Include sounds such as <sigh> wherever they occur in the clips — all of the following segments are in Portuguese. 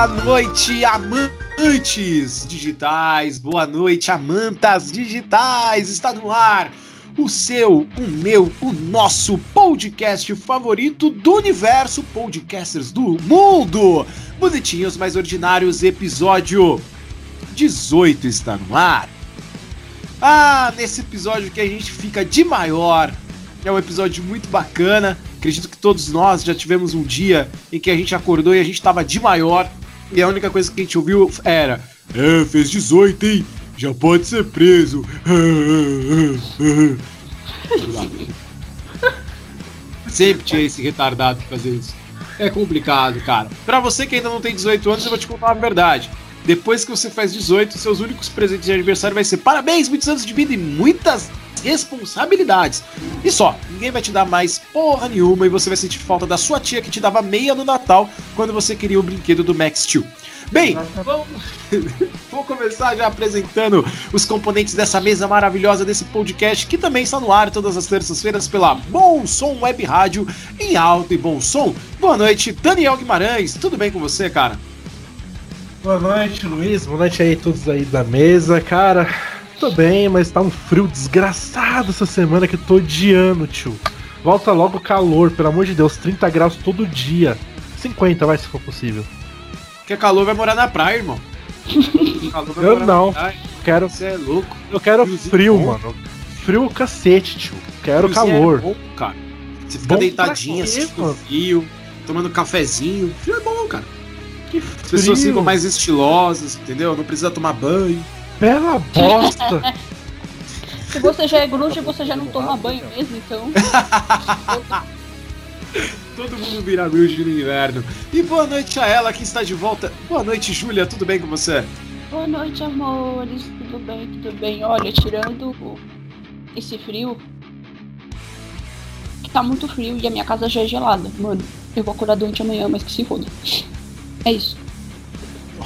Boa noite, amantes digitais. Boa noite, amantas digitais. Está no ar o seu, o meu, o nosso podcast favorito do universo, podcasters do mundo. Bonitinhos, mais ordinários, episódio 18 está no ar. Ah, nesse episódio que a gente fica de maior. É um episódio muito bacana. Acredito que todos nós já tivemos um dia em que a gente acordou e a gente estava de maior e a única coisa que a gente ouviu era: É, fez 18, hein? Já pode ser preso. <laughs> Sempre tinha esse retardado pra fazer isso. É complicado, cara. Pra você que ainda não tem 18 anos, eu vou te contar uma verdade. Depois que você faz 18, seus únicos presentes de aniversário vai ser parabéns, muitos anos de vida e muitas responsabilidades. E só, ninguém vai te dar mais porra nenhuma e você vai sentir falta da sua tia que te dava meia no Natal quando você queria o brinquedo do Max Steel. Bem, vamos, <laughs> vou começar já apresentando os componentes dessa mesa maravilhosa desse podcast que também está no ar todas as terças-feiras pela Bom Som Web Rádio em alto e bom som. Boa noite, Daniel Guimarães. Tudo bem com você, cara? Boa noite, Luiz. Boa noite aí todos aí da mesa, cara. Tô bem, mas tá um frio desgraçado essa semana que eu tô odiando, tio. Volta logo o calor, pelo amor de Deus, 30 graus todo dia. 50, vai, se for possível. Quer calor, vai morar na praia, irmão. <laughs> eu não. Quero. Você é louco. Eu quero Friozinho frio, bom. mano. Frio cacete, tio. Quero Friozinho calor. É bom, cara. Você fica bom deitadinho, assistindo frio, tomando cafezinho. Frio é bom, cara. Que frio. As pessoas ficam mais estilosas, entendeu? Não precisa tomar banho. Bela bosta! Se você já é grunge, você já não toma banho mesmo, então. <laughs> Todo mundo vira grunge no inverno. E boa noite a ela que está de volta. Boa noite, Júlia. Tudo bem com você? Boa noite, amores. Tudo bem, tudo bem. Olha, tirando esse frio, que tá muito frio e a minha casa já é gelada. Mano, eu vou acordar doente amanhã, mas que se foda. É isso.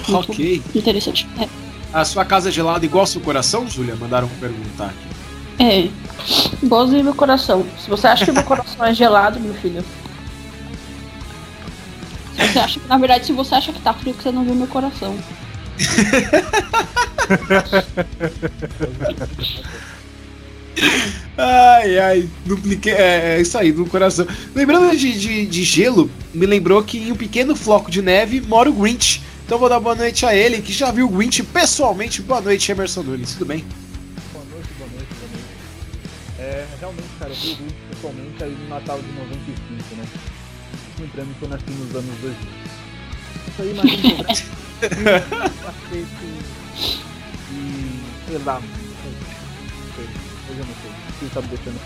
Ok. Muito interessante. É. A sua casa é gelada igual ao seu coração, Júlia? Mandaram perguntar aqui. É, igualzinho meu coração. Se você acha que meu coração é gelado, meu filho. Se você acha que, na verdade, se você acha que tá frio, que você não viu meu coração. <laughs> ai, ai, dupliquei. É, é, isso aí, no coração. Lembrando de, de, de, gelo, me lembrou que em um pequeno floco de neve mora o Grinch. Então vou dar boa noite a ele, que já viu o Grinch pessoalmente. Boa noite, Emerson Nunes, tudo bem? Boa noite, boa noite, boa noite. É, realmente, cara, eu vi o Grinch pessoalmente aí no Natal de 95, né? Lembrando que eu nasci nos anos 2000. Isso aí, mas <laughs> <laughs> e sei lá, tá me deixando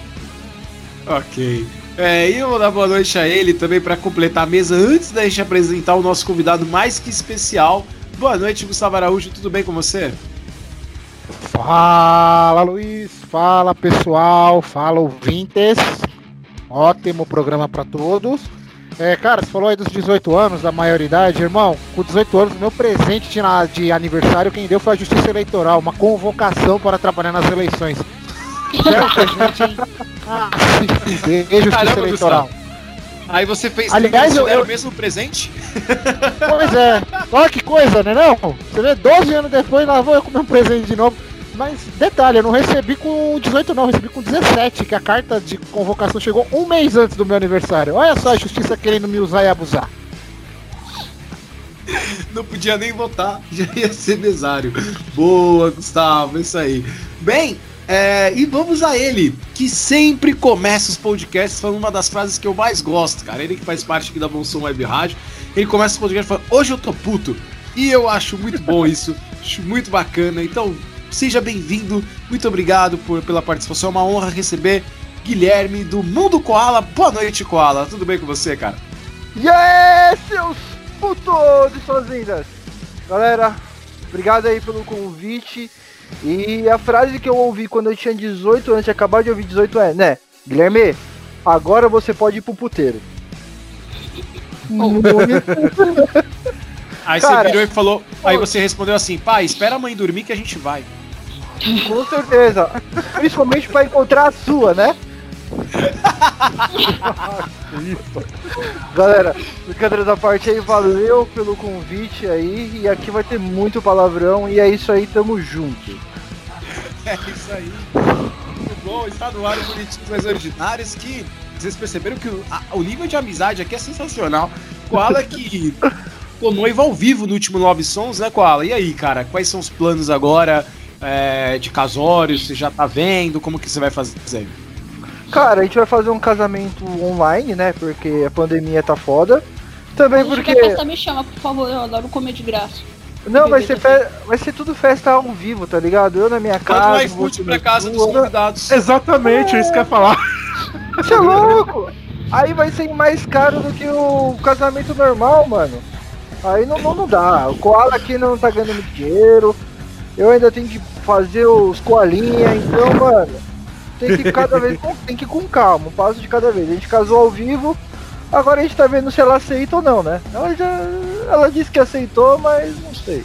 Ok. É, e eu vou dar boa noite a ele também para completar a mesa antes da gente apresentar o nosso convidado mais que especial. Boa noite, Gustavo Araújo, tudo bem com você? Fala, Luiz. Fala, pessoal. Fala, ouvintes. Ótimo programa para todos. É, cara, você falou aí dos 18 anos, da maioridade, irmão. Com 18 anos, meu presente de, de aniversário, quem deu foi a Justiça Eleitoral, uma convocação para trabalhar nas eleições. Ah, <laughs> Justiça Caramba, Eleitoral. Aí você fez Aliás, eu, eu... o mesmo presente? <laughs> Pois é. Olha que coisa, né não? Você vê, 12 anos depois, lá vou eu comer um presente de novo. Mas, detalhe, eu não recebi com 18 não, recebi com 17, que a carta de convocação chegou um mês antes do meu aniversário. Olha só a justiça querendo me usar e abusar. <laughs> Não podia nem votar, já ia ser mesário. Boa, Gustavo, isso aí. Bem, é, e vamos a ele, que sempre começa os podcasts falando uma das frases que eu mais gosto, cara. Ele que faz parte aqui da Bonsom Web Rádio. Ele começa o podcast falando: Hoje eu tô puto. E eu acho muito bom <laughs> isso, acho muito bacana. Então, seja bem-vindo, muito obrigado por, pela participação. É uma honra receber Guilherme do Mundo Koala. Boa noite, Koala. Tudo bem com você, cara? E aí, seus putos e suas lindas! Galera, obrigado aí pelo convite. E a frase que eu ouvi quando eu tinha 18 anos, acabar de ouvir 18 é, né? Guilherme, agora você pode ir pro puteiro. <laughs> Aí Cara, você virou e falou. Aí você respondeu assim: pai, espera a mãe dormir que a gente vai. Com certeza. Principalmente pra encontrar a sua, né? <laughs> Galera, brincadeira da parte aí, valeu pelo convite aí. E aqui vai ter muito palavrão. E é isso aí, tamo junto. É isso aí. Muito bom, está no ar o Bonitinhos Mais Ordinários que vocês perceberam que o, a- o nível de amizade aqui é sensacional. Koala que <laughs> ficou noivo ao vivo no último Love Sons, né, Koala? E aí, cara, quais são os planos agora é, de casório? Você já tá vendo? Como que você vai fazer? Cara, a gente vai fazer um casamento online, né? Porque a pandemia tá foda. Também Quando porque. festa me chama, por favor, eu adoro comer de graça. Não, vai ser, fe... vai ser tudo festa ao vivo, tá ligado? Eu na minha Manda casa. um iFood pra casa dos convidados. Exatamente, é isso que eu ia falar. <laughs> Você é louco? Aí vai ser mais caro do que o casamento normal, mano. Aí não, não, não dá. O koala aqui não tá ganhando muito dinheiro. Eu ainda tenho que fazer os coalinha, então, mano, tem que ir cada vez com, tem que ir com calma, um passo de cada vez. A gente casou ao vivo, agora a gente tá vendo se ela aceita ou não, né? Ela já. Ela disse que aceitou, mas não sei.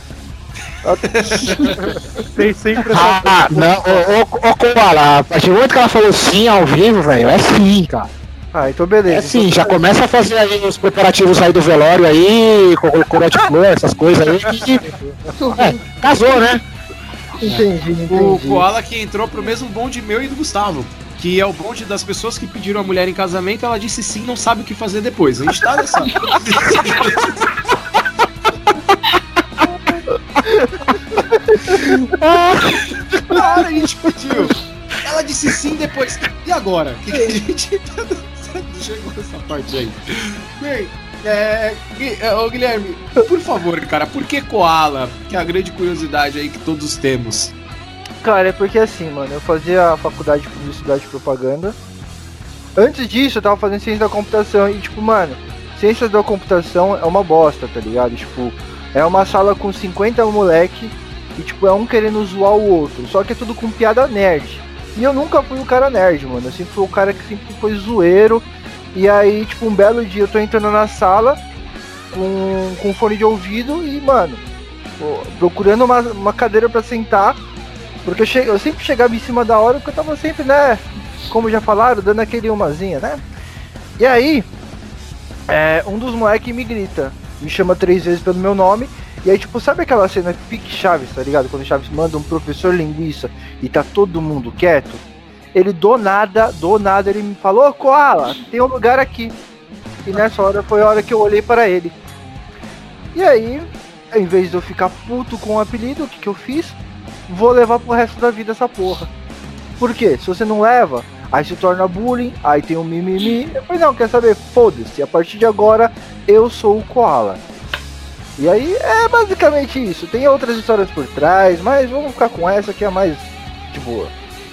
Tem sempre essa. Ah, não, ô, ô, ô Koala, a partir do momento que ela falou sim ao vivo, velho, é sim, cara. Ah, então beleza. É sim, Então, já começa a fazer aí os preparativos aí do velório aí, com coroa de flor, essas coisas aí. E, é, casou, né? Entendi, entendi. O Koala que entrou pro mesmo bonde meu e do Gustavo. Que é o bonde das pessoas que pediram a mulher em casamento, ela disse sim, não sabe o que fazer depois. A gente tá nessa. <laughs> Cara, a gente pediu. Ela disse sim depois. E agora? O que, que a gente tá chegou nessa parte aí? Bem, é, Gui- é, ô Guilherme, por favor, cara, por que Koala? Que é a grande curiosidade aí que todos temos. Cara, é porque assim, mano, eu fazia a faculdade de publicidade e propaganda. Antes disso, eu tava fazendo ciência da computação e, tipo, mano, ciências da computação é uma bosta, tá ligado? Tipo, é uma sala com 50 moleque e, tipo, é um querendo zoar o outro. Só que é tudo com piada nerd. E eu nunca fui o cara nerd, mano. Eu sempre fui o cara que sempre foi zoeiro. E aí, tipo, um belo dia eu tô entrando na sala com, com fone de ouvido e, mano, procurando uma, uma cadeira pra sentar. Porque eu, che- eu sempre chegava em cima da hora porque eu tava sempre, né? Como já falaram, dando aquele umazinha, né? E aí, é, um dos moleques me grita, me chama três vezes pelo meu nome. E aí, tipo, sabe aquela cena pique Chaves, tá ligado? Quando Chaves manda um professor linguiça e tá todo mundo quieto. Ele do nada, do nada, ele me falou, Koala, tem um lugar aqui. E nessa hora foi a hora que eu olhei para ele. E aí, em vez de eu ficar puto com o apelido, o que, que eu fiz? Vou levar pro resto da vida essa porra. Por quê? Se você não leva, aí se torna bullying, aí tem um mimimi. Eu falei, não, quer saber? Foda-se, a partir de agora eu sou o Koala. E aí é basicamente isso. Tem outras histórias por trás, mas vamos ficar com essa que é a mais de boa.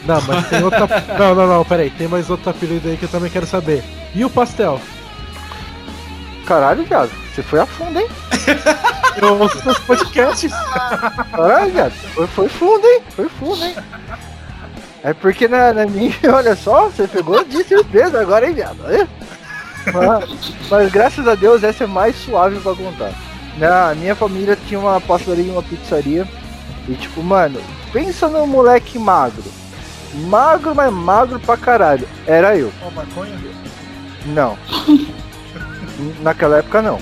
Não, mas tem outra. <laughs> Não, não, não, peraí. Tem mais outro apelido aí que eu também quero saber. E o pastel? Caralho, viado, você foi a fundo, hein? Eu ouço seus podcasts. Caralho, <laughs> viado, foi, foi fundo, hein? Foi fundo, hein? É porque na, na minha, <laughs> olha só, você pegou de surpresa agora, hein, viado? Olha. Mas, mas graças a Deus essa é mais suave pra contar. Na minha família tinha uma pastelaria e uma pizzaria. E tipo, mano, pensa no moleque magro. Magro, mas magro pra caralho. Era eu. Ó, maconha, Não. <laughs> Naquela época não.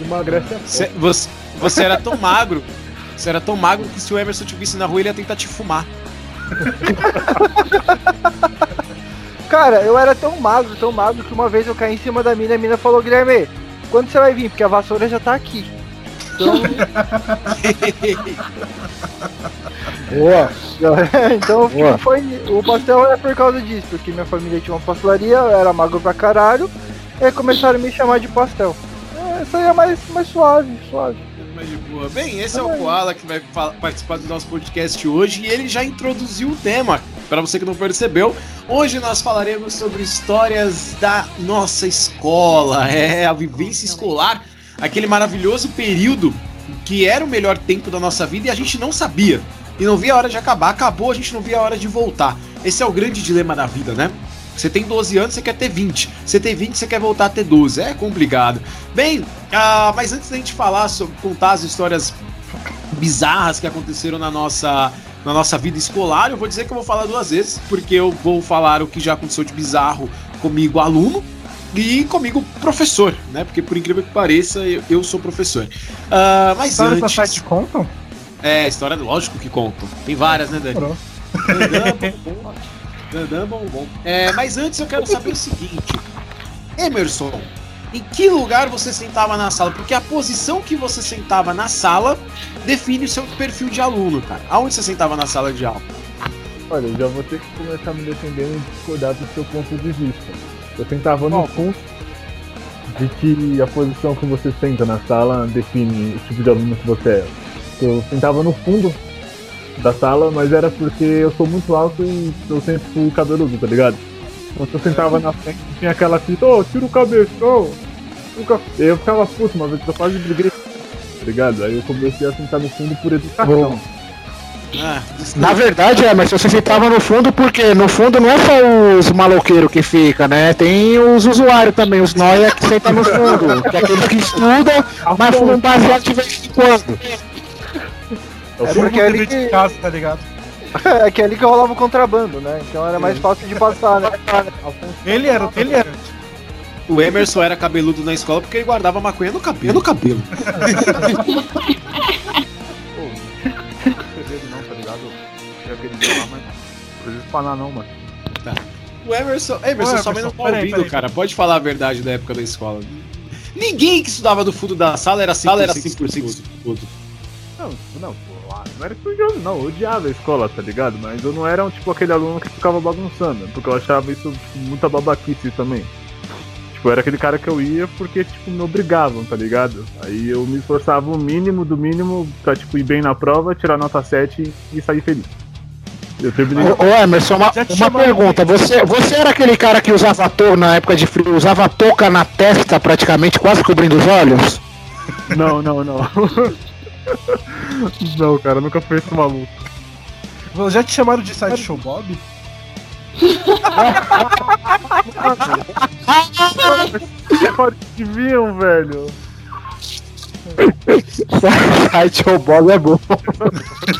emagrece a Cê- você, você era tão magro. Você era tão magro que se o Emerson te visse na rua, ele ia tentar te fumar. <laughs> Cara, eu era tão magro, tão magro que uma vez eu caí em cima da mina e a mina falou, Guilherme, quando você vai vir? Porque a vassoura já tá aqui. Então, <laughs> Boa. <laughs> então Boa. foi. O pastel é por causa disso, porque minha família tinha uma pastelaria, eu era magro pra caralho, e aí começaram a me chamar de pastel. É, Essa aí é mais, mais suave, suave. mais de boa. Bem, esse é o Koala que vai participar do nosso podcast hoje e ele já introduziu o tema. Para você que não percebeu, hoje nós falaremos sobre histórias da nossa escola, <laughs> é a vivência escolar, aquele maravilhoso período que era o melhor tempo da nossa vida e a gente não sabia. E não via a hora de acabar, acabou, a gente não via a hora de voltar. Esse é o grande dilema da vida, né? Você tem 12 anos, você quer ter 20. Você tem 20, você quer voltar a ter 12. É complicado. Bem, ah, mas antes da gente falar sobre contar as histórias bizarras que aconteceram na nossa na nossa vida escolar, eu vou dizer que eu vou falar duas vezes, porque eu vou falar o que já aconteceu de bizarro comigo aluno e comigo professor, né? Porque por incrível que pareça, eu, eu sou professor. Ah, mas Histórias da antes, site contam? É, história lógico que contam. Tem várias, né, Dani? Dandan, bom, bom. É, mas antes eu quero saber o seguinte: Emerson, em que lugar você sentava na sala? Porque a posição que você sentava na sala define o seu perfil de aluno, cara. Aonde você sentava na sala de aula? Olha, eu já vou ter que começar me defendendo e discordar do seu ponto de vista. Eu tentava no ponto de que a posição que você senta na sala define o tipo de aluno que você é. Eu sentava no fundo da sala, mas era porque eu sou muito alto e eu sempre fui cabeludo, tá ligado? Então se eu sentava na frente, tinha aquela fita, ô, tira o cabeção! tira o ca-" Eu ficava puto, uma vez eu quase briguei, tá ligado? Aí eu comecei a sentar no fundo por educação. Ah, Na verdade, é, mas você sentava no fundo porque no fundo não é só os maloqueiros que fica, né? Tem os usuários também, os noia que sentam no fundo. Que é aqueles que estudam, mas fumam baseado de vez em quando. É fui- porque é ali de que, casa, tá ligado? <laughs> é que é ali que rolava o contrabando, né? Então era mais fácil de passar, né? <laughs> Ele era, ele era. o Emerson era cabeludo na escola porque ele guardava maconha no cabelo. No cabelo. não, <laughs> tá ligado? Eu queria falar, mas não preciso falar não, mano. O Emerson, Emerson, sua mãe não tá peraí, ouvindo, peraí. cara. Pode falar a verdade da época da escola. Ninguém que estudava do fundo da sala era 100% era 100% estudo. Não, não, pô, não era estudioso, não, eu odiava a escola, tá ligado? Mas eu não era tipo aquele aluno que ficava bagunçando, porque eu achava isso tipo, muita babaquice também. Tipo, eu era aquele cara que eu ia porque, tipo, me obrigavam, tá ligado? Aí eu me esforçava o mínimo do mínimo pra, tipo, ir bem na prova, tirar nota 7 e sair feliz. Eu terminei. Ô, ô, Emerson, uma, uma pergunta. Você, você era aquele cara que usava touca na época de frio, usava touca na testa praticamente, quase cobrindo os olhos? Não, não, não. <laughs> <laughs> não, cara, nunca fui esse maluco. Já te chamaram de Sideshow Bob? que viam, velho. Ou bola é bom.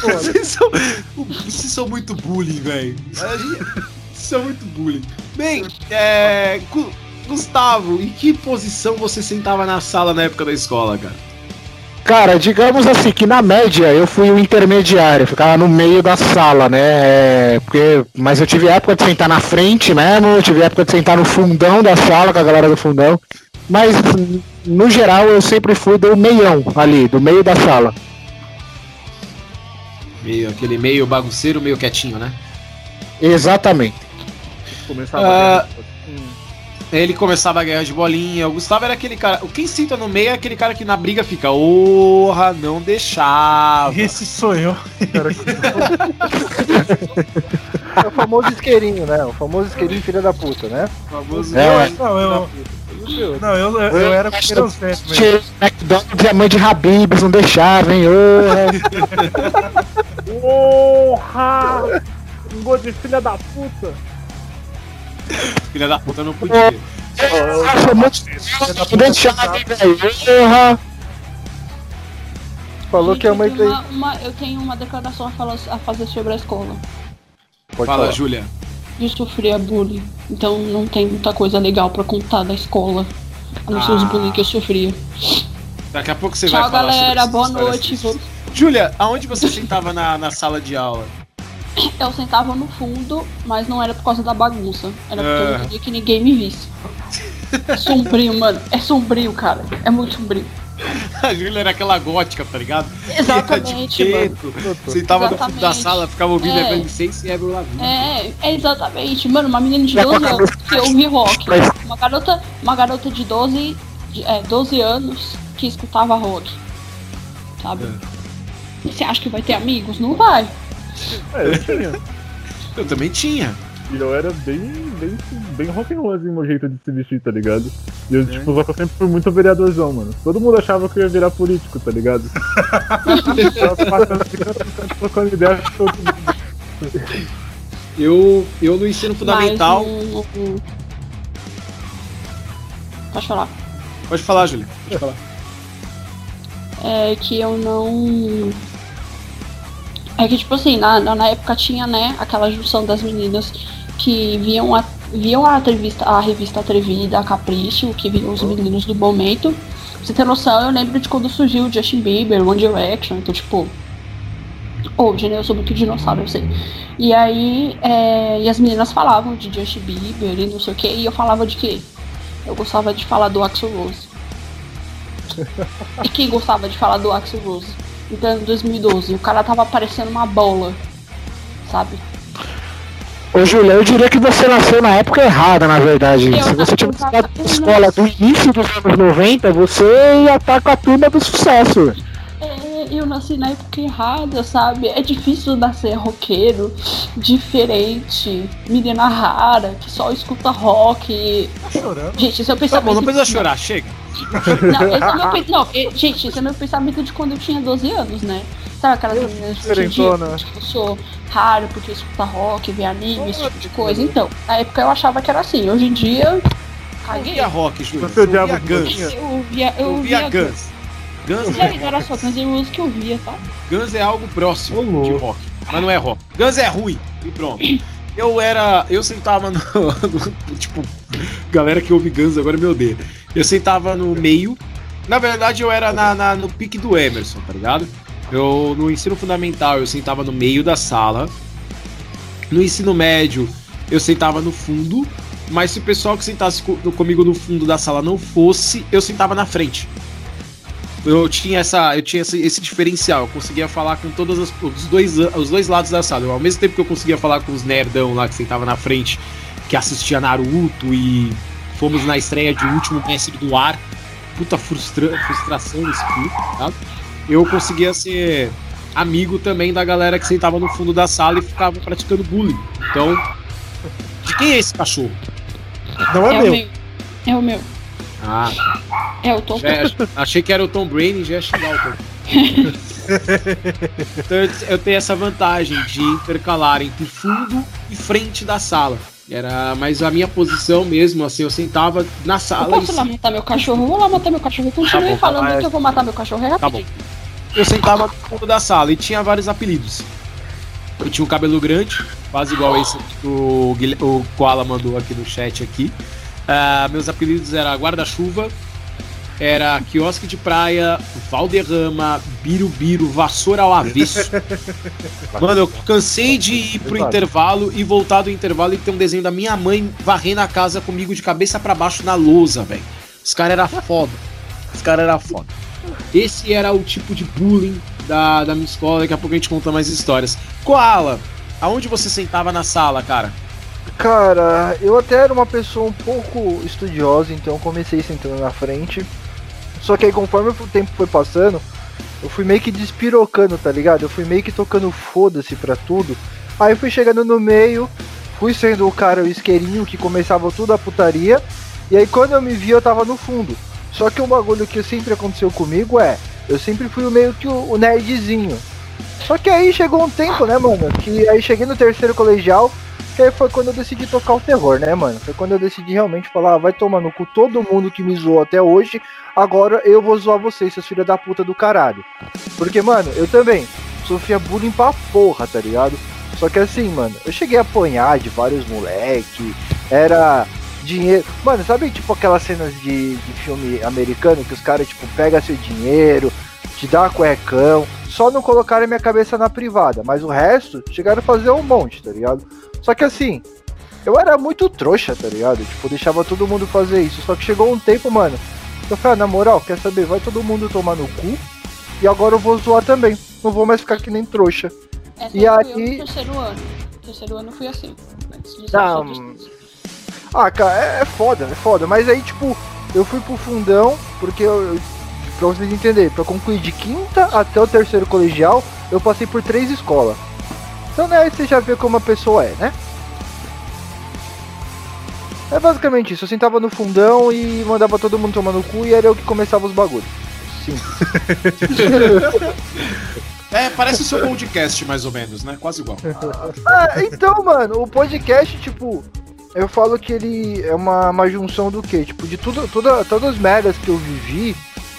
Vocês são, vocês são muito bullying, velho. Vocês são muito bullying. Bem, é, Gu- Gustavo, em que posição você sentava na sala na época da escola, cara? Cara, digamos assim que na média eu fui o intermediário, ficava no meio da sala, né? É, porque, mas eu tive época de sentar na frente mesmo, eu tive época de sentar no fundão da sala com a galera do fundão. Mas no geral eu sempre fui do meião ali, do meio da sala. Meio, aquele meio bagunceiro, meio quietinho, né? Exatamente. Começava Ah, a Ele começava a guerra de bolinha. O Gustavo era aquele cara. Quem senta no meio é aquele cara que na briga fica. Orra, não deixava. Esse sou eu. <laughs> É o famoso isqueirinho, né? O famoso isqueirinho filha da puta, né? Famoso. É, Não, eu. Não, eu, eu, eu era primeiro certo mesmo. Tinha McDonald's e a mãe de Habibs não deixava, hein? <laughs> Porra! Um gol de filha da puta! <laughs> Filha da puta não podia. Muito velho? Porra! Falou Gente, que a eu mãe tenho uma, uma- Eu tenho uma declaração a, falar- a fazer sobre a escola. Pode Fala, falar. Júlia. Eu sofria bullying, então não tem muita coisa legal pra contar da escola. A não ser os Ah. bullying que eu sofria. Daqui a pouco você Tchau, vai falar galera. sobre Boa essas histórias noite. tristes. Júlia, aonde você sentava na, na sala de aula? Eu sentava no fundo, mas não era por causa da bagunça. Era porque eu não queria que ninguém me visse. É sombrio, mano. É sombrio, cara. É muito sombrio. A Júlia era aquela gótica, tá ligado? Exatamente, preto, Sentava no fundo da sala, ficava ouvindo É. Evanescence e Avril Lavigne. É, é exatamente. Mano, uma menina de Já com a 12 anos que ouve rock. Uma garota, uma garota de 12, de, é, 12 anos que escutava rock. sabe? Você acha que vai ter amigos? Não vai. É, eu tinha. Eu também tinha. E eu era bem, bem, bem rock and roll, assim, meu jeito de se vestir, tá ligado? E eu, tipo, só que eu sempre fui muito vereadorzão, mano. Todo mundo achava que eu ia virar político, tá ligado? eu tava passando aqui, cantando, trocando ideia com todo mundo. Eu, eu no ensino fundamental. Mas no- Pode falar. Pode falar, Júlia. Pode falar. É que eu não. É que, tipo assim, na, na, época tinha, né, aquela junção das meninas que viam a, viam a, revista, a revista Atrevida, a Capricho, que viam os meninos do momento. Pra você ter noção, eu lembro de quando surgiu o Justin Bieber, One Direction, então, tipo. Hoje, né? Eu sou muito dinossauro, eu sei. E aí, é, e as meninas falavam de Justin Bieber e não sei o que, e eu falava de quê? Eu gostava de falar do Axel Rose. <laughs> E quem gostava de falar do Axel Rose? Então, em 2012, o cara tava parecendo uma bola, sabe? Ô, Júlia, eu diria que você nasceu na época errada, na verdade. Eu Se você tivesse estado na escola do início dos anos 90, você ia estar com a turma do sucesso. Eu nasci na época errada, sabe? É difícil nascer roqueiro, diferente, menina rara, que só escuta rock. Tá chorando? Gente, esse é o Tá pensamento. bom, não precisa chorar, chega. Não, esse é o meu pe- não, gente, esse é meu pensamento de quando eu tinha 12 anos, né? Sabe aquelas Eu meninas hoje dia que eu sou raro porque escuta rock, vê anime, esse tipo de coisa. Então, na época eu achava que era assim. Hoje em dia, Eu caguei. ouvia rock, Júlia. Você Eu ouvia Guns. Eu ouvia, eu Eu ouvia Guns. Guns aí, não era só Guns N' Roses que eu ouvia, tá? Guns é algo próximo Ô, louco. de rock, mas não é rock. Guns é ruim e pronto. <coughs> Eu era, eu sentava no, <laughs> no- tipo, galera que ouve Guns agora me odeia. Eu sentava no meio. Na verdade, eu era na, na- no pique do Emerson, tá ligado? Eu no ensino fundamental eu sentava no meio da sala. No ensino médio eu sentava no fundo, mas se o pessoal que sentasse co- comigo no fundo da sala não fosse, eu sentava na frente. Eu tinha essa, eu tinha esse, esse diferencial, eu conseguia falar com todos os, os dois, os dois lados da sala. Eu, ao mesmo tempo que eu conseguia falar com os nerdão lá que sentava na frente, que assistia Naruto e fomos na estreia de O Último Mestre do Ar. Puta frustra, frustração filme, tá? Eu conseguia ser amigo também da galera que sentava no fundo da sala e ficava praticando bullying. Então, de quem é esse cachorro? Não é, o meu. meu. É o meu. Ah, É o Tom. já, <laughs> achei que era o Tom Brady já ia xingar o Tom. <laughs> então eu, eu tenho essa vantagem de intercalar entre fundo e frente da sala. Era, mas a minha posição mesmo, assim, eu sentava na Eu sala posso e lá matar meu cachorro? Eu vou lá matar meu cachorro. Continue Tá bom, falando que eu vou matar meu cachorro. É Tá bom. eu sentava no fundo da sala e tinha vários apelidos. Eu tinha um cabelo grande, quase igual esse que o, o Koala mandou aqui no chat aqui. Ah, meus apelidos era guarda-chuva, era quiosque de praia, Valderrama, Birubiru, vassoura ao avesso. <laughs> Mano, eu cansei de ir pro intervalo e voltar do intervalo e ter um desenho da minha mãe varrendo a casa comigo de cabeça pra baixo na lousa, velho. Os caras eram foda. Os caras eram foda. Esse era o tipo de bullying da, da minha escola. Daqui a pouco a gente conta mais histórias. Koala, aonde você sentava na sala, cara? Cara, eu até era uma pessoa um pouco estudiosa, então eu comecei sentando na frente. Só que aí conforme o tempo foi passando, eu fui meio que despirocando, tá ligado? Eu fui meio que tocando foda-se pra tudo. Aí fui chegando no meio, fui sendo o cara, o isqueirinho que começava tudo a putaria. E aí quando eu me vi, eu tava no fundo. Só que um bagulho que sempre aconteceu comigo é, eu sempre fui o meio que o, o nerdzinho. Só que aí chegou um tempo, né, mano? Que aí cheguei no terceiro colegial, que aí foi quando eu decidi tocar o terror, né, mano? Foi quando eu decidi realmente falar, ah, vai tomar no cu todo mundo que me zoou até hoje, agora eu vou zoar vocês, seus filhos da puta do caralho. Porque, mano, eu também sofria bullying pra porra, tá ligado? Só que assim, mano, eu cheguei a apanhar de vários moleque, era dinheiro. Mano, sabe tipo aquelas cenas de, de filme americano que os caras, tipo, pegam seu dinheiro, te dá cuecão, só não colocaram minha cabeça na privada, mas o resto chegaram a fazer um monte, tá ligado? Só que assim, eu era muito trouxa, tá ligado? Tipo, deixava todo mundo fazer isso. Só que chegou um tempo, mano, eu falei, ah, na moral, quer saber? Vai todo mundo tomar no cu. E agora eu vou zoar também. Não vou mais ficar que nem trouxa. Essa E fui eu aí- terceiro ano. No terceiro ano eu fui assim. Não, disse- Ah, cara, é, é foda, é foda. Mas aí, tipo, eu fui pro fundão, porque eu pra vocês entenderem, pra concluir de quinta até o terceiro colegial, eu passei por três escolas. Então, né, aí você já vê como a pessoa é, né? É basicamente isso, eu sentava no fundão e mandava todo mundo tomar no cu e era eu que começava os bagulhos. Sim. <laughs> É, parece o seu podcast, mais ou menos, né? Quase igual. <laughs> Ah, então, mano, o podcast, tipo, eu falo que ele é uma, uma junção do quê? Tipo, de tudo, toda, todas as merdas que eu vivi,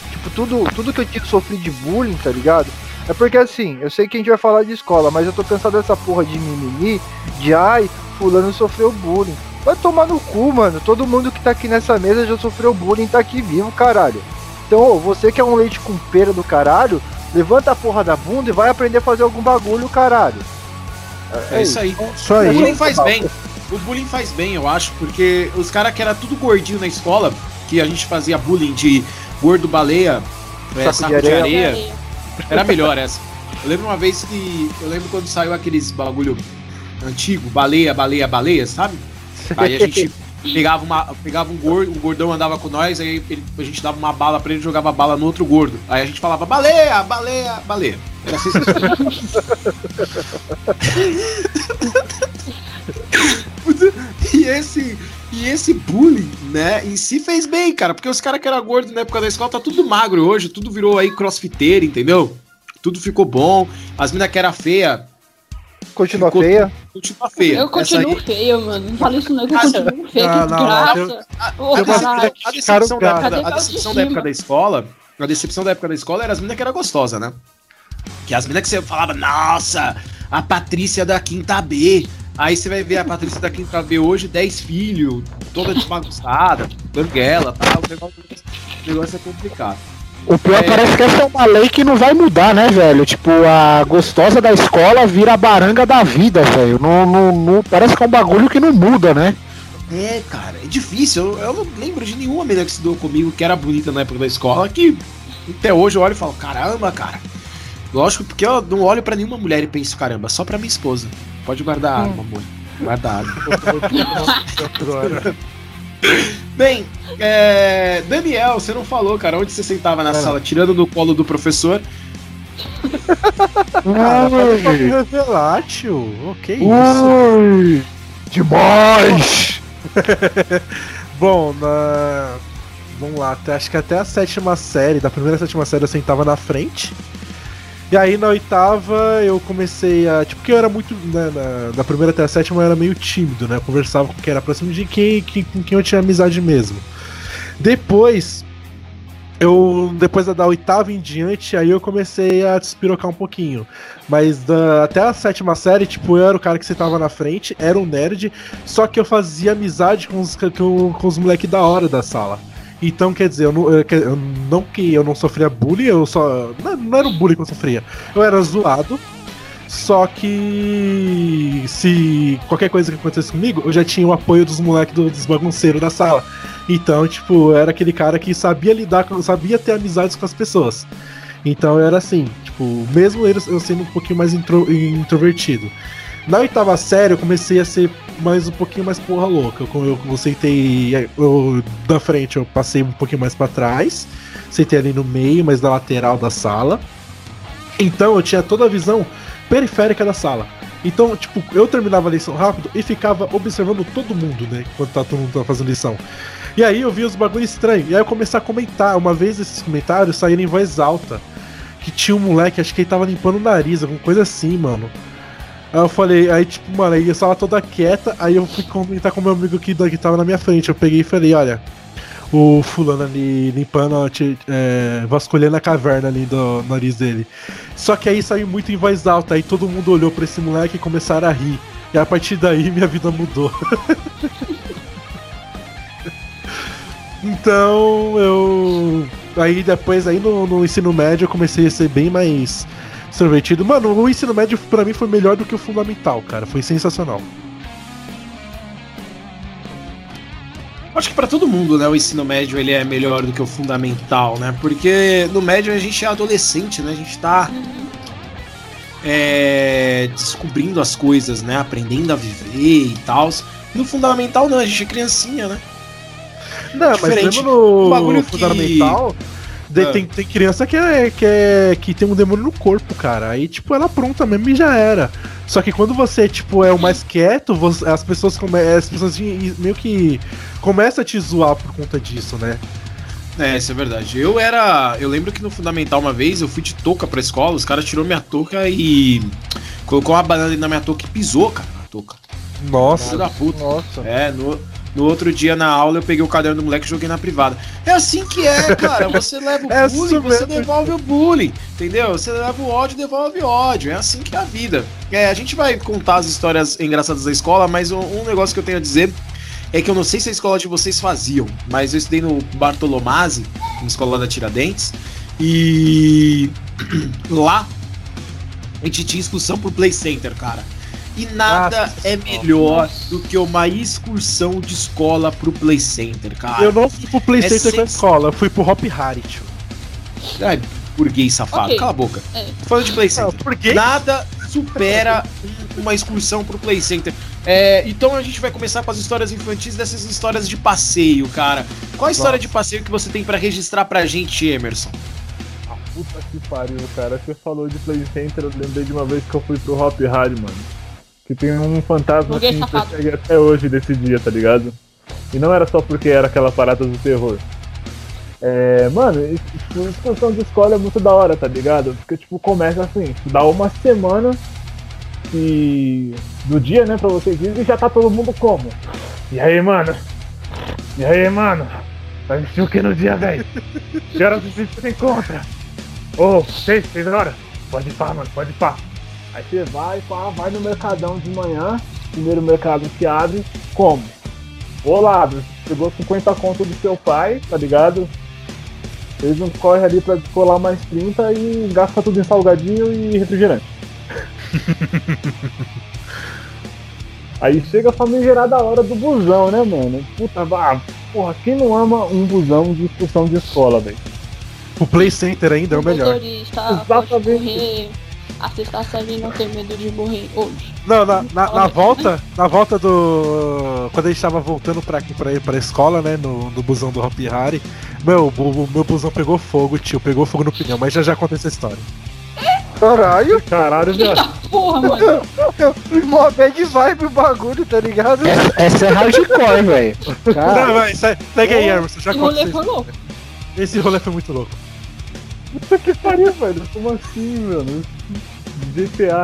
tipo, tudo, tudo que eu tive que sofrer de bullying, tá ligado? É porque assim, eu sei que a gente vai falar de escola, mas eu tô cansado dessa porra de mimimi, de ai, fulano sofreu bullying. Vai tomar no cu, mano. Todo mundo que tá aqui nessa mesa já sofreu bullying, tá aqui vivo, caralho. Então, ô, você que é um leite com pera do caralho, levanta a porra da bunda e vai aprender a fazer algum bagulho, caralho. É isso aí. Isso O aí. bullying faz bem. O bullying faz bem, eu acho, porque os caras que era tudo gordinho na escola, que a gente fazia bullying de gordo baleia, é, Saco de saco de areia. Era melhor essa. Eu lembro uma vez que. Eu lembro quando saiu aqueles bagulho antigo, baleia, baleia, baleia, sabe? Aí a gente <laughs> pegava, uma, pegava um gordo, o gordão andava com nós, aí ele- a gente dava uma bala pra ele e jogava a bala no outro gordo. Aí a gente falava baleia, baleia, baleia. Era assim <laughs> E esse, e esse bullying, né, em si fez bem, cara, porque os caras que eram gordos na época da escola tá tudo magro hoje, tudo virou aí crossfiteiro, entendeu? Tudo ficou bom. As minas que era feia, Continua Ficou- feia. continua feia. Eu continuo aí- feia, mano. Não fala isso não, que eu Ah, continuo feia, não, que não, não, graça. Filha que A decepção, da época, a decepção da época da escola, a decepção da época da escola era as minas que era gostosa, né? Que as minas que você falava, nossa, a Patrícia da quinta B. Aí você vai ver a Patrícia da quinta B hoje, 10 filhos, toda desbagunçada, banguela, tal. O negócio, o negócio é complicado. O pior É. parece que essa é uma lei que não vai mudar, né, velho? Tipo, a gostosa da escola vira a baranga da vida, velho. Não, não, não- parece que é um bagulho que não muda, né? É, cara, é difícil. Eu, eu não lembro de nenhuma menina que estudou comigo que era bonita na época da escola, que até hoje eu olho e falo, caramba, cara. Lógico, porque eu não olho pra nenhuma mulher e penso, caramba, só pra minha esposa. Pode guardar a arma, amor. Guarda a arma. <laughs> Bem, é, Daniel, você não falou, cara, onde você sentava na sala, tirando do colo do professor. Cara, pode pra me revelar, tio. O que isso? Ui, demais! <laughs> Bom, na. Vamos lá, acho que até a sétima série, da primeira e sétima série eu sentava na frente. E aí na oitava eu comecei a. Tipo, porque eu era muito. Né, na, da primeira até a sétima eu era meio tímido, né? Eu conversava com quem era próximo de quem, com quem eu tinha amizade mesmo. Depois. Eu. Depois da, da oitava em diante, aí eu comecei a despirocar um pouquinho. Mas da- até a sétima série, tipo, eu era o cara que sentava na frente, era um nerd, só que eu fazia amizade com os, com, com os moleques da hora da sala. Então, quer dizer, eu não, eu, eu- não que eu não sofria bullying, eu só. Não, não era o bullying que eu sofria. Eu era zoado. Só que se qualquer coisa que acontecesse comigo, eu já tinha o apoio dos moleques do, dos bagunceiros da sala. Então, tipo, eu era aquele cara que sabia lidar sabia ter amizades com as pessoas. Então eu era assim, tipo, mesmo eu sendo um pouquinho mais intro- introvertido. Na oitava série eu comecei a ser mais um pouquinho mais porra louca. Eu, eu, eu sentei eu, da frente, eu passei um pouquinho mais pra trás. Sentei ali no meio, mas da lateral da sala. Então eu tinha toda a visão periférica da sala. Então, tipo, eu terminava a lição rápido e ficava observando todo mundo, né? Enquanto tá, todo mundo tá fazendo lição. E aí eu vi os bagulhos estranhos. E aí eu comecei a comentar. Uma vez esses comentários saíram em voz alta. Que tinha um moleque, acho que ele tava limpando o nariz, alguma coisa assim, mano. Aí eu falei, aí tipo, mano, aí a sala toda quieta, aí eu fui comentar com meu amigo que, que tava na minha frente. Eu peguei e falei, olha, o fulano ali limpando, é, vasculhando a caverna ali do nariz dele. Só que aí saiu muito em voz alta, aí todo mundo olhou pra esse moleque e começaram a rir. E a partir daí <laughs> minha vida mudou. <laughs> então eu. Aí depois, aí no, no ensino médio, eu comecei a ser bem mais extrovertido. Mano, o ensino médio pra mim foi melhor do que o fundamental, cara. Foi sensacional. Acho que pra todo mundo, né, o ensino médio ele é melhor do que o fundamental, né? Porque no médio a gente é adolescente, né? A gente tá é, descobrindo as coisas, né? Aprendendo a viver e tal. No fundamental não, a gente é criancinha, né? Não, mas Diferente. mesmo no bagulho que- fundamental, De- Ah. tem, tem criança que, é, que, é, que tem um demônio no corpo, cara. Aí, tipo, ela pronta mesmo e já era. Só que quando você, tipo, é o mais quieto, você- as pessoas, come, as pessoas meio que começam a te zoar por conta disso, né? É, isso é verdade. Eu era. Eu lembro que no Fundamental uma vez eu fui de touca pra escola, os caras tirou minha touca e. Colocou uma banana da minha touca e pisou, cara, na touca. Filho Nossa. da puta. Nossa. É, no, no outro dia na aula eu peguei o caderno do moleque e joguei na privada. É assim que é, <laughs> cara. Você leva o É bullying, você devolve o bullying. Entendeu? Você leva o ódio, devolve ódio. É assim que é a vida. É, a gente vai contar as histórias engraçadas da escola, mas um, um negócio que eu tenho a dizer é que eu não sei se a escola de vocês faziam, mas eu estudei no Bartolomazzi, na escola da Tiradentes, e <clears throat> lá a gente tinha excursão pro Play Center, cara. E nada é melhor Nossa. do que uma excursão de escola pro Play Center, cara. Eu não fui pro PlayStation É com a escola, eu fui pro Hop Harry, tio. Ai, burguês safado, Ok. cala a boca. É. Tô falando de Play Center. por quê? Nada supera um- uma excursão pro Play Center. É, então a gente vai começar com as histórias infantis dessas histórias de passeio, cara. Qual a história de passeio que você tem pra registrar pra gente, Emerson? Puta que pariu, cara. Você falou de Play Center, eu lembrei de uma vez que eu fui pro Hop Harry, mano. Que tem um fantasma Burguês assim que cheguei até hoje desse dia, tá ligado? E não era só porque era aquela parada do terror. É, mano, tipo, excursão de escola é muito da hora, tá ligado? Porque, tipo, começa assim, dá uma semana e do dia, né, pra vocês irem, e já tá todo mundo como? E aí, mano? E aí, mano? Vai vestir o que no dia, velho? Que horas você se encontra? Ô, seis, seis horas? Pode ir pá, mano, pode ir pá. Aí você vai, pá, vai no mercadão de manhã, primeiro mercado que abre, como? Olá, pegou 50 conto do seu pai, tá ligado? Fez um corre ali pra descolar mais 30 e gasta tudo em salgadinho e refrigerante. <laughs> Aí chega a famigerada a hora do busão, né, mano? Puta, ah, porra, quem não ama um busão de excursão de escola, velho? O Play Center ainda é o melhor. motorista Exatamente. Assista a série e não ter medo de morrer hoje. Não, na, na, na volta, na volta do. Quando a gente tava voltando pra aqui pra ir pra escola, né? No, no busão do Hop Harry, meu, o, o meu busão pegou fogo, tio. Pegou fogo no pneu, mas já já conta essa história. Caralho, Caralho, Eita viado. porra, mano. <laughs> mó bad vibe o bagulho, tá ligado? Essa, essa é hardcore, velho. Não, vai, sai, segue aí, Emerson. Já Esse rolê foi louco. Esse rolê foi muito louco. Puta que pariu, velho. Como assim, mano? GTA.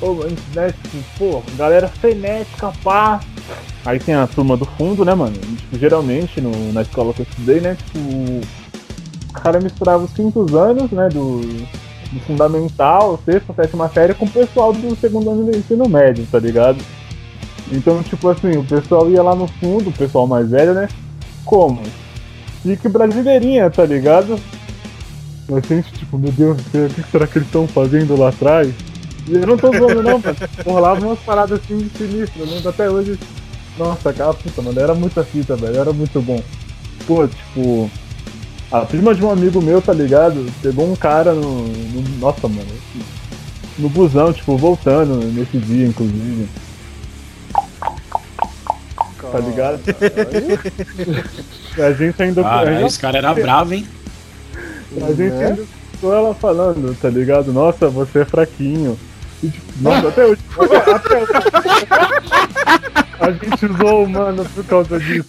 Mano, né, tipo, pô, galera frenética, pá. Aí tem a turma do fundo, né, mano? E, Tipo, geralmente, no, na escola que eu estudei, né, tipo, o cara misturava os quintos anos, né, do, do fundamental, sexta, sétima série, com o pessoal do segundo ano do ensino médio, tá ligado? Então, tipo assim, o pessoal ia lá no fundo, o pessoal mais velho, né? Como? Fique brasileirinha, tá ligado? A gente, tipo, meu Deus do céu, o que será que eles estão fazendo lá atrás? E eu não tô zoando não, mano. Rolava umas paradas assim sinistras, lembro até hoje. Nossa, cara, puta, mano, era muita fita, velho, era muito bom. Pô, tipo, a prima de um amigo meu, tá ligado? Pegou um cara no. no- nossa, mano. No busão, tipo, voltando nesse dia, inclusive. Tá ligado? A gente ainda. a Ah, gente esse cara era bravo, hein? A gente Né? escutou ela falando, tá ligado? Nossa, você é fraquinho. E, tipo, nossa, até hoje. <laughs> Até hoje. A gente usou o mano por causa disso.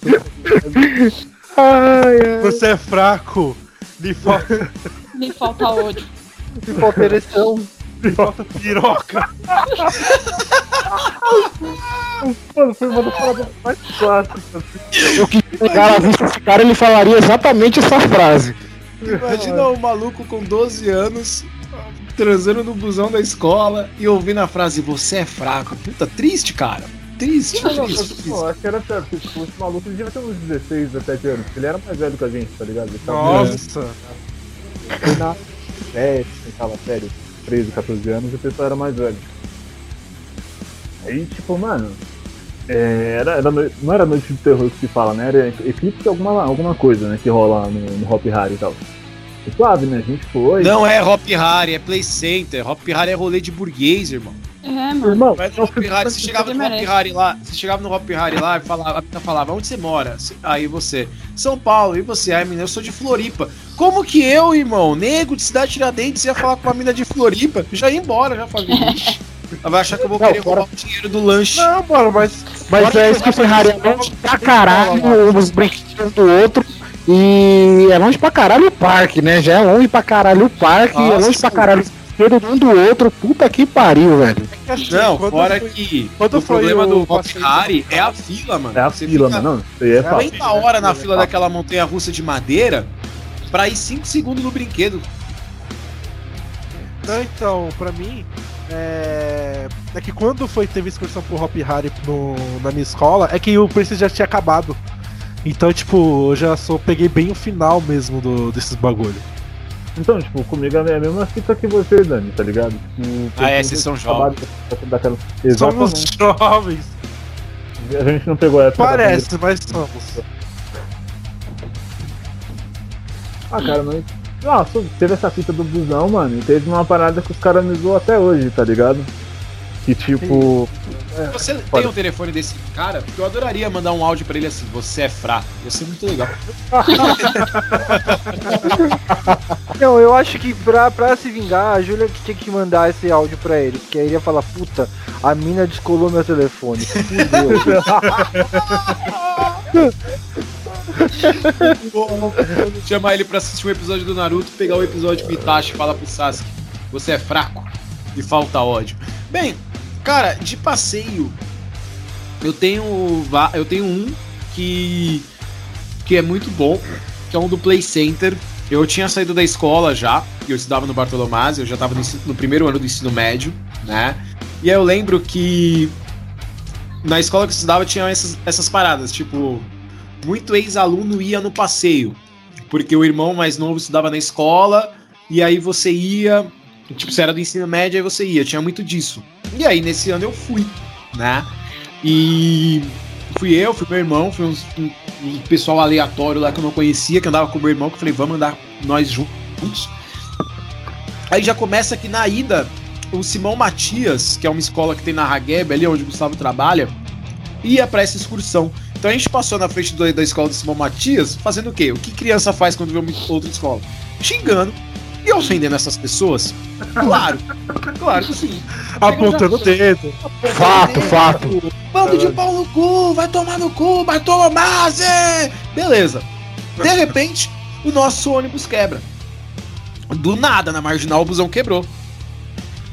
ai, ai. Você é fraco. Lhe falta, Me falta ódio. Que falta ereção. lhe falta piroca. Mano, foi uma das paradas mais clássicas. assim. Eu queria pegar a vista desse cara, ele falaria exatamente essa frase. Imagina o maluco com 12 anos transando no busão da escola e ouvindo a frase você é fraco. Puta, triste, cara. Triste, Não, não, triste. pô, acho que era certo. Tipo, esse maluco ele devia ter uns 16, 17 anos. Ele era mais velho que a gente, tá ligado? Ele tava Nossa. Foi na 7, oitava série, 13, 14 anos, o pessoal era mais velho. Aí, tipo, mano, é, era, era não era noite de terror que se fala, né? Era eclipse alguma, alguma coisa, né? Que rola no, no Hop Harry e tal. E suave, né? A gente foi. Não é Hop Harry, é Play Center. Hop Harry é rolê de burguês, irmão. É, mano. Irmão, Mas no Hop Harry, você chegava no Hop. Harry lá, você chegava no Hop Harry lá e falava, a menina falava, onde você mora? Aí você, São Paulo, e você? Aí a menina, eu sou de Floripa. Como que eu, irmão, nego de cidade Tiradentes, ia falar com uma mina de Floripa? Já ia embora, já falei. <laughs> "Ixi, Ela vai achar que eu vou Não, querer fora- roubar o dinheiro do lanche. Não, mano, mas. Mas Fora é que isso que vai Ferrari é longe pra caralho os brinquedos do outro. E é longe pra caralho o parque, né? Já é longe pra caralho o parque, é Nossa, longe pra caralho os brinquedos um do outro. Puta que pariu, velho. Não, Quando fora foi- que quando o foi problema o do Harry é a fila, mano. É a Você fila, fica mano. Não, é fácil. 40 horas na fila daquela montanha russa de madeira pra ir 5 segundos no brinquedo. Não, então, pra mim, é... é que quando foi teve excursão pro Hop Harry no, na minha escola, é que o preço já tinha acabado. Então, tipo, eu já só peguei bem o final mesmo do, desses bagulho. Então, tipo, comigo é a mesma fita que você, Dani, tá ligado? Tipo, Ah, é, vocês são trabalho Daquela... Somos jovens. A gente não pegou essa. Parece, mas somos. Ah, cara, mas. Nossa, teve essa fita do busão, mano, e teve uma parada que os caras me zoam até hoje, tá ligado? Que tipo. Você tem pode. o telefone desse cara? Porque eu adoraria mandar um áudio pra ele assim: você é fraco. Ia ser muito legal. <laughs> Não, eu acho que pra, pra se vingar, a Júlia que tinha que mandar esse áudio pra ele. Porque aí ele ia falar, puta, a mina descolou meu telefone. <laughs> Fudeu. <laughs> <laughs> Chamar ele pra assistir um episódio do Naruto, pegar o episódio com Itachi e falar pro Sasuke: você é fraco e falta ódio. Bem, cara, de passeio, eu tenho, eu tenho um que, que é muito bom, que é um do Play Center. Eu tinha saído da escola já, eu estudava no Bartolomás, eu já estava no, no primeiro ano do ensino médio, né? E aí eu lembro que na escola que eu estudava tinha essas, essas paradas, tipo, muito ex-aluno ia no passeio, porque o irmão mais novo estudava na escola, e aí você ia, tipo, você era do ensino médio, aí você ia, tinha muito disso. E aí nesse ano eu fui, né? E fui eu, fui meu irmão, fui uns- um, um pessoal aleatório lá que eu não conhecia, que andava com meu irmão, que eu falei, vamos andar nós juntos. Aí já começa que na ida, o Simão Matias, que é uma escola que tem na Ragueb, ali onde o Gustavo trabalha, ia pra essa excursão. Então a gente passou na frente do- da escola do Simão Matias, fazendo o quê? O que criança faz quando vê uma outra escola? Xingando e ofendendo essas pessoas. Claro, claro que sim. Apontando o dedo. Fato, fato. Bando de pau no cu, vai tomar no cu, vai tomar, Zé! Beleza. De repente, o nosso ônibus quebra. Do nada, na marginal, o busão quebrou.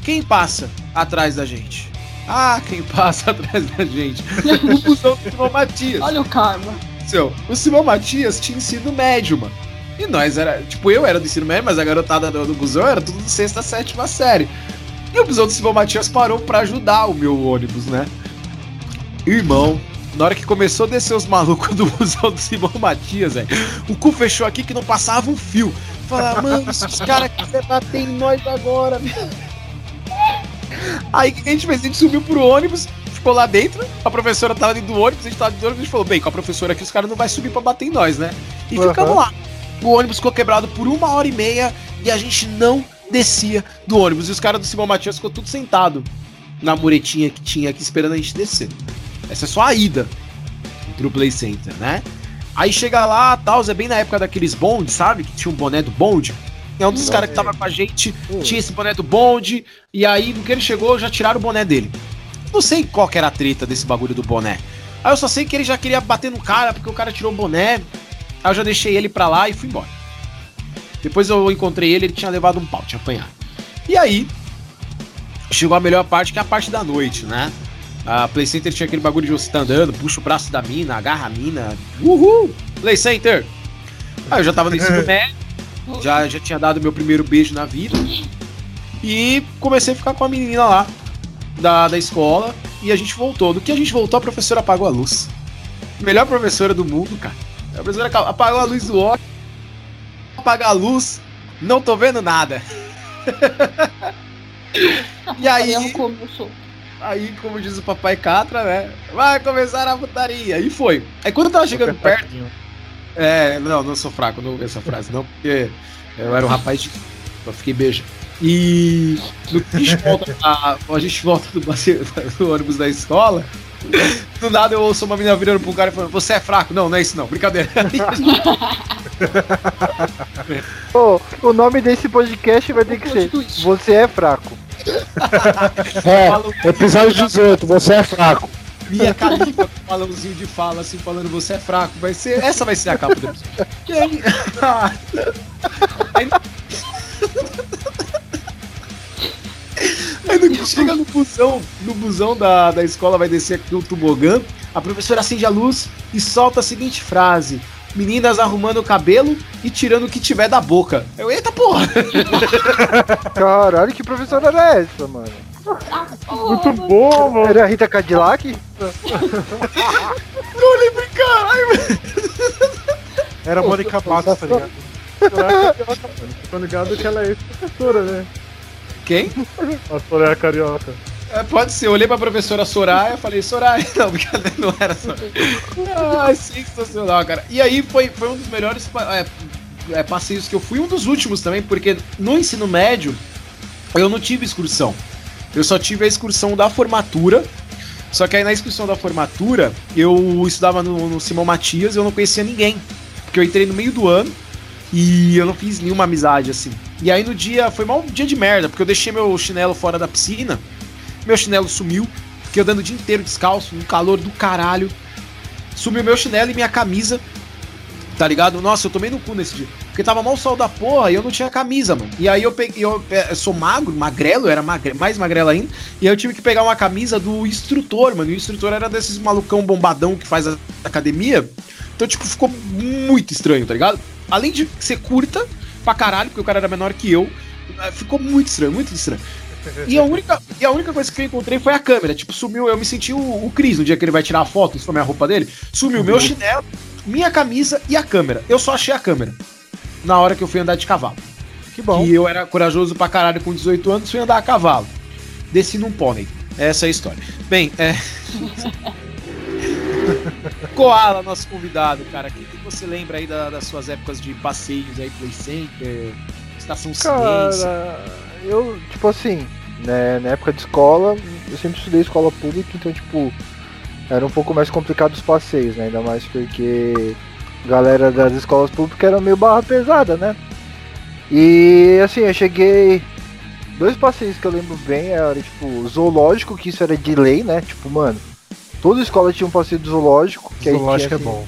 Quem passa atrás da gente? Ah, quem passa <laughs> atrás da gente? O busão do Simão Matias. Olha o karma. Seu, o Simão Matias tinha ensino médio, mano. E nós era. Tipo, eu era do ensino médio, mas a garotada do, do busão era tudo de sexta, sétima série. E o busão do Simão Matias parou pra ajudar o meu ônibus, né? Irmão, na hora que começou a descer os malucos do <laughs> busão do Simão Matias, velho, o cu fechou aqui que não passava um fio. Falar, mano, esses caras querem bater em nós agora, meu. Aí o que a gente fez? A gente subiu pro ônibus, ficou lá dentro, a professora tava dentro do ônibus, a gente tava dentro do ônibus, a gente falou, bem, com a professora aqui os caras não vai subir pra bater em nós, né? E Aham. ficamos lá. O ônibus ficou quebrado por uma hora e meia e a gente não descia do ônibus. E os caras do Simão Matias ficou tudo sentado na muretinha que tinha aqui esperando a gente descer. Essa é só a ida pro Play Center, né? Aí chega lá, tal, é bem na época daqueles bondes, sabe? Que tinha um boné do bonde. É um dos caras que tava com a gente, tinha esse boné do bonde, e aí no que ele chegou, já tiraram o boné dele. Não sei qual que era a treta desse bagulho do boné. Aí eu só sei que ele já queria bater no cara, porque o cara tirou o boné. Aí eu já deixei ele pra lá e fui embora. Depois eu encontrei ele, ele tinha levado um pau, tinha apanhado. E aí, chegou a melhor parte, que é a parte da noite, né? A Play Center tinha aquele bagulho de você tá andando, puxa o braço da mina, agarra a mina. Uhul! Play Center! Aí eu já tava no ensino <laughs> médio, já, já tinha dado meu primeiro beijo na vida. E comecei a ficar com a menina lá da, da escola. E a gente voltou. Do que a gente voltou, a professora apagou a luz. Melhor professora do mundo, cara. A professora apagou a luz do óculos. Apagar a luz. Não tô vendo nada. <laughs> e aí. Sou. Aí, como diz o papai Catra, né? Vai começar a putaria. E foi. Aí quando eu tava chegando perto. É, não, não sou fraco, não ouvi essa frase, não, porque eu era um rapaz de. Eu fiquei beija. E no que a gente volta, a, a gente volta do, do ônibus da escola. Do nada eu ouço uma menina virando pro cara e falando, você é fraco. Não, não é isso não, brincadeira. Aí a gente- Ô, o nome desse podcast vai ter que ser Você é fraco. É, episódio 18, você é fraco. Minha Califa com um balãozinho de fala, assim, falando você é fraco. Vai ser, essa vai ser a capa do episódio. E aí, <laughs> aí, no chega no busão, no busão da, da escola, vai descer aqui o tobogã, a professora acende a luz e solta a seguinte frase. Meninas arrumando o cabelo e tirando o que tiver da boca. Eu, eita porra! <laughs> Caralho, que professora era essa, mano? Muito bom, mano. Era a Rita Cadillac? Eu lembrei, caralho, Era a Mônica Matos, tá ligado? Tô ligado que ela é ex-professora, né? Quem? A Soraya Carioca. É, pode ser, eu olhei pra professora Soraya e falei, Soraya, <laughs> não, brincadeira, não era Soraya. Ah, sensacional, cara. E aí foi, foi um dos melhores é, é, passeios que eu fui, um dos últimos também, porque no ensino médio eu não tive excursão. Eu só tive a excursão da formatura. Só que aí na excursão da formatura, eu estudava no, no Simão Matias e eu não conhecia ninguém. Porque eu entrei no meio do ano e eu não fiz nenhuma amizade assim. E aí no dia, foi mal um dia de merda, porque eu deixei meu chinelo fora da piscina. Meu chinelo sumiu, fiquei andando o dia inteiro descalço, no calor do caralho. Sumiu meu chinelo e minha camisa, tá ligado? Nossa, eu tomei no cu nesse dia. Porque tava mal sol da porra e eu não tinha camisa, mano. E aí eu peguei, eu, é, eu sou magro, magrelo, era magre, mais magrelo ainda. E aí eu tive que pegar uma camisa do instrutor, mano. E o instrutor era desses malucão bombadão que faz a academia. Então, tipo, ficou muito estranho, tá ligado? Além de ser curta pra caralho, porque o cara era menor que eu, eh, ficou muito estranho, muito estranho. E a, única, e a única coisa que eu encontrei foi a câmera. Tipo, sumiu. Eu me senti o, o Cris no dia que ele vai tirar a foto, isso foi a minha roupa dele. Sumiu meu chinelo, minha camisa e a câmera. Eu só achei a câmera. Na hora que eu fui andar de cavalo. Que bom. E eu era corajoso pra caralho com 18 anos, fui andar a cavalo. Desci num pônei. Essa é a história. Bem, é. <laughs> Koala, nosso convidado, cara. O que, que você lembra aí da- das suas épocas de passeios aí, Play Center, Estação Ciência? Cara, eu, tipo assim, né, na época de escola, eu sempre estudei escola pública, então, tipo, era um pouco mais complicado os passeios, né? Ainda mais porque galera das escolas públicas era meio barra pesada, né? E, assim, eu cheguei. Dois passeios que eu lembro bem era, tipo, zoológico, que isso era de lei, né? Tipo, mano, toda escola tinha um passeio de zoológico. Que aí Zoológico é tinha, assim, bom.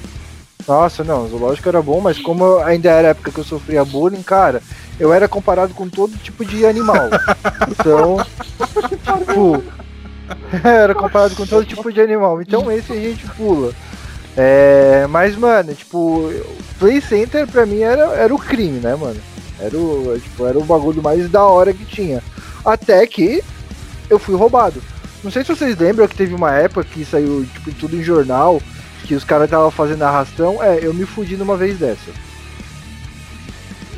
nossa, não, zoológico era bom, mas como ainda era a época que eu sofria bullying, cara, eu era comparado com todo tipo de animal. Então, <laughs> tipo, <laughs> era comparado com todo tipo de animal. Então esse a gente pula. É, mas, mano, tipo, Play Center pra mim era, era o crime, né, mano? Era o, tipo, era o bagulho mais da hora que tinha. Até que eu fui roubado. Não sei se vocês lembram que teve uma época que saiu tipo, tudo em jornal, que os caras estavam fazendo arrastão. É, eu me fudi numa vez dessa.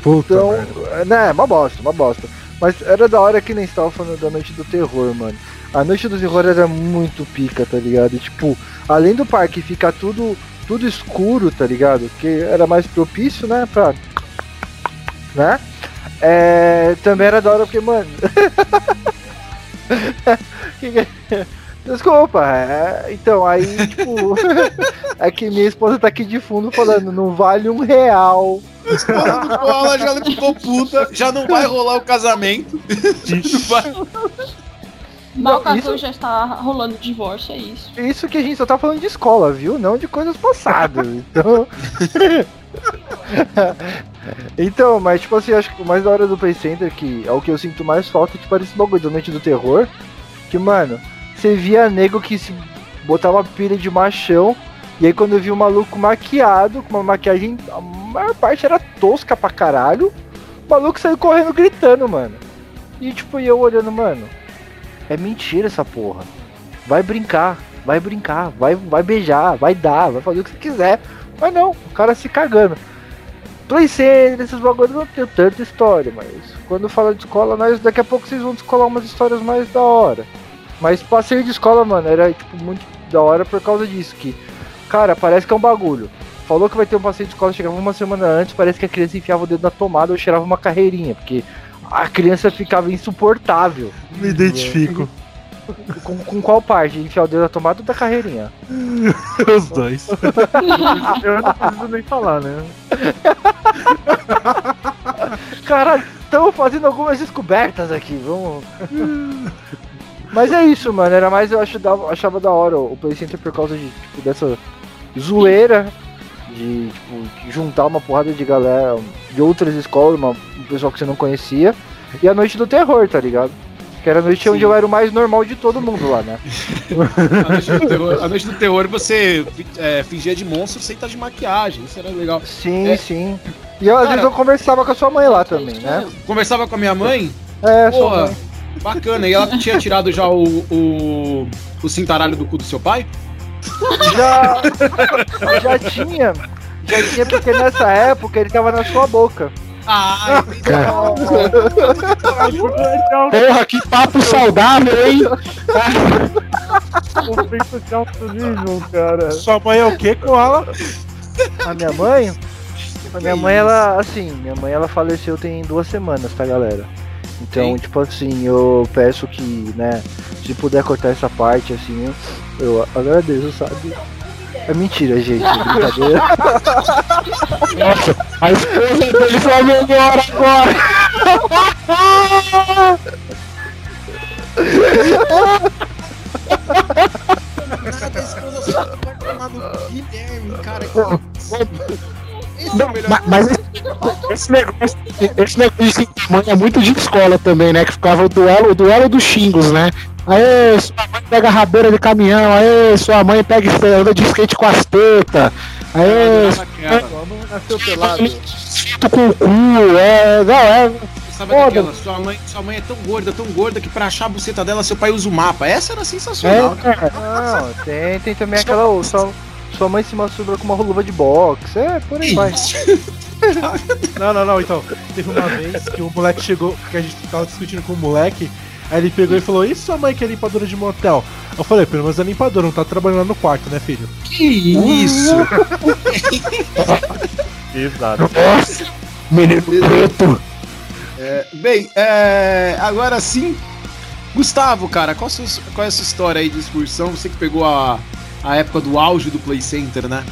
Puta Então, merda. é, né, uma bosta, uma bosta. Mas era da hora que nem estava falando da Noite do Terror, mano. A Noite do Terror era muito pica, tá ligado? E, tipo, além do parque ficar tudo, tudo escuro, tá ligado? Que era mais propício, né, pra... Né? É, também era da hora porque, mano... <laughs> Que- Desculpa, é, então, aí, tipo... <laughs> é que minha esposa tá aqui de fundo falando, não vale um real Porra do Koala já ficou puta, já não vai rolar o casamento. <laughs> Não vai- Mal isso- já está rolando divórcio, é isso. Isso que a gente só tá falando de escola, viu? Não de coisas passadas. <laughs> Então. <laughs> então, mas tipo assim, acho que o mais da hora do Play Center, que é o que eu sinto mais falta, tipo, era esse bagulho da noite do terror. Que, mano, você via nego que se botava pilha de machão. E aí quando eu vi o maluco maquiado, com uma maquiagem, a maior parte era tosca pra caralho. O maluco saiu correndo gritando, mano. E tipo, eu olhando, mano, é mentira essa porra. Vai brincar, vai brincar, vai, vai beijar, vai dar, vai fazer o que você quiser. Mas não, o cara se cagando. Play Center, esses bagulhos não tem tanta história, mas quando fala de escola, nós daqui a pouco vocês vão descolar umas histórias mais da hora. Mas passeio de escola, mano, era tipo muito da hora por causa disso, que, cara, parece que é um bagulho. Falou que vai ter um passeio de escola, chegava uma semana antes, parece que a criança enfiava o dedo na tomada ou cheirava uma carreirinha, porque a criança ficava insuportável. Me identifico. Com, com qual parte? Enfiar o dedo na tomada ou da carreirinha? <laughs> Os dois. <laughs> Eu não preciso nem falar, né? <laughs> Caralho, estamos fazendo algumas descobertas aqui, vamos. Mas é isso, mano. Era mais eu acho, da- achava da hora o Play Center por causa de, tipo, dessa zoeira de, tipo, juntar uma porrada de galera de outras escolas, uma, um pessoal que você não conhecia. E a noite do terror, tá ligado? Que era a noite Sim. onde eu era o mais normal de todo mundo lá, né? <laughs> A noite do terror, a noite do terror você é, fingia de monstro sem estar de maquiagem. Isso era legal. Sim, É. sim. E eu, às Cara- vezes eu conversava com a sua mãe lá também, né? Conversava com a minha mãe, É, Porra, mãe. bacana. E ela tinha tirado já o, o, o cintaralho do cu do seu pai? Já, já tinha. Já tinha, porque nessa época ele tava na sua boca. Ah, Porra, que papo saudável, hein? Conflito de alto nível, cara. Sua mãe é o quê, Koala? A minha mãe? A minha mãe, ela, assim, minha mãe, ela faleceu tem duas semanas, tá, galera? Então, Sim. tipo assim, eu peço que, né, se puder cortar essa parte, assim, eu, eu agradeço, sabe? É mentira, gente, é brincadeira. <laughs> A esposa dele foi agora. Nada, a esposa só vai tomar no Guilherme, cara. Esse é o melhor. Ma- Mas esse, negócio, esse negócio de mãe é muito de escola também, né? Que ficava o duelo, o duelo dos xingos, né? Aê, sua mãe pega rabeira de caminhão, aê, sua mãe pega anda de skate com as tetas, aê, Sua mãe nasceu pelado. sinto com o cu, é. Não, é. Sabe Foda. daquela? Sua mãe, sua mãe é tão gorda, tão gorda que pra achar a buceta dela, seu pai usa o mapa. Essa era sensacional. é, cara. Não, tem, tem também aquela, sua, sua mãe se masturba com uma luva de boxe, é, por aí vai. <laughs> Não, não, não, então. Teve uma vez que o moleque chegou, que a gente tava discutindo com o moleque, aí ele pegou e falou, e sua mãe que é limpadora de motel? Eu falei, pelo menos é limpadora, não tá trabalhando no quarto, né, filho? Que isso? <laughs> Exato. Nossa, menino preto. Bem, é, agora sim. Gustavo, cara, qual, sua- qual é a sua história aí de excursão? Você que pegou a, a época do auge do Play Center, né?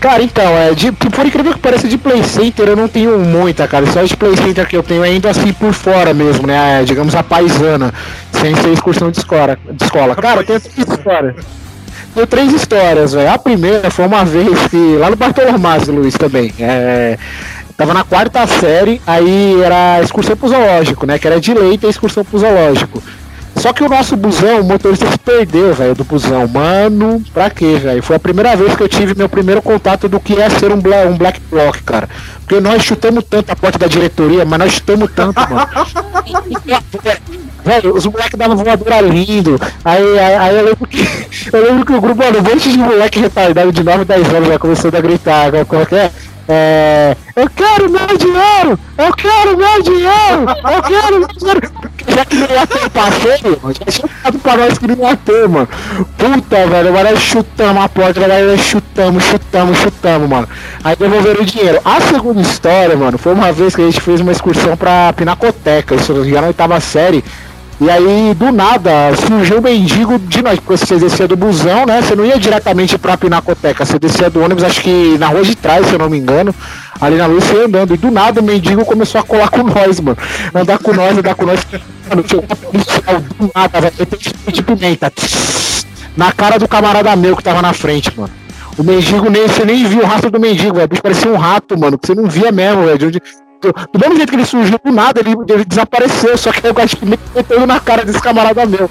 Cara, então, é, de, por incrível que pareça, de Play Center eu não tenho muita, cara. Só de Play Center que eu tenho é ainda assim por fora mesmo, né? Digamos a paisana, sem ser excursão de escola. De escola. Cara, eu tenho três histórias. Tenho três histórias, velho. A primeira foi uma vez que, lá no Bartolomás, Luiz, também. É, tava na quarta série, aí era excursão pro zoológico, né? Que era de lei ter excursão pro zoológico. Só que o nosso busão, o motorista se perdeu, velho, do busão. Mano, pra quê, velho? Foi a primeira vez que eu tive meu primeiro contato do que é ser um, bla- um black block, cara. Porque nós chutamos tanto a porta da diretoria, mas nós chutamos tanto, mano. <laughs> Velho, os moleques davam voadora lindo. Aí, aí, aí eu lembro que. Eu lembro que o grupo, mano, um monte de moleque retardado de 9, 10 anos já começando a gritar. É que é? É, eu quero meu dinheiro! Eu quero meu dinheiro! Eu quero meu dinheiro! Já que não ia ter passeio, já tinha falado pra nós que não ia ter, mano. Puta, velho, agora chutamos a porta, agora chutamos, chutamos, chutamos, mano. Aí devolveram o dinheiro. A segunda história, mano, foi uma vez que a gente fez uma excursão pra Pinacoteca, isso já na oitava série. E aí, do nada, surgiu um mendigo de nós, porque você descia do busão, né? Você não ia diretamente pra Pinacoteca, você descia do ônibus, acho que na rua de trás, se eu não me engano, ali na luz você ia andando. E do nada o mendigo começou a colar com nós, mano. Andar com nós, andar com nós. Mano, tinha um do nada, velho. De pimenta. Na cara do camarada meu que tava na frente, mano. O mendigo nem, você nem viu o rastro do mendigo, velho. O bicho parecia um rato, mano, que você não via mesmo, velho. De onde, do, mesmo jeito que ele surgiu do nada, ele, ele desapareceu, só que eu acho que metendo na cara desse camarada meu.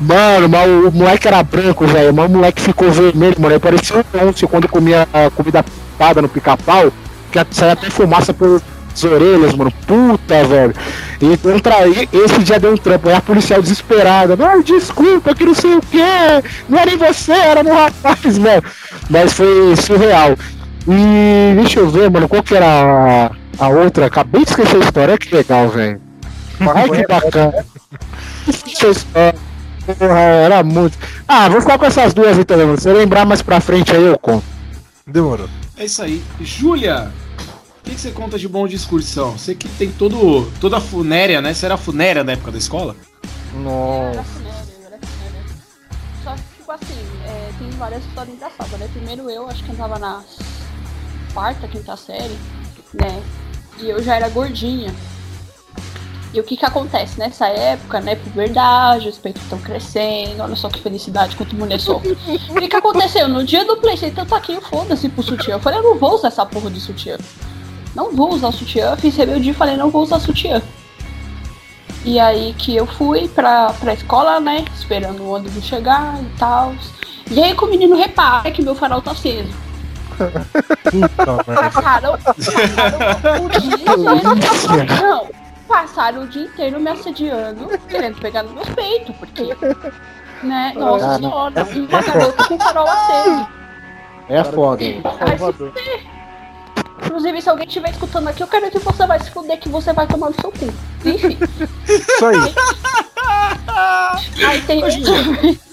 Mano, mas o, moleque era branco, velho, mas o moleque ficou vermelho, mano. Ele parecia um once quando comia a comida pitada no pica-pau, que saia até fumaça pelas orelhas, mano. Puta, velho. E- esse dia deu um trampo, aí a policial desesperada. Não, desculpa, que não sei o que. Não era nem você, era no rapaz, mano. Mas foi surreal. E deixa eu ver, mano, qual que era a, outra? Acabei de esquecer a história, que legal, velho. Ai, que bacana. Esqueci a história. Porra, era muito. Ah, vou ficar com essas duas aí também, mano. Se eu lembrar mais pra frente aí, eu conto. Demorou. É isso aí. Júlia, o que, que você conta de bom de excursão? Você que tem todo, toda a funéria, né? Você era funéria na época da escola? Nossa. só que, tipo assim, é, tem várias histórias engraçadas, né? Primeiro eu, acho que andava na quarta, quinta série, né? E eu já era gordinha. E o que que acontece nessa época, né? Puberdade, os peitos estão crescendo, olha só que felicidade quanto mulher sofre. O que que aconteceu? No dia do Playstation, eu taquei o foda-se pro sutiã. Eu falei, eu não vou usar essa porra de sutiã. Não vou usar sutiã. Fiz rebeldia e falei, não vou usar sutiã. E aí que eu fui pra, pra escola, né? Esperando o ônibus chegar e tal. E aí que o menino repara que meu farol tá aceso. Puta merda. Passaram, passaram o dia inteiro. Não, passaram o dia inteiro me assediando, querendo pegar no meu peito, porque. Né? Nossa Ah, não. senhora, uma garota com farol aceso. É foda. Inclusive, se alguém estiver escutando aqui, eu quero que você vai se fuder, que você vai tomar no seu cu. Enfim. Isso aí. Aí tem.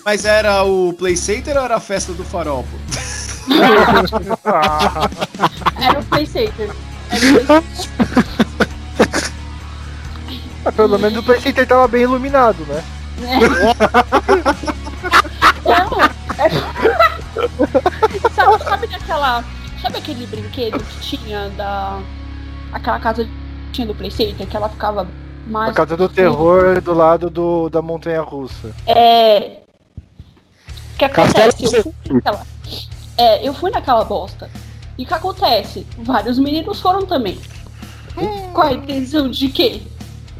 Mas era o Play Center ou era a festa do farol, pô? Era o. Era. <laughs> Ah, pelo menos o PlayStation tava bem iluminado, né? Não, é... sabe, sabe daquela. Sabe aquele brinquedo que tinha da. Aquela casa que tinha do Playstation, que ela ficava mais. A casa do terror do lado do, da montanha russa. É. O que acontece? Eu fui naquela. É, eu fui naquela bosta. E o que acontece? Vários meninos foram também. Com a intenção de quê?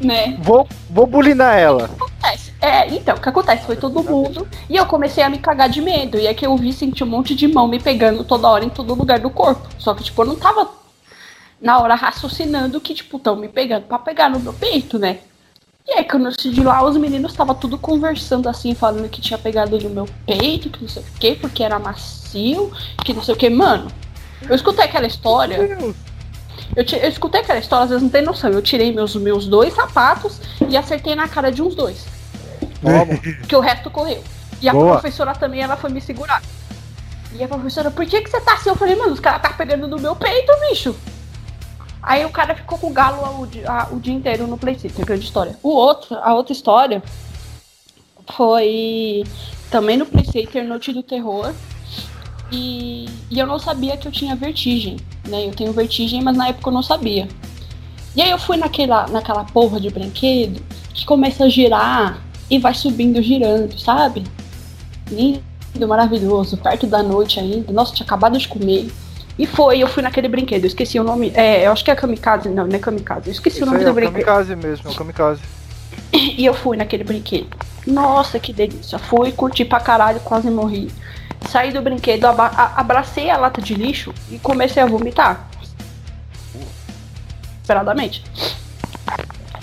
Né? Vou, vou bulinar ela. acontece? É, então, o que acontece? Foi todo mundo e eu comecei a me cagar de medo. E é que eu vi, senti um monte de mão me pegando toda hora em todo lugar do corpo. Só que, tipo, eu não tava na hora raciocinando que, tipo, tão me pegando pra pegar no meu peito, né? E aí, quando eu decidi lá, os meninos estavam tudo conversando assim, falando que tinha pegado no meu peito, que não sei o quê, porque era macio, que não sei o quê. Mano, eu escutei aquela história. Eu, eu escutei aquela história, vocês não têm noção. Eu tirei meus, meus dois sapatos e acertei na cara de uns dois. Porque <laughs> o resto correu. E a Boa. professora também, ela foi me segurar. E a professora, por que, que você tá assim? Eu falei, mano, os caras tá pegando no meu peito, bicho. Aí o cara ficou com o galo o, a- o dia inteiro no Playstation, grande história. O outro, a outra história foi também no Playstation, Noite do Terror. E, e eu não sabia que eu tinha vertigem, né? Eu tenho vertigem, mas na época eu não sabia. E aí eu fui naquela, naquela porra de brinquedo que começa a girar e vai subindo girando, sabe? Lindo, maravilhoso, perto da noite ainda. Nossa, tinha acabado de comer. E foi, eu fui naquele brinquedo, eu esqueci o nome. É, eu acho que é Kamikaze, não, não é Kamikaze. Eu esqueci Isso o nome aí é do o brinquedo. kamikaze mesmo, é o kamikaze. <laughs> E eu fui naquele brinquedo. Nossa, que delícia. Fui, curti pra caralho, quase morri. Saí do brinquedo, abracei a lata de lixo e comecei a vomitar. Esperadamente.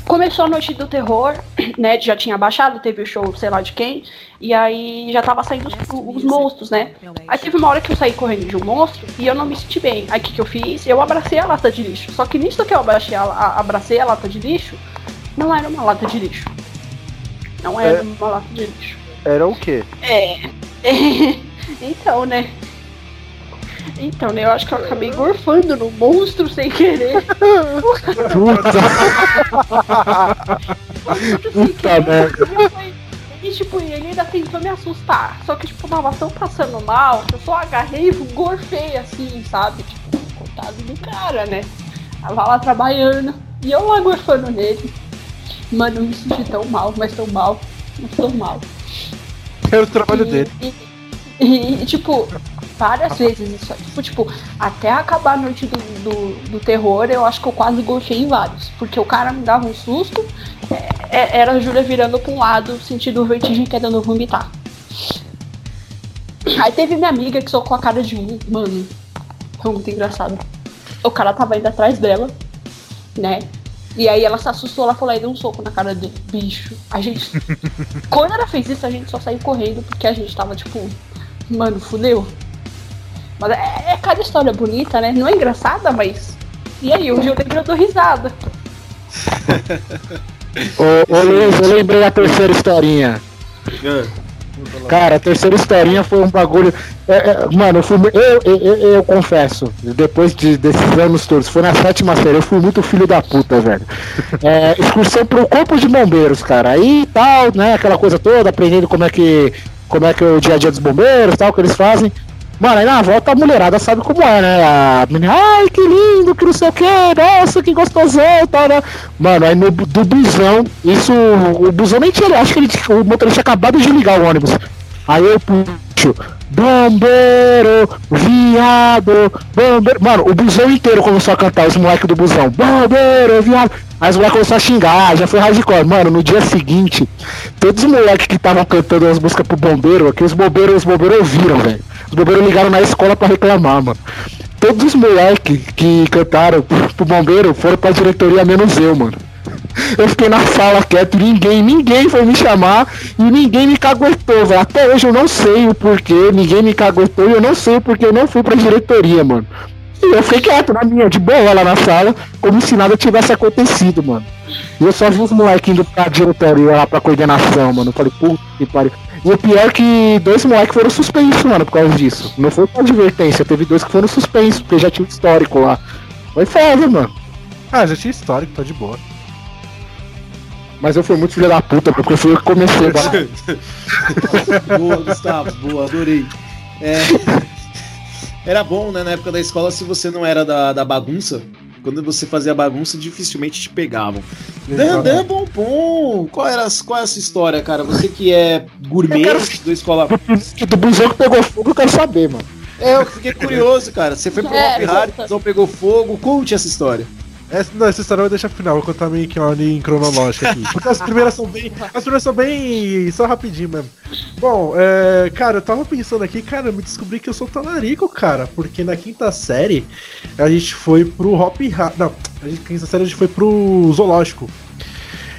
Começou a noite do terror, <clears throat> né? Já tinha baixado, teve o show, sei lá de quem. E aí já tava saindo os, os monstros, né? Aí teve uma hora que eu saí correndo de um monstro e eu não me senti bem. Aí o que, que eu fiz? Eu abracei a lata de lixo. Só que nisso que eu abracei a, a- abracei a lata de lixo, não era uma lata de lixo. Não era É. uma lata de lixo. Era o quê? É. <laughs> então, né? Então, né? Eu acho que eu acabei gorfando no monstro sem querer. Puta merda. E tipo, ele ainda tentou me assustar. Só que, tipo, tava tão passando mal que eu só agarrei e gorfei assim, sabe? Tipo, contado do cara, né? Tava lá trabalhando. E eu lá gorfando nele. Mano, eu me senti tão mal, mas tão mal. Mas tão mal. Era o trabalho E- dele. E, e, tipo, várias vezes isso. Tipo, tipo, até acabar a noite do, do, do terror, eu acho que eu quase golfei em vários. Porque o cara me dava um susto, é, é- era a Júlia virando pra um lado, sentindo vertigem querendo vomitar. Aí teve minha amiga que socou a cara de um, mano. Foi muito engraçado. O cara tava indo atrás dela, né? E aí ela se assustou, ela falou, aí deu um soco na cara dele. Bicho. A gente. <laughs> Quando ela fez isso, a gente só saiu correndo, porque a gente tava tipo, mano, fudeu. Mas é, é cada história bonita, né? Não é engraçada, mas. E aí, eu lembro, eu dou risada. <laughs> Ô, ô Luiz, eu lembrei a terceira historinha. Cara, a terceira historinha foi um bagulho. é, é, mano, eu fui. Eu, eu, eu, eu confesso, depois de, desses anos todos, foi na sétima série, eu fui muito filho da puta, velho. É, excursão pro corpo de bombeiros, cara. Aí tal, né? Aquela coisa toda, aprendendo como é que como é que é o dia a dia dos bombeiros tal, o que eles fazem. Mano, aí na volta a mulherada sabe como é, né? A menina, ai, que lindo, que não sei o que, nossa, que gostosão tal, né? Mano, aí no do busão, isso, o busão nem tinha, acho que ele, o motorista tinha acabado de ligar o ônibus. Aí eu puxo, bombeiro, viado, bombeiro. Mano, o busão inteiro começou a cantar, os moleques do busão, bombeiro, viado. Aí os moleques começaram a xingar, já foi hardcore. Mano, no dia seguinte, todos os moleques que estavam cantando as músicas pro bombeiro, aqui os bombeiros, os bombeiros ouviram, velho. Os bombeiros ligaram na escola pra reclamar, mano. Todos os moleques que cantaram pro bombeiro foram pra diretoria, menos eu, mano. Eu fiquei na sala quieto, ninguém, ninguém foi me chamar e ninguém me caguetou, velho. Até hoje eu não sei o porquê, ninguém me caguetou e eu não sei o porquê eu não fui pra diretoria, mano. E eu fiquei quieto na minha, de boa lá na sala, como se nada tivesse acontecido, mano. E eu só vi os moleques indo pra diretoria lá pra coordenação, mano. Eu falei, puta que pariu. E o pior é que dois moleques foram suspensos, mano, por causa disso. Não foi por advertência, teve dois que foram suspensos, porque já tinha um histórico lá. Foi foda, mano. Ah, já tinha histórico, tá de boa. Mas eu fui muito filho da puta, porque eu fui eu que comecei. a- <laughs> boa, Gustavo, boa, adorei. É, era bom, né, na época da escola, se você não era da, da bagunça, quando você fazia bagunça, dificilmente te pegavam. Dandan Bombom, qual era, qual é essa história, cara? Você que é gourmet Eu da escola. Que do busão que pegou fogo, eu quero saber, mano. É, eu fiquei curioso, cara. Você foi pro É, exato. não pegou fogo. Conte essa história. Essa, não, essa história eu vou deixar pro final, vou contar meio que uma ordem cronológica aqui. <laughs> Porque as primeiras são bem. As primeiras são bem. só rapidinho mesmo. Bom, é, cara, eu tava pensando aqui, cara, eu me descobri que eu sou talarico, cara. Porque na quinta série a gente foi pro Hop Não, a gente, quinta série a gente foi pro zoológico.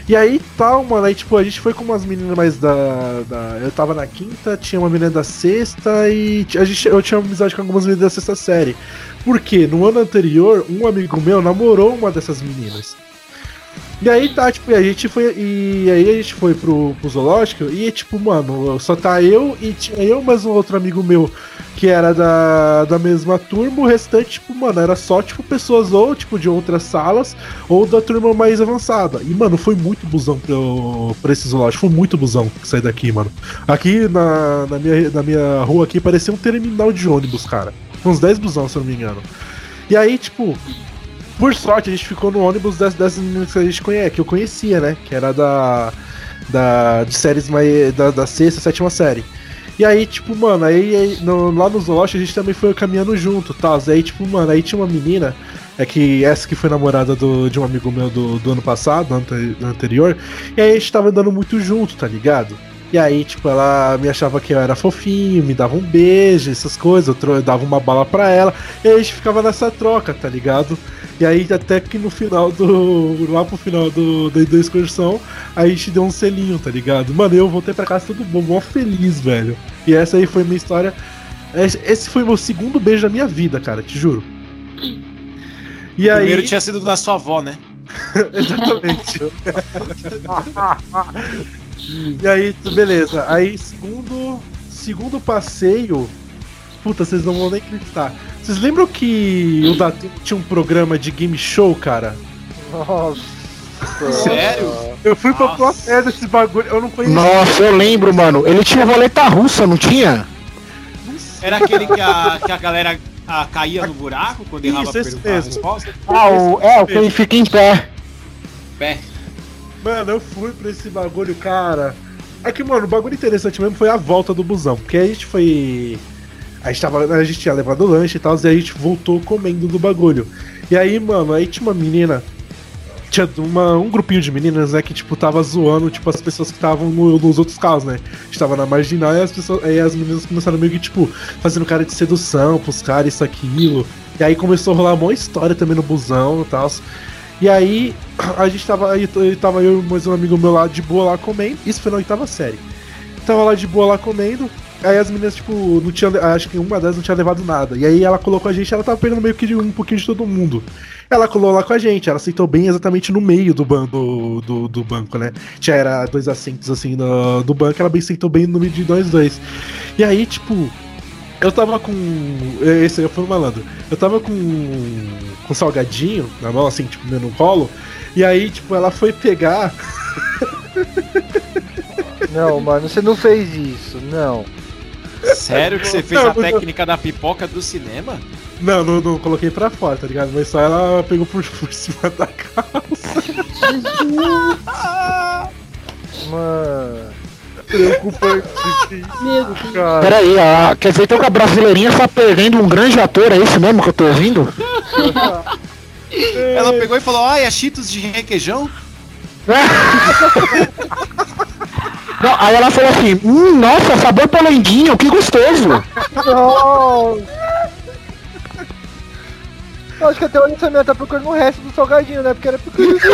E aí tal, mano, aí tipo, a gente foi com umas meninas mais da, da. Eu tava na quinta, tinha uma menina da sexta e a gente, eu tinha amizade com algumas meninas da sexta série. Porque no ano anterior, um amigo meu namorou uma dessas meninas. E aí tá, tipo, e a gente foi. E aí a gente foi pro, pro zoológico e, tipo, mano, só tá eu e tinha eu mais um outro amigo meu que era da, da mesma turma, o restante, tipo, mano, era só, tipo, pessoas ou, tipo, de outras salas, ou da turma mais avançada. E, mano, foi muito busão pro, pra esse zoológico, foi muito busão sair daqui, mano. Aqui na, na, minha, na minha rua aqui parecia um terminal de ônibus, cara. Uns 10 busão, se eu não me engano. E aí, tipo, por sorte, a gente ficou no ônibus das, dessas meninas que a gente conhece, que eu conhecia, né? Que era da. da de séries mais. Da, da sexta, sétima série. E aí, tipo, mano, aí, aí no- lá no zoológico a gente também foi caminhando junto, tal. Aí, tipo, mano, aí tinha uma menina, é que essa que foi namorada do, de um amigo meu do, do ano passado, do anterior, e aí a gente tava andando muito junto, tá ligado? E aí, tipo, ela me achava que eu era fofinho, me dava um beijo, essas coisas, eu, eu dava uma bala pra ela, e aí a gente ficava nessa troca, tá ligado? E aí, até que no final do. Lá pro final do, da, da excursão, a gente deu um selinho, tá ligado? Mano, eu voltei pra casa todo bom, mó feliz, velho. E essa aí foi minha história. Esse foi meu segundo beijo da minha vida, cara, te juro. E O aí. primeiro tinha sido da sua avó, né? <laughs> Exatamente. <laughs> e aí, beleza. Aí, segundo, segundo passeio. Puta, vocês não vão nem acreditar. Vocês lembram que o Datena tinha um programa de game show, cara? Nossa. Sério? Eu fui pra Nossa. plateia desse bagulho, eu não conhecia. Nossa, eu lembro, mano. Ele tinha roleta russa, não tinha? Era aquele que a, que a galera ah, caía no buraco quando errava Isso, a esse pergunta- a mesmo. resposta? Ah, o, é, o que ele fica em pé. Pé. Mano, eu fui pra esse bagulho, cara. É que, mano, o bagulho interessante mesmo foi a volta do busão. Porque a gente foi. A gente, tava, a gente tinha levado lanche e tal, e a gente voltou comendo do bagulho. E aí, mano, aí tinha uma menina. Tinha uma, um grupinho de meninas, né, que, tipo, tava zoando, tipo, as pessoas que estavam no- nos outros carros, né? A gente tava na marginal e as pessoas. Aí as meninas começaram meio que, tipo, fazendo cara de sedução pros caras, isso, aquilo. E aí começou a rolar uma história também no busão e tal. E aí, a gente tava. Aí tava eu e mais um amigo meu lá de boa lá comendo. Isso foi na oitava série. Tava lá de boa lá comendo. Aí as meninas, tipo, não tinha. Acho que uma delas não tinha levado nada. E aí ela colocou a gente, ela tava pegando meio que de um pouquinho de todo mundo. Ela colou lá com a gente, ela sentou bem exatamente no meio do, ban do, do, do banco, né? Já era dois assentos assim no, do banco, ela bem sentou bem no meio de nós dois. E aí, tipo, eu tava com. Esse aí fui no malandro. Eu tava com. com salgadinho na mão, assim, tipo, meio no colo. E aí, tipo, ela foi pegar. Não, mano, você não fez isso, não. Sério que você fez Não, a técnica da pipoca do cinema? Não, não, não coloquei pra fora, tá ligado? Mas só ela pegou por, <laughs> por cima da calça. <laughs> Mano. Preocupante. Meu Deus. Cara, Peraí, ah, quer dizer então que a brasileirinha está perdendo um grande ator, é isso mesmo que eu tô ouvindo? <laughs> Ela pegou e falou: Ai, é Cheetos de requeijão? Não, aí ela falou assim, hum, nossa, sabor polenguinho, que gostoso. não. Eu acho que até o lançamento tá procurando o resto do salgadinho, né? Porque era pequenininho. <laughs>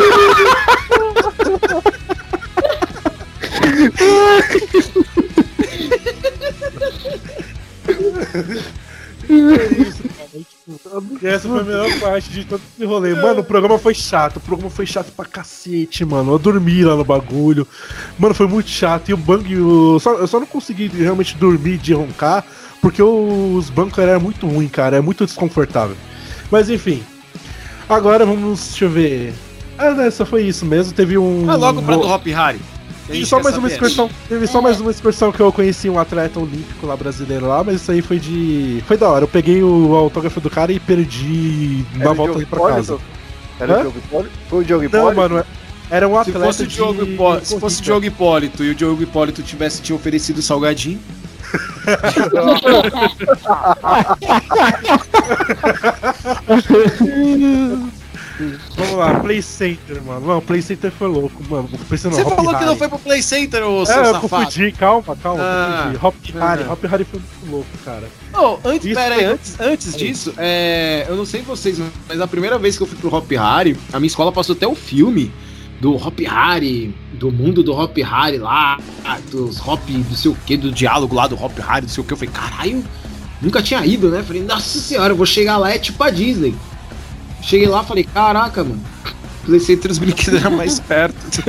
E essa foi a melhor parte de todo esse rolê. Mano, o programa foi chato. O programa foi chato pra cacete, mano. Eu dormi lá no bagulho. Mano, foi muito chato. E o bang. Eu só, eu só não consegui realmente dormir de roncar. Porque os bancos eram muito ruins, cara. É muito desconfortável. Mas enfim. Agora vamos. Deixa eu ver. Ah, né, só foi isso mesmo. Teve um. Ah, logo pra do Hop Harry. Teve só mais uma excursão. Teve só mais uma excursão que eu conheci um atleta olímpico lá brasileiro lá, mas isso aí foi de. Foi da hora. Eu peguei o autógrafo do cara e perdi na Era volta aí pra casa. Era Hã? o Diogo Hipólito? Foi o Diogo Não, Hipólito? mano, era um Se atleta. fosse, o Diogo de Hipólito, se fosse o. Diogo Hipólito e o Diogo Hipólito tivesse te oferecido salgadinho, <laughs> <laughs> <laughs> Vamos lá, Play Center, mano. Não, Play Center foi louco, mano. Você Hop falou que não Harry. foi pro Play Center, ô seu É, eu safado. confundi, calma, calma, Ah. confundi. Hop Harry, Ah. Hop Harry foi muito louco, cara. Não, antes, Isso pera aí, antes, antes disso, é, eu não sei vocês, mas a primeira vez que eu fui pro Hop Harry, a minha escola passou até o filme do Hop Harry, do mundo do Hop Harry lá, dos Hop, do sei o que, do diálogo lá do Hop Harry, do sei o que. Eu falei, caralho, nunca tinha ido, né? Falei, nossa senhora, eu vou chegar lá, é tipo a Disney. Cheguei lá, falei, caraca, mano. Play Center os brinquedos eram mais perto.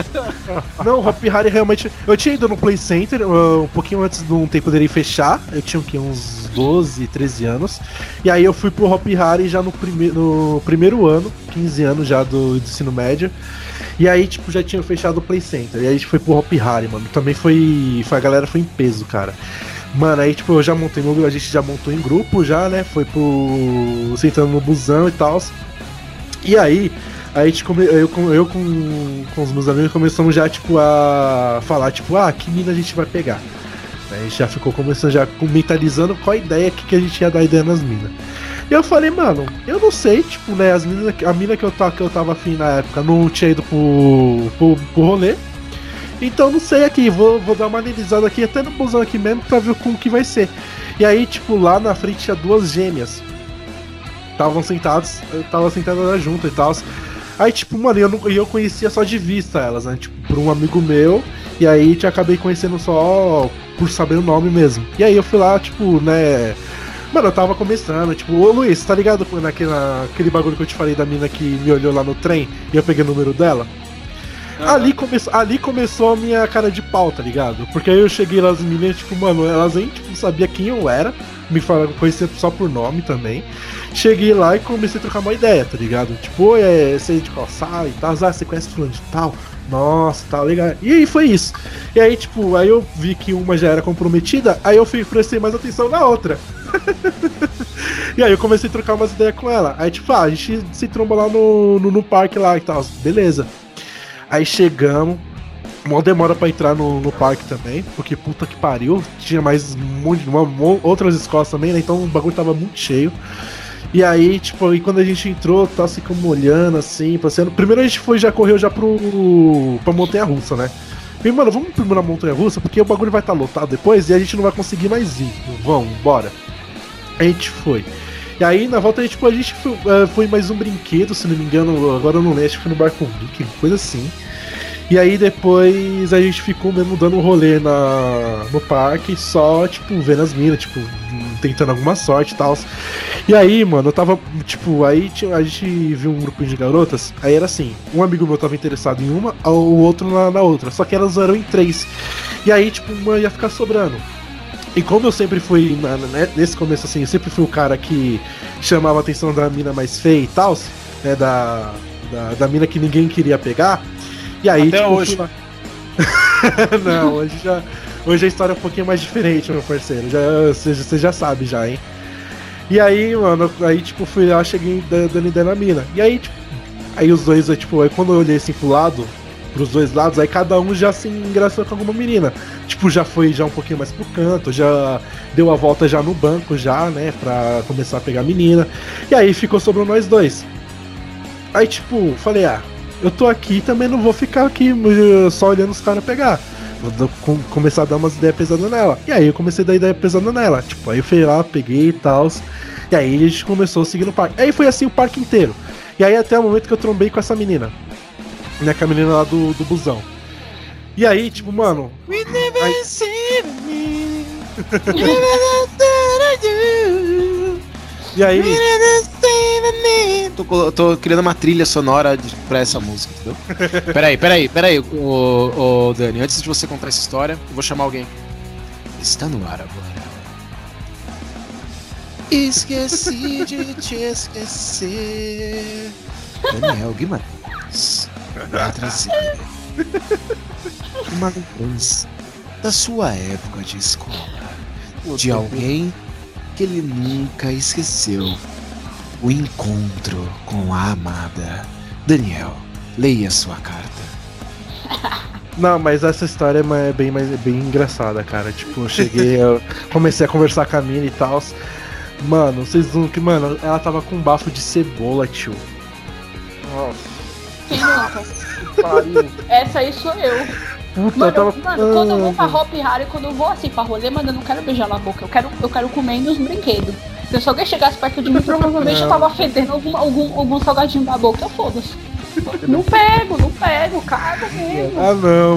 <laughs> Não, Hop Harry realmente. Eu tinha ido no Play Center uh, um pouquinho antes do tempo dele fechar. Eu tinha? Uns 12, 13 anos. E aí eu fui pro Hop Harry já no, prime no primeiro ano, 15 anos já do, do ensino médio. E aí, tipo, já tinha fechado o Play Center. E aí a gente foi pro Hop Harry, mano. Também foi. foi a galera foi em peso, cara. Mano, aí tipo, eu já montei no. A gente já montou em grupo já, né? Foi pro. sentando no busão e tal. E aí, a gente eu, com, eu com, com os meus amigos começamos já, tipo, a falar, tipo, ah, que mina a gente vai pegar. A gente já ficou começando já mentalizando qual a ideia que, que a gente ia dar ideia nas minas. E eu falei, mano, eu não sei, tipo, né, as minas, a mina que eu, tava, que eu tava afim na época não tinha ido pro, pro, pro rolê. Então não sei aqui, vou, vou dar uma analisada aqui, até no busão aqui mesmo, pra ver como que vai ser. E aí, tipo, lá na frente tinha duas gêmeas. Estavam sentadas, estavam sentadas junto e tal. Aí, tipo, mano, eu, não, eu conhecia só de vista elas, né? Tipo, por um amigo meu. E aí te acabei conhecendo só por saber o nome mesmo. E aí eu fui lá, tipo, né. Mano, eu tava começando, tipo, ô Luiz, tá ligado naquele, naquele bagulho que eu te falei da mina que me olhou lá no trem e eu peguei o número dela? Ali, come, ali começou a minha cara de pau, tá ligado? Porque aí eu cheguei lá, as meninas, tipo, mano, elas nem tipo, sabia quem eu era, me falaram, conhecia só por nome também. Cheguei lá e comecei a trocar uma ideia, tá ligado? Tipo, é, você é de calçar e tal, ah, você conhece fulano de tal? Nossa, tá legal. E aí foi isso. E aí, tipo, aí eu vi que uma já era comprometida, aí eu fui prestei mais atenção na outra. <laughs> e aí eu comecei a trocar umas ideias com ela. Aí, tipo, ah, a gente se tromba lá no, no, no parque lá e tal. Beleza. Aí chegamos. Mó demora pra entrar no, no parque também, porque puta que pariu. Tinha mais um monte uma, outras escolas também, né? Então o bagulho tava muito cheio. E aí, tipo, e quando a gente entrou, tá ficando olhando assim, passeando. Primeiro a gente foi, já correu já pro. pra Montanha Russa, né? Falei, mano, vamos primeiro na Montanha Russa, porque o bagulho vai estar lotado depois e a gente não vai conseguir mais ir. Vamos, bora. A gente foi. E aí, na volta, a gente, tipo, a gente foi, eh, foi mais um brinquedo, se não me engano, agora eu não lembro, acho que foi no Barco Geek, coisa assim. E aí depois a gente ficou mesmo dando um rolê na, no parque, só, tipo, vendo as minas, tipo, tentando alguma sorte e tal. E aí, mano, eu tava, tipo, aí a gente viu um grupinho de garotas, aí era assim, um amigo meu tava interessado em uma, o outro na, na outra, só que elas eram em três. E aí, tipo, uma ia ficar sobrando. E como eu sempre fui, na- né, nesse começo assim, eu sempre fui o cara que chamava a atenção da mina mais feia e tal, né, da, da, da mina que ninguém queria pegar. E aí, Até tipo, hoje. lá- <laughs> Não, hoje já. Hoje a história é um pouquinho mais diferente, meu parceiro. Já, você, você já sabe já, hein? E aí, mano, aí tipo, fui lá, cheguei da- dando ideia na mina. E aí, tipo, aí os dois, tipo, aí quando eu olhei assim pro lado, pros dois lados, aí cada um já se engraçou com alguma menina. Tipo, já foi já um pouquinho mais pro canto, já deu a volta já no banco, já, né, pra começar a pegar a menina. E aí ficou sobrando nós dois. Aí, tipo, falei, ah, eu tô aqui também não vou ficar aqui eh, só olhando os caras pegar. Vou começar a dar umas ideias pesadas nela. E aí eu comecei a dar ideia pesada nela. Tipo, aí eu fui lá, peguei e tal. E aí a gente começou a seguir no parque. Aí foi assim o parque inteiro. E aí até o momento que eu trombei com essa menina. Né, com a menina lá do, do busão. E aí, tipo, mano. Aí- <laughs> E aí, Tô, tô criando uma trilha sonora de, pra essa música, entendeu? peraí, peraí, peraí, ô, ô, Dani. Antes de você contar essa história, eu vou chamar alguém. Está no ar agora. Esqueci de te esquecer. Daniel Guimarães vai trazer uma lembrança da sua época de escola. De alguém que ele nunca esqueceu. O encontro com a amada. Daniel, leia sua carta. <laughs> Não, mas essa história é é bem, mais, é bem engraçada, cara. Tipo, eu cheguei, eu comecei a conversar com a mina e tal. Mano, vocês não. que Mano, ela tava com um bafo de cebola, tio. Nossa, Quem nunca? pariu. Essa aí sou eu. Puta, Mano, eu tava. mano, quando eu vou pra Hop Harry, quando eu vou assim pra rolê, mano, eu não quero beijar na boca. Eu quero, eu quero comer nos brinquedos. Se alguém chegasse perto de mim, provavelmente eu tava fedendo algum, algum, algum salgadinho da boca. Foda-se. Não pego, não pego, cago mesmo. Ah não,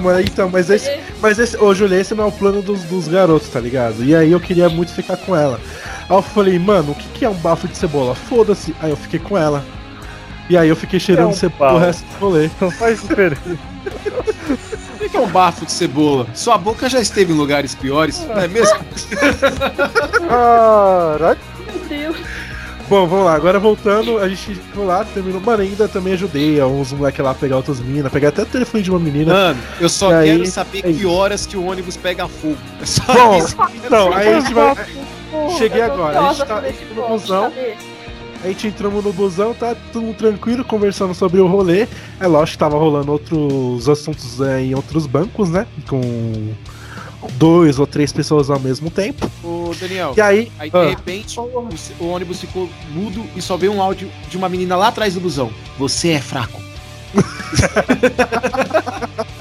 não, então, mas esse. Mas esse. Ô, Julia, esse não é o plano dos, dos garotos, tá ligado? E aí eu queria muito ficar com ela. Aí eu falei, mano, o que, que é um bafo de cebola? Foda-se. Aí eu fiquei com ela. E aí eu fiquei cheirando É um cebola o resto do rolê. Não faz diferença. O que é um bafo de cebola? Sua boca já esteve em lugares piores, não é mesmo? Caralho. Meu Deus. Bom, vamos lá, agora voltando, a gente ficou lá, terminou. Mano, ainda também ajudei a uns moleques lá a pegar outras minas, pegar até o telefone de uma menina. Mano, eu só E aí- quero saber é que horas que o ônibus pega fogo. É só Bom, isso. Então, aí a gente vai. Cheguei agora, a gente tá no busão. sabe? A gente entramos no busão, tá tudo tranquilo, conversando sobre o rolê. É lógico que tava rolando outros assuntos é, em outros bancos, né? Com dois ou três pessoas ao mesmo tempo. Ô, Daniel, E aí. aí de Ah. repente o, o ônibus ficou mudo e só veio um áudio de uma menina lá atrás do busão. Você é fraco. <laughs>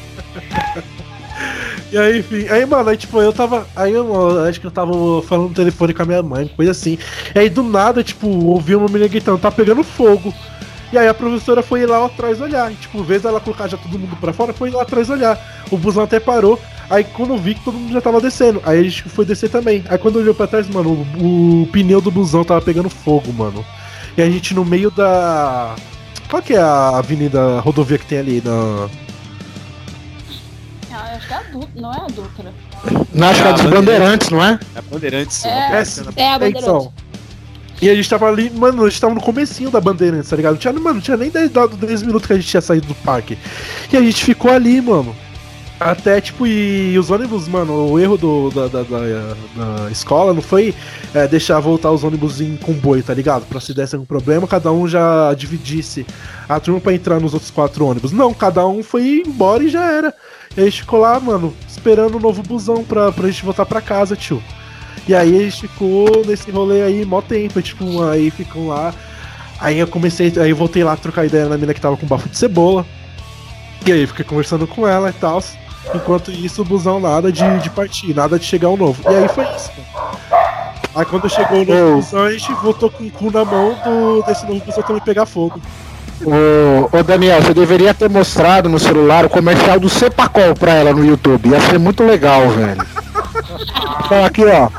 E aí, enfim, aí, mano, aí, tipo, eu tava. Aí eu acho que eu tava falando no telefone com a minha mãe, coisa assim. E aí do nada, tipo, ouvi uma menina gritando, tá pegando fogo. E aí a professora foi lá atrás olhar. E, tipo, vez dela colocar já todo mundo pra fora, foi lá atrás olhar. O busão até parou. Aí quando eu vi que todo mundo já tava descendo, aí a gente foi descer também. Aí quando olhou pra trás, mano, o, o pneu do busão tava pegando fogo, mano. E a gente no meio da. Qual que é a avenida a rodovia que tem ali na. Acho que é adulto, não é Dutra. Não, acho que é dos Bandeirantes, não é? É Bandeirantes. É, É, é a É, bandeira. então. E a gente tava ali, mano, a gente tava no comecinho da Bandeirantes, tá ligado? Não tinha, mano, não tinha nem 10, dado 10 minutos que a gente tinha saído do parque. E a gente ficou ali, mano. Até, tipo, e os ônibus, mano, o erro do, da, da, da- da escola não foi é, deixar voltar os ônibus em comboio, tá ligado? Pra se desse algum problema, cada um já dividisse a turma pra entrar nos outros quatro ônibus. Não, cada um foi embora e já era. E a gente ficou lá, mano, esperando o novo busão pra, pra gente voltar pra casa, tio. E aí a gente ficou nesse rolê aí mó tempo, tipo, aí ficam lá. Aí eu comecei, aí eu voltei lá trocar ideia na mina que tava com bafo de cebola. E aí fiquei conversando com ela e tal. Enquanto isso, o busão nada de, de partir, nada de chegar o novo. E aí foi isso, mano. Aí quando chegou o novo busão, a gente voltou com o cu na mão do, desse novo busão também pegar fogo. Ô, ô Daniel, você deveria ter mostrado no celular o comercial do Cepacol pra ela no YouTube. Ia ser muito legal, velho. Então aqui, ó.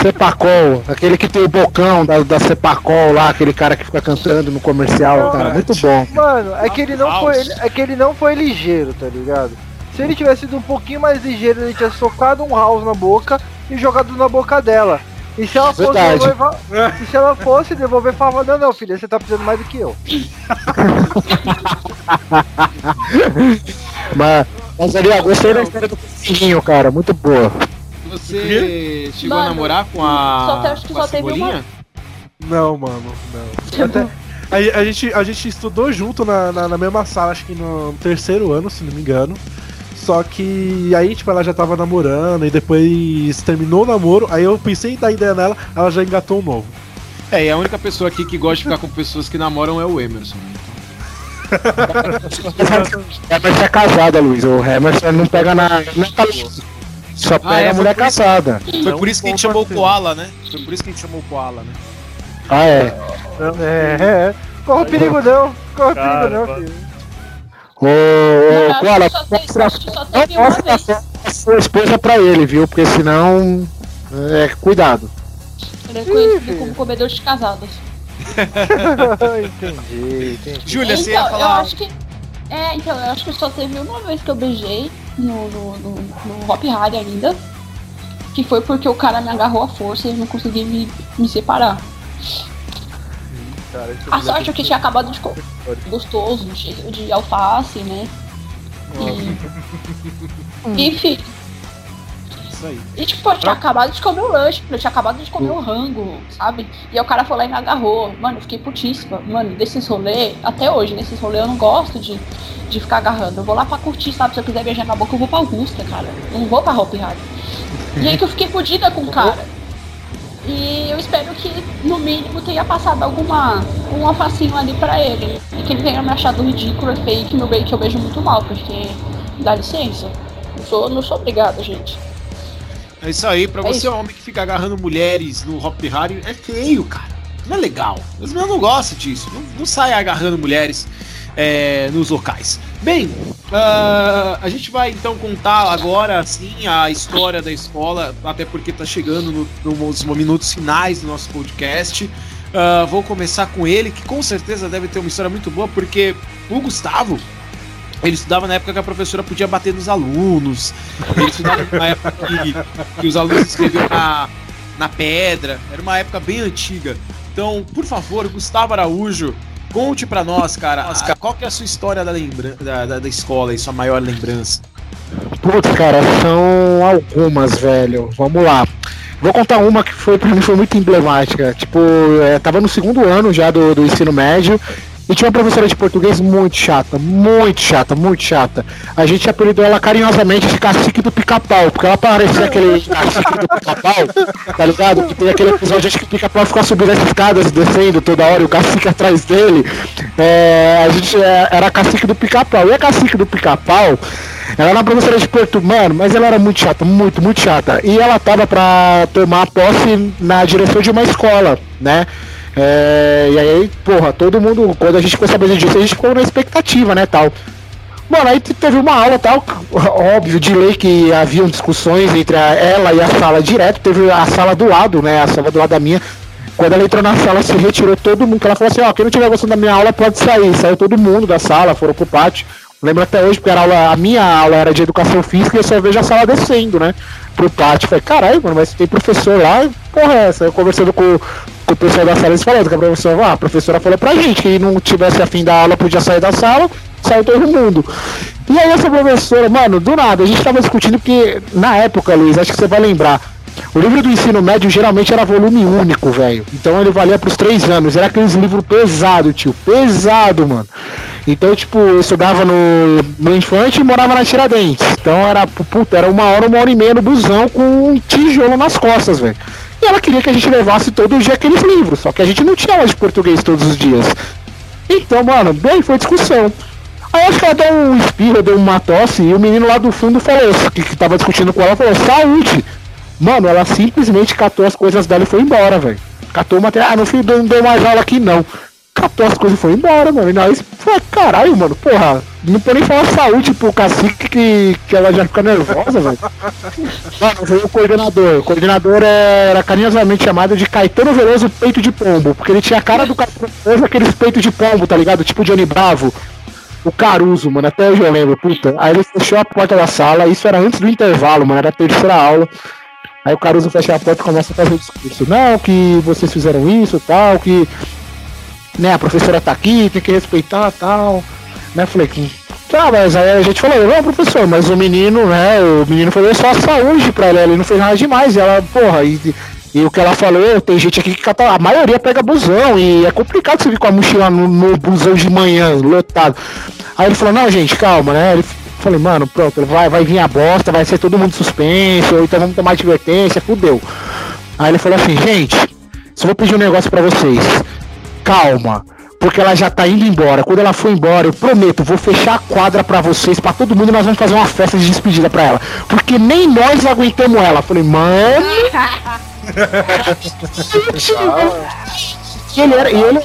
Cepacol, aquele que tem o bocão da, da Cepacol lá, aquele cara que fica cantando no comercial, cara, muito bom. Mano, é que ele não foi, é que ele não foi ligeiro, tá ligado? Se ele tivesse sido um pouquinho mais ligeiro, ele tinha socado um house na boca e jogado na boca dela. E se ela fosse Verdade. devolver, e se ela fosse devolver, falava, não, não, filha, você tá precisando mais do que eu. <laughs> Mas, Mas ali, gostei da história do coelhinho, cara. Muito boa. Você chegou a Mano, namorar com só te- a, acho que a só teve uma-? Não, mano, não. Até- a, a gente, a gente estudou junto na, na, na mesma sala, acho que no terceiro ano, se não me engano. Só que aí, tipo, ela já tava namorando e depois terminou o namoro. Aí eu pensei em dar ideia nela, ela já engatou um novo. É, e a única pessoa aqui que gosta de ficar com pessoas que namoram é o Emerson. <laughs> Emerson é casada, Luiz. O Emerson não pega na. Não é calista. Só pega Ah, é, a mulher casada. Foi por isso que a gente chamou o. Koala, né? Foi por isso que a gente chamou o Koala, né? Ah, é. É, é. Corre perigo não. Corre perigo não, filho. Ô, Eu ô, teve- mostra, não a sua esposa pra ele, viu? Porque senão. É, cuidado. Ele é conhecido como comedor de casadas. <laughs> entendi, entendi. Júlia, você ia então, eu falar. acho que. É, então, eu acho que só teve uma vez que eu beijei no, no, no, no Hop Harry ainda. Que foi porque o cara me agarrou à força e eu não consegui me, me separar. Cara, A me sorte é que tinha acabado de comer. Gostoso, cheio de alface, né? E, <laughs> enfim. Isso aí. E tipo, eu tinha acabado de comer o lanche, eu tinha acabado de comer o rango, sabe? E aí o cara foi lá e me agarrou. Mano, eu fiquei putíssima. Mano, desses rolês, até hoje, nesses rolês eu não gosto de, de ficar agarrando. Eu vou lá pra curtir, sabe? Se eu quiser beijar na boca, eu vou pra Augusta, cara. Eu não vou pra Hopi Hari. E aí que eu fiquei fodida com o cara. E eu espero que, no mínimo, tenha passado alguma um alfacinho ali pra ele. E que ele tenha me achado ridículo e feio que meu beijo que eu beijo muito mal, porque dá licença. Eu sou, não sou obrigada, gente. É isso aí, pra É você, isso. homem que fica agarrando mulheres no Hop Harry, é feio, cara. Não é legal. As meninas não gostam disso. Não, não sai agarrando mulheres é, nos locais. Bem, ah, a gente vai então contar agora sim a história da escola, até porque tá chegando no- nos minutos finais do nosso podcast. Ah, vou começar com ele, que com certeza deve ter uma história muito boa, porque o Gustavo. Ele estudava na época que a professora podia bater nos alunos. Ele estudava na época que, que os alunos escreviam na, na pedra. Era uma época bem antiga. Então, por favor, Gustavo Araújo, conte pra nós, cara, qual que é a sua história da, lembra da, da, da escola e sua maior lembrança? Putz, cara, são algumas, velho. Vamos lá. Vou contar uma que foi pra mim foi muito emblemática. Tipo, é, tava no segundo ano já do, do ensino médio. E tinha uma professora de português muito chata, muito chata, muito chata. A gente apelidou ela carinhosamente de cacique do pica-pau, porque ela parecia aquele cacique do pica-pau, tá ligado? Que tem aquele episódio acho que o pica-pau ficava subindo as escadas, descendo toda hora, e o cacique atrás dele. É, a gente é, era cacique do pica-pau. E a cacique do pica-pau, ela era uma professora de português, mano, mas ela era muito chata, muito, muito chata. E ela tava pra tomar posse na direção de uma escola, né? É, e aí, porra, todo mundo, quando a gente ficou sabendo disso, a gente ficou na expectativa, né, tal. Mano, aí te- teve uma aula tal, óbvio, de lei que haviam discussões entre a- ela e a sala direto, teve a sala do lado, né, a sala do lado da minha. Quando ela entrou na sala, se retirou todo mundo, ela falou assim, ó, quem não tiver gostando da minha aula pode sair. Saiu todo mundo da sala, foram pro pátio. Lembro até hoje, porque era aula, a minha aula era de educação física e eu só vejo a sala descendo, né? Pro pátio. Falei, caralho, mano, mas tem professor lá, porra, é essa? Eu conversando com, com o pessoal da sala, eles falaram que a professora, ah, a professora falou pra gente que não tivesse afim da aula, podia sair da sala, saiu todo mundo. E aí essa professora, mano, do nada, a gente tava discutindo porque, na época, Luiz, acho que você vai lembrar, o livro do ensino médio geralmente era volume único, velho. Então ele valia pros três anos. Era aqueles livros pesado, tio. Pesado, mano. Então, tipo, eu estudava no, no Infante e morava na Tiradentes. Então era, puta, era uma hora, uma hora e meia no busão com um tijolo nas costas, velho. E ela queria que a gente levasse todo dia aqueles livros. Só que a gente não tinha aula de português todos os dias. Então, mano, bem, foi discussão. Aí acho que ela deu um espirro, deu uma tosse, e o menino lá do fundo falou, que, que tava discutindo com ela, falou, saúde! Mano, ela simplesmente catou as coisas dela e foi embora, velho. Catou o material, ah, não fui, não deu mais aula aqui não. Catou as coisas e foi embora, mano. E nós, foi caralho, mano, porra, não pode nem falar saúde pro cacique que, que ela já fica nervosa, velho. Mano, veio o coordenador. O coordenador era carinhosamente chamado de Caetano Veloso Peito de Pombo, porque ele tinha a cara do Caetano Veloso, aqueles peitos de pombo, tá ligado? Tipo Johnny Bravo. O Caruso, mano, até hoje eu lembro, puta. Aí ele fechou a porta da sala, isso era antes do intervalo, mano, era a terceira aula. Aí o Caruso fecha a porta e começa a fazer o discurso. Não, que vocês fizeram isso tal, que né, a professora tá aqui, tem que respeitar tal. Né, falei, que, Tá, mas aí a gente falou, não, professor, mas o menino, né? O menino foi só saúde pra ela, ele não fez nada demais. E ela, porra, e, e o que ela falou, tem gente aqui que a maioria pega busão e é complicado você vir com a mochila no, no busão de manhã, lotado. Aí ele falou, não, gente, calma, né? Ele falei, mano, pronto, vai, vai vir a bosta, vai ser todo mundo suspenso, então vamos tomar advertência, fudeu. Aí ele falou assim, gente, só vou pedir um negócio pra vocês. Calma porque ela já tá indo embora. Quando ela for embora, eu prometo, vou fechar a quadra para vocês, para todo mundo, nós vamos fazer uma festa de despedida para ela. Porque nem nós aguentamos ela. Falei, mano. <laughs> ele era, ele,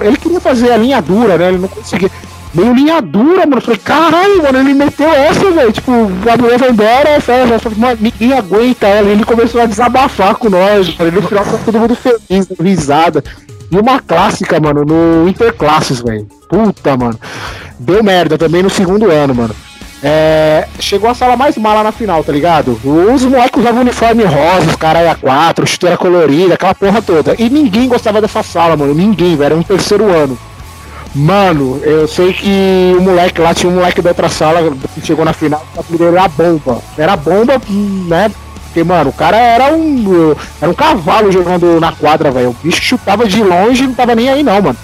ele queria fazer a linha dura, né? Ele não conseguia. Meio linha dura, mano. Falei, caralho, mano, ele meteu essa, velho. Tipo, a mulher vai embora, a festa, falei, mano, ninguém aguenta ela. Ele começou a desabafar com nós, mano. No final tá todo mundo feliz, risada. E uma clássica, mano, no Interclasses, velho. Puta, mano. Deu merda também no segundo ano, mano. É, chegou a sala mais mala na final, tá ligado? Os moleques usavam uniforme rosa, os caras a quatro, chuteira colorida, aquela porra toda. E ninguém gostava dessa sala, mano. Ninguém, velho. Era um terceiro ano. Mano, eu sei que o moleque lá tinha um moleque da outra sala que chegou na final, o apelido era bomba. Era bomba, né? Porque, mano, o cara era um. Era um cavalo jogando na quadra, velho. O bicho chutava de longe e não tava nem aí, não, mano.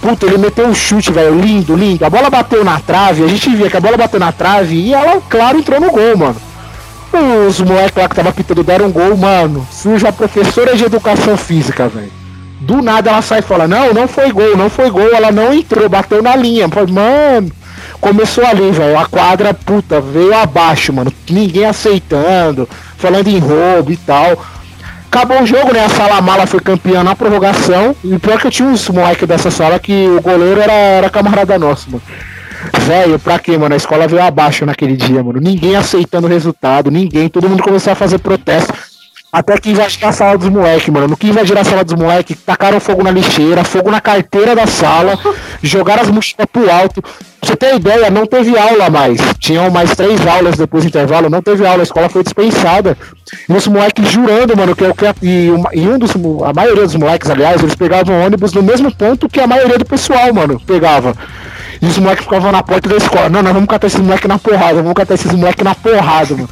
Puta, ele meteu um chute, velho, lindo, lindo. A bola bateu na trave, a gente via que a bola bateu na trave e ela, claro, entrou no gol, mano. Os moleques lá que tava pitando deram um gol, mano. Surge a professora de educação física, velho. Do nada ela sai e fala: Não, não foi gol, não foi gol, ela não entrou, bateu na linha. Mano, começou ali, velho. A quadra, puta, veio abaixo, mano. Ninguém aceitando falando em roubo e tal. Acabou o jogo, né? A sala mala foi campeã na prorrogação. E pior que eu tinha uns moleques dessa sala que o goleiro era, era camarada nosso, mano. Velho, pra quê, mano? A escola veio abaixo naquele dia, mano. Ninguém aceitando o resultado, ninguém. Todo mundo começou a fazer protesto. Até que invadiram a sala dos moleques, mano. No que invadiram a sala dos moleques, tacaram fogo na lixeira, fogo na carteira da sala, <laughs> jogaram as mochilas pro alto. Pra você ter ideia, não teve aula mais. Tinham mais três aulas depois do intervalo, não teve aula, a escola foi dispensada. E os moleques jurando, mano, que, que e, e um dos. A maioria dos moleques, aliás, eles pegavam ônibus no mesmo ponto que a maioria do pessoal, mano, pegava. E os moleques ficavam na porta da escola. Não, nós vamos catar esses moleques na porrada, vamos catar esses moleques na porrada, mano.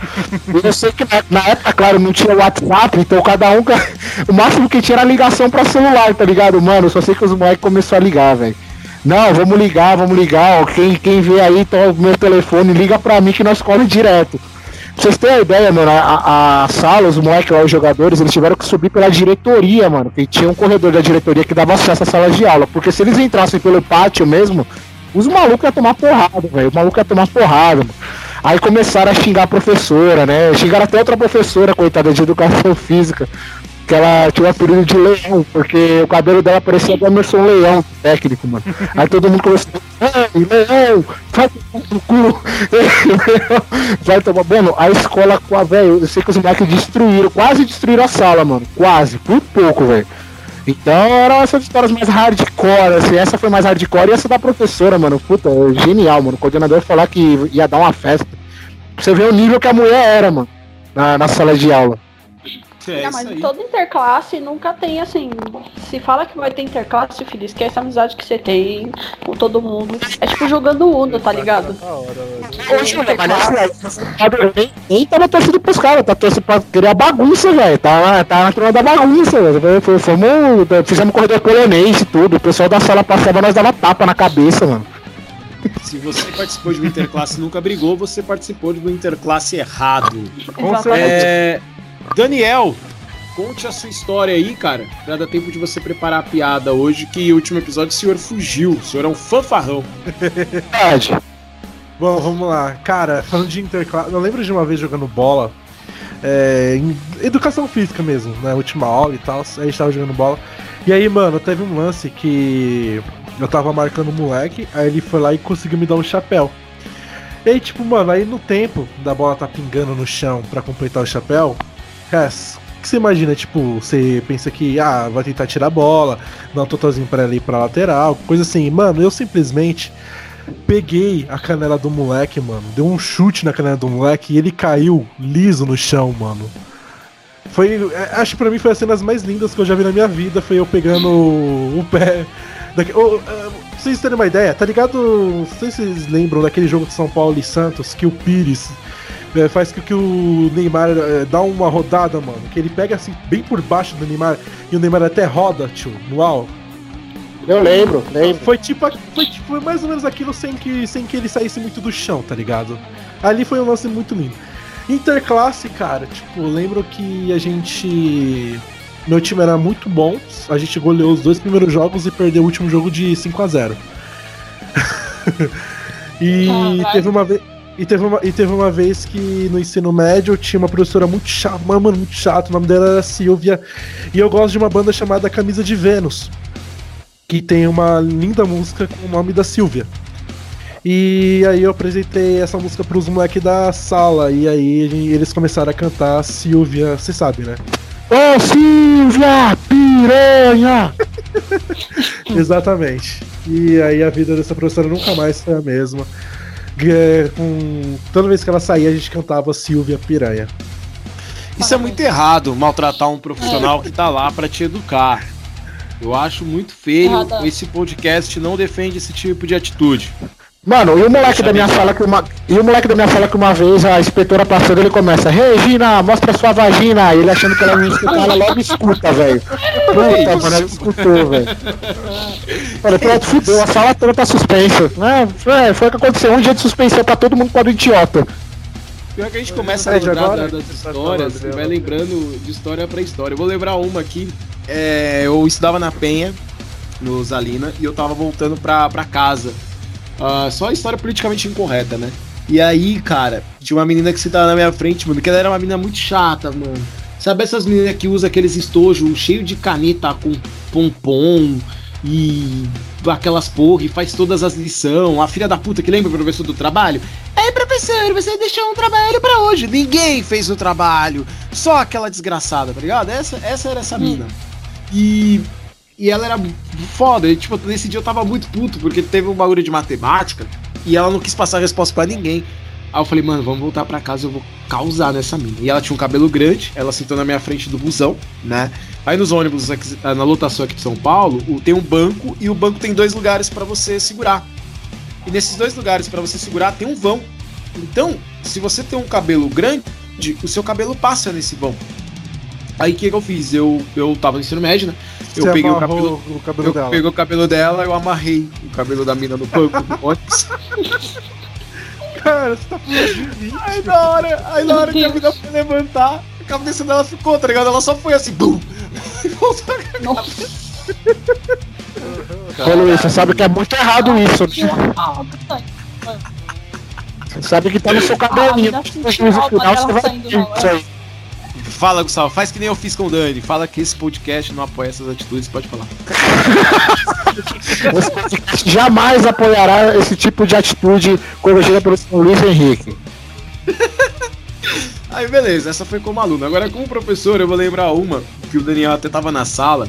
E eu sei que na, na, época, claro, não tinha WhatsApp, então cada um. <laughs> O máximo que tinha era ligação pra celular, tá ligado? Mano, só sei que os moleques começaram a ligar, velho. Não, vamos ligar, vamos ligar. Ó, quem, quem vê aí, toma o meu telefone, liga pra mim que nós corremos direto. Pra vocês terem a ideia, mano, a, a sala, os moleques lá, os jogadores, eles tiveram que subir pela diretoria, mano. Que tinha um corredor da diretoria que dava acesso à sala de aula. Porque se eles entrassem pelo pátio mesmo, os malucos iam tomar porrada, velho. O maluco ia tomar porrada, mano. Aí começaram a xingar a professora, né? Xingaram até outra professora, coitada, de educação física. Que ela tinha o apelido de leão, porque o cabelo dela parecia do Emerson Leão, técnico, mano. Aí todo mundo começou, ei, leão, vai tomar no cu, <laughs> vai tomar. Mano, a escola com a velho, eu sei que os moleques destruíram, quase destruíram a sala, mano. Quase, por pouco, velho. Então eram essas histórias mais hardcore, assim, essa foi mais hardcore e essa da professora, mano. Puta, genial, mano. O coordenador falar que ia dar uma festa. Pra você ver o nível que a mulher era, mano, na, na sala de aula. É, não, mas em toda interclasse nunca tem assim. Se fala que vai ter interclasse, filho, esquece a amizade que você tem com todo mundo. É tipo jogando Uno, tá ligado? nem, nem tava torcendo pros caras, tá torcendo pra criar bagunça, velho. Tá, tá na turma da bagunça, velho. Fomos. Fizemos corredor polonês e tudo. O pessoal da sala passava, nós dava tapa na cabeça, mano. Se você participou de uma interclasse e nunca brigou, você participou de uma interclasse errado. É, Daniel, conte a sua história aí, cara, pra dar tempo de você preparar a piada hoje, que o último episódio o senhor fugiu, o senhor é um fanfarrão. Verdade. Bom, vamos lá. Cara, falando de interclasse, eu lembro de uma vez jogando bola, é, em educação física mesmo, na né, última aula e tal, a gente tava jogando bola. E aí, mano, teve um lance que eu tava marcando um moleque, aí ele foi lá e conseguiu me dar um chapéu. E aí, tipo, mano, aí no tempo da bola tá pingando no chão para completar o chapéu, Cara, que você imagina? Tipo, você pensa que, ah, vai tentar tirar a bola, dar um totalzinho pra ali pra lateral, coisa assim. Mano, eu simplesmente peguei a canela do moleque, mano. Deu um chute na canela do moleque e ele caiu liso no chão, mano. Foi. É, acho que pra mim foi as cenas mais lindas que eu já vi na minha vida. Foi eu pegando o, o pé. Daqui, oh, uh, vocês terem uma ideia, tá ligado? Não sei se vocês lembram daquele jogo de São Paulo e Santos que o Pires é, faz com que o Neymar é, dá uma rodada, mano. Que ele pega assim bem por baixo do Neymar e o Neymar até roda, tio, no alto. Eu lembro, lembro. Foi tipo, foi tipo foi mais ou menos aquilo sem que, sem que ele saísse muito do chão, tá ligado? Ali foi um lance muito lindo. Interclasse, cara, tipo, lembro que a gente. Meu time era muito bom, a gente goleou os dois primeiros jogos e perdeu o último jogo de 5 a 0 <laughs> E teve uma vez. E teve, uma, e teve uma vez que no ensino médio tinha uma professora muito chata, mano muito chata, o nome dela era Silvia. E eu gosto de uma banda chamada Camisa de Vênus, que tem uma linda música com o nome da Silvia. E aí eu apresentei essa música pros moleques da sala, e aí eles começaram a cantar Silvia, você sabe, né? Ô Silvia, piranha! <laughs> Exatamente. E aí a vida dessa professora nunca mais foi a mesma. É, com... Toda vez que ela saía, a gente cantava Silvia Piranha. Isso é muito errado, maltratar um profissional que tá lá pra te educar. Eu acho muito feio. Errado. Esse podcast não defende esse tipo de atitude. Mano, e o moleque da minha sala que uma. E o moleque da minha sala que uma vez a inspetora passando, ele começa, Regina, mostra sua vagina. E ele achando que ela não ia escutar, ela logo escuta, velho. Puta, mano, ela escutou, velho. Falei, pronto, fudeu, a sala toda tá suspensa. Né? Foi, foi o que aconteceu, um dia de suspensão pra todo mundo por causa do idiota. Pior que a gente começa a Fred, lembrar agora da- das você histórias falando e vai lembrando de história pra história. Eu vou lembrar uma aqui. É, eu estudava na Penha, no Zalina, e eu tava voltando pra, pra casa. Ah, só história politicamente incorreta, né? E aí, cara, tinha uma menina que se tava na minha frente, mano, que ela era uma menina muito chata, mano. Sabe essas meninas que usam aqueles estojos cheio de caneta com pompom e aquelas porra e faz todas as lições. A filha da puta que lembra o professor do trabalho? Ei, professor, você deixou um trabalho pra hoje. Ninguém fez o trabalho. Só aquela desgraçada, tá ligado? Essa, essa era essa mina. E, e ela era foda. E, tipo, nesse dia eu tava muito puto, porque teve um bagulho de matemática e ela não quis passar a resposta pra ninguém. Aí eu falei, mano, vamos voltar pra casa, eu vou causar nessa mina. E ela tinha um cabelo grande, ela sentou na minha frente do busão, né? Aí nos ônibus, na lotação aqui de São Paulo, tem um banco e o banco tem dois lugares pra você segurar. E nesses dois lugares pra você segurar tem um vão. Então, se você tem um cabelo grande, o seu cabelo passa nesse vão. Aí o que, que eu fiz? Eu, eu tava no ensino médio, né? Eu Você peguei o cabelo. o cabelo Eu dela. peguei o cabelo dela, eu amarrei o cabelo da mina no banco do ônibus. <laughs> Cara, você tá falando de mim. Aí na hora, aí na hora que a mina foi levantar, a cabeça dela ficou, tá ligado? Ela só foi assim, bum! E <laughs> voltou a Nossa, Ô Luiz, você sabe que é muito errado isso. que alto, tá? Você sabe que tá no seu cabelinho. Ah, No dá sentido final, ela você vai saindo na hora. Fala, Gustavo, faz que nem eu fiz com o Dani. Fala que esse podcast não apoia essas atitudes, pode falar. <laughs> Jamais apoiará esse tipo de atitude corrigida pelo Luiz Henrique. <laughs> Aí beleza, essa foi como aluno. Agora como professor, eu vou lembrar uma, que o Daniel até tava na sala.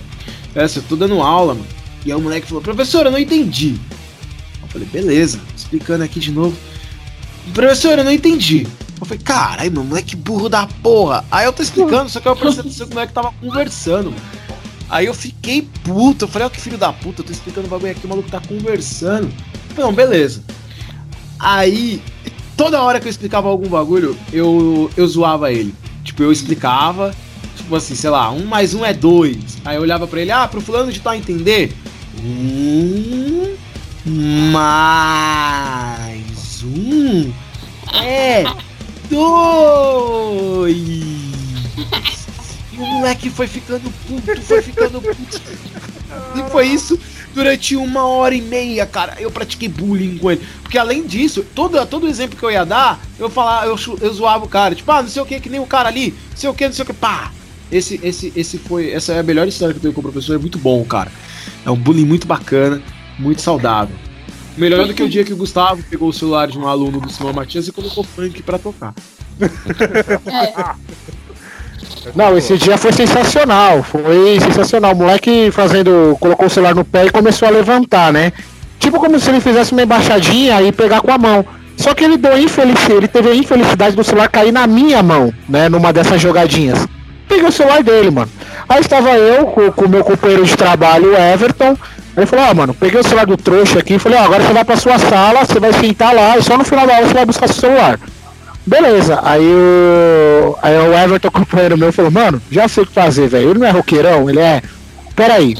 Essa, eu tô dando aula, mano. E aí o moleque falou, professor, eu não entendi. Eu falei, beleza, explicando aqui de novo. Professor, eu não entendi. Eu falei, caralho, meu moleque burro da porra. Aí eu tô explicando, só que eu atenção que o moleque tava conversando, mano. Aí eu fiquei puto, eu falei, ó que filho da puta, eu tô explicando o bagulho aqui, o maluco tá conversando. Eu falei, não, beleza. Aí, toda hora que eu explicava algum bagulho, eu, eu zoava ele. Tipo, eu explicava, tipo assim, sei lá, um mais um é dois. Aí eu olhava pra ele, ah, pro fulano de tal entender. Um mais um é dois. <laughs> E o moleque foi ficando puto, foi ficando puto. E foi isso durante uma hora e meia, cara. Eu pratiquei bullying com ele. Porque além disso, todo, todo exemplo que eu ia dar, eu falava, eu, eu zoava o cara. Tipo, ah, não sei o que, que nem o cara ali, não sei o que, não sei o que, pá. Esse, esse, esse foi. Essa é a melhor história que eu tenho com o professor, é muito bom, cara. É um bullying muito bacana, muito saudável. Melhor do que o dia que o Gustavo pegou o celular de um aluno do Simão Matias e colocou funk pra tocar. É, <laughs> Não, esse dia foi sensacional. Foi sensacional. O moleque fazendo. colocou o celular no pé e começou a levantar, né? Tipo como se ele fizesse uma embaixadinha e pegar com a mão. Só que ele deu infelicidade, ele teve a infelicidade do celular cair na minha mão, né? Numa dessas jogadinhas. Peguei o celular dele, mano. Aí estava eu com o meu companheiro de trabalho, o Everton, Ele falou, ó, mano, peguei o celular do trouxa aqui e falei, ó, agora você vai pra sua sala, você vai sentar lá e só no final da aula você vai buscar seu celular. Beleza, aí o. Aí o Everton, <laughs> companheiro meu, falou, mano, já sei o que fazer, velho. Ele não é roqueirão, ele é. Peraí.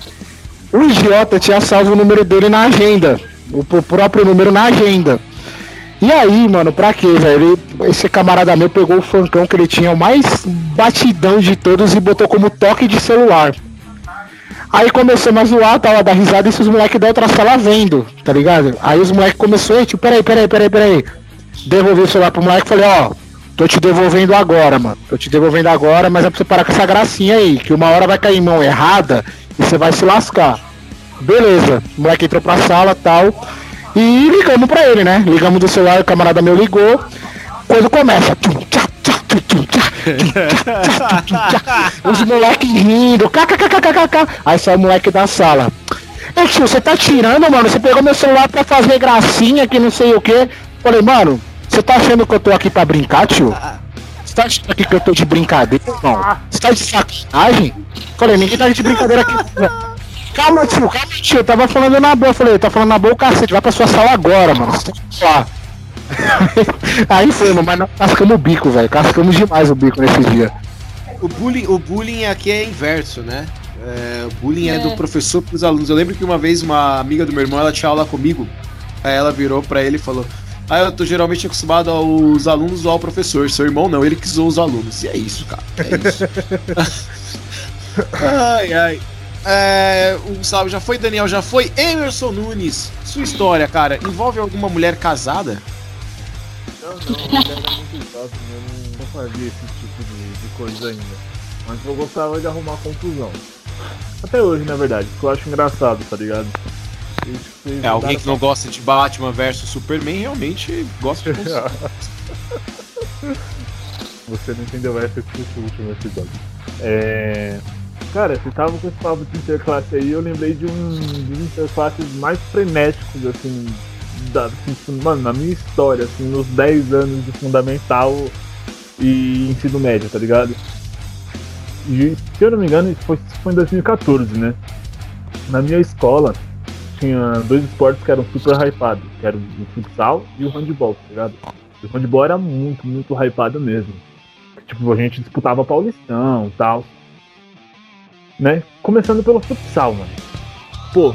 O idiota tinha salvo o número dele na agenda. O, próprio número na agenda. E aí, mano, pra quê, velho? Esse camarada meu pegou o funkão que ele tinha, o mais batidão de todos, e botou como toque de celular. Aí começou a zoar, tava a dar risada, e esses moleques da outra sala vendo, tá ligado? Aí os moleques começaram, tipo, peraí, peraí, peraí, peraí. Devolvi o celular pro moleque e falei, ó, tô te devolvendo agora, mano. Tô te devolvendo agora, mas é pra você parar com essa gracinha aí, que uma hora vai cair mão errada e você vai se lascar. Beleza, o moleque entrou pra sala tal. E ligamos pra ele, né? Ligamos do celular, o camarada meu ligou. Quando começa. tchum, tchá, tchá, <laughs> Os moleques rindo. kkkkkk. Aí sai o moleque da sala. Tio, você tá tirando, mano? Você pegou meu celular pra fazer gracinha que não sei o que. Falei, mano, você tá achando que eu tô aqui pra brincar, tio? Você tá achando aqui que eu tô de brincadeira, irmão? Você tá de sacanagem? Falei, ninguém tá de brincadeira aqui. Calma, tio, calma, tio. Eu tava falando na boa. Falei, tá falando na boa, cacete. Vai pra sua sala agora, mano. Você. <laughs> Aí foi, mano, mas nós cascamos o bico, velho. Cascamos demais o bico nesse dia. O bullying, o bullying aqui é inverso, né? É, o bullying é. É. do professor pros alunos. Eu lembro que uma vez uma amiga do meu irmão, ela tinha aula comigo. Aí ela virou pra ele e falou: Ah, eu tô geralmente acostumado aos alunos zoar o professor. Seu irmão não, ele que zoou os alunos. E é isso, cara. É isso. <laughs> ai, ai. É, o Gustavo já foi, Daniel já foi. Emerson Nunes, sua história, cara, envolve alguma mulher casada? Não, não, eu era muito jovem, eu não, fazia esse tipo de, de coisa ainda. Mas eu gostava de arrumar confusão. Até hoje, na verdade, porque eu acho engraçado, tá ligado? Tipo, É, alguém que não gosta de Batman versus Superman realmente gosta de. <laughs> Você não entendeu essa que foi o último episódio. É. Cara, você tava com esse papo de interclasse aí, eu lembrei de um dos interclasses mais frenéticos, assim, da, mano, na minha história, assim, nos 10 anos de fundamental e ensino médio, tá ligado? E se eu não me engano, isso foi, foi em 2014, né? Na minha escola tinha dois esportes que eram super hypados, que eram o futsal e o handball, tá ligado? O handball era muito, muito hypado mesmo. Tipo, a gente disputava Paulistão e tal. Né? Começando pelo futsal, mano. Pô,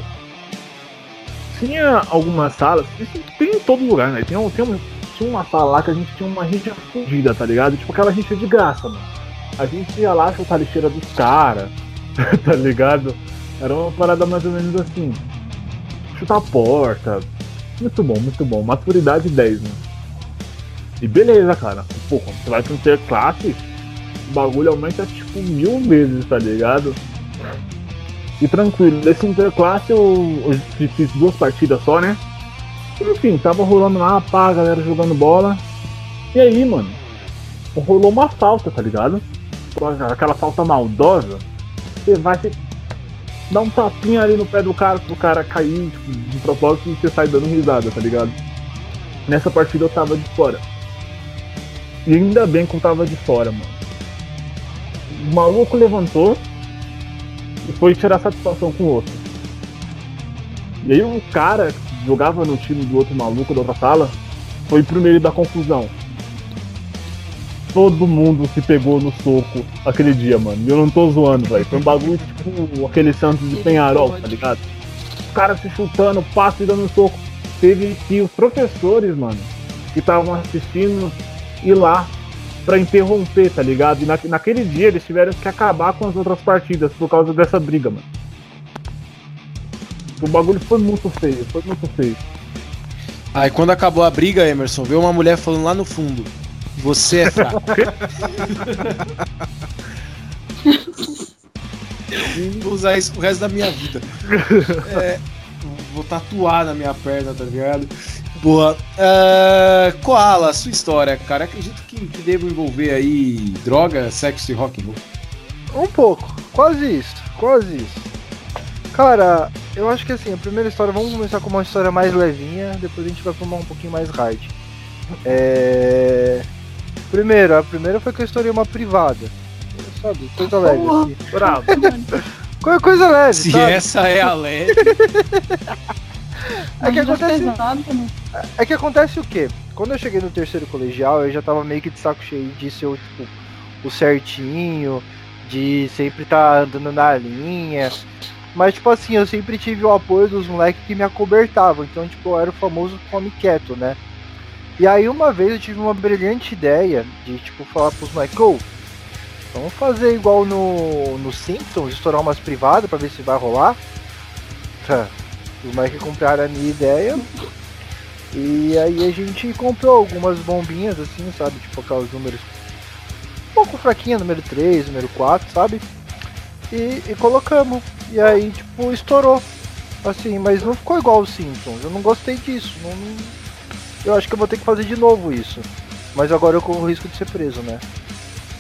tinha algumas salas, isso tem em todo lugar, né? Tinha, um- tinha, uma, tinha uma sala lá que a gente tinha uma rixa fudida, tá ligado? Tipo aquela rixa de graça, mano. A gente ia lá chutar a lixeira dos caras, <laughs> tá ligado? Era uma parada mais ou menos assim. Chutar a porta. Muito bom, muito bom. Maturidade 10, né? E beleza, cara. Pô, quando você vai pra um ter classe, o bagulho aumenta tipo mil vezes, tá ligado? E tranquilo, desse interclasse eu, eu fiz- duas partidas só, né? Enfim, tava rolando lá, pá, a galera jogando bola. E aí, mano, rolou uma falta, tá ligado? Aquela falta maldosa. Você vai, dá um tapinha ali no pé do cara pro cara cair, tipo, de propósito e você sai dando risada, tá ligado? Nessa partida eu tava de fora. E ainda bem que eu tava de fora, mano. O maluco levantou e foi tirar satisfação com o outro. E aí o cara que jogava no time do outro maluco da outra sala foi pro meio da confusão. Todo mundo se pegou no soco aquele dia, mano. E eu não tô zoando, velho. Foi um bagulho tipo aquele Santos de Penharol, tá ligado? Os caras se chutando, passo e dando soco. Teve que os professores, mano, que estavam assistindo ir lá pra interromper, tá ligado? E na, naquele dia eles tiveram que acabar com as outras partidas por causa dessa briga, mano. O bagulho foi muito feio, foi muito feio. Aí quando acabou a briga, Emerson, veio uma mulher falando lá no fundo. Você é fraco. <laughs> Vou usar isso pro resto da minha vida. É, vou tatuar na minha perna, tá ligado? Boa. É, Koala, sua história, cara. Acredito que, que devo envolver aí droga, sexo e rock and roll. Um pouco, quase isso, quase isso. Cara, eu acho que assim, a primeira história, vamos começar com uma história mais levinha, depois a gente vai pra uma um pouquinho mais hard. É... Primeiro, a primeira foi que eu estourei uma privada. Sabe, coisa leve assim. Bravo. <laughs> Coisa leve, Se sabe? essa é a leve. <laughs> É que acontece- pesado também. É que acontece o quê? Quando eu cheguei no terceiro colegial, eu já tava meio que de saco cheio de ser o, tipo, o certinho, de sempre estar andando na linha. Mas, tipo assim, eu sempre tive o apoio dos moleques que me acobertavam. Então, tipo, eu era o famoso come quieto, né? E aí, uma vez eu tive uma brilhante ideia de, tipo, falar pros moleques, ô, vamos fazer igual no, no Simpsons, estourar umas privadas pra ver se vai rolar. Tá. Os moleques compraram a minha ideia. E aí a gente comprou algumas bombinhas assim, sabe? Tipo aqueles números um pouco fraquinha, número 3, número 4, sabe? E, e colocamos. E aí, tipo, estourou. Assim, mas não ficou igual os Simpsons. Eu não gostei disso. Não, não- Eu acho que eu vou ter que fazer de novo isso. Mas agora eu corro o risco de ser preso, né?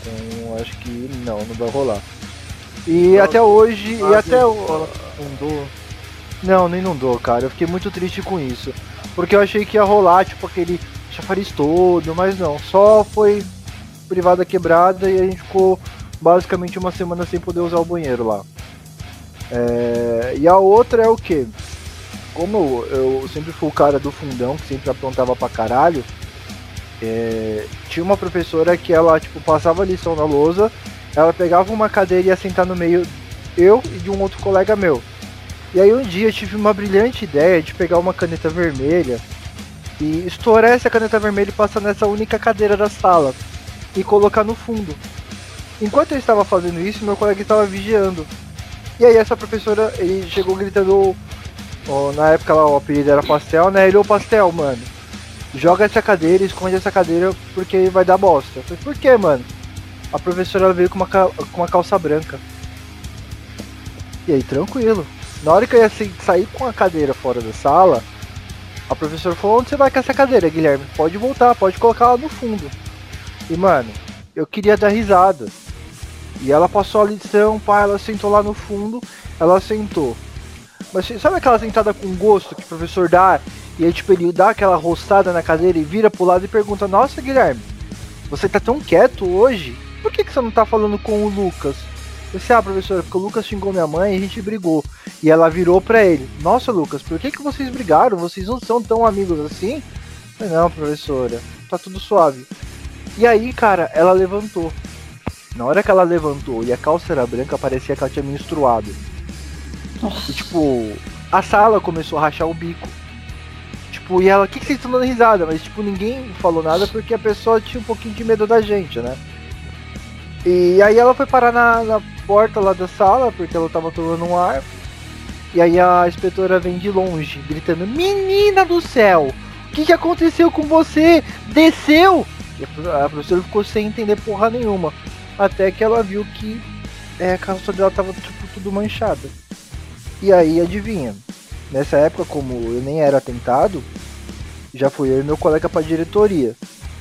Então acho que não, não vai rolar. E Nossa, até hoje, e até o. Fundou. Não, não inundou, cara. Eu fiquei muito triste com isso. Porque eu achei que ia rolar, tipo, aquele chafariz todo, mas não. Só foi privada quebrada e a gente ficou basicamente uma semana sem poder usar o banheiro lá. É, E a outra é o que? Como eu sempre fui o cara do fundão, que sempre aprontava pra caralho, é, tinha uma professora que ela, tipo, passava lição na lousa, ela pegava uma cadeira e ia sentar no meio eu e de um outro colega meu. E aí um dia eu tive uma brilhante ideia de pegar uma caneta vermelha e estourar essa caneta vermelha e passar nessa única cadeira da sala e colocar no fundo. Enquanto eu estava fazendo isso, meu colega estava vigiando. E aí essa professora, ele chegou gritando, ó, na época lá, o apelido era pastel, né? Ele, ô pastel, mano, joga essa cadeira, esconde essa cadeira porque vai dar bosta. Eu falei, por que, mano? A professora veio com uma, com uma calça branca. E aí, tranquilo. Na hora que eu ia sa- sair com a cadeira fora da sala, a professora falou: Onde você vai com essa cadeira, Guilherme? Pode voltar, pode colocar ela no fundo. E mano, eu queria dar risada. E ela passou a lição, pá, ela sentou lá no fundo, ela sentou. Mas sabe aquela sentada com gosto que o professor dá? E aí, tipo, ele dá aquela roçada na cadeira e vira pro lado e pergunta: Nossa, Guilherme, você tá tão quieto hoje? Por que, que você não tá falando com o Lucas? Eu disse, ah, professora, porque o Lucas xingou minha mãe e a gente brigou. E ela virou pra ele: Nossa, Lucas, por que, que vocês brigaram? Vocês não são tão amigos assim? Eu falei, não, professora, tá tudo suave. E aí, cara, ela levantou. Na hora que ela levantou e a calça era branca, parecia que ela tinha menstruado. E tipo, a sala começou a rachar o bico. Tipo, e ela, o que, que vocês estão dando risada? Mas tipo, ninguém falou nada porque a pessoa tinha um pouquinho de medo da gente, né? E aí ela foi parar na, na porta lá da sala, porque ela tava tomando um ar. E aí a inspetora vem de longe, gritando, menina do céu! O que, que aconteceu com você? Desceu! E a pro- a professora ficou sem entender porra nenhuma. Até que ela viu que é, a calça dela tava tipo, tudo manchada. E aí, adivinha? Nessa época, como eu nem era atentado, já fui eu e meu colega pra diretoria.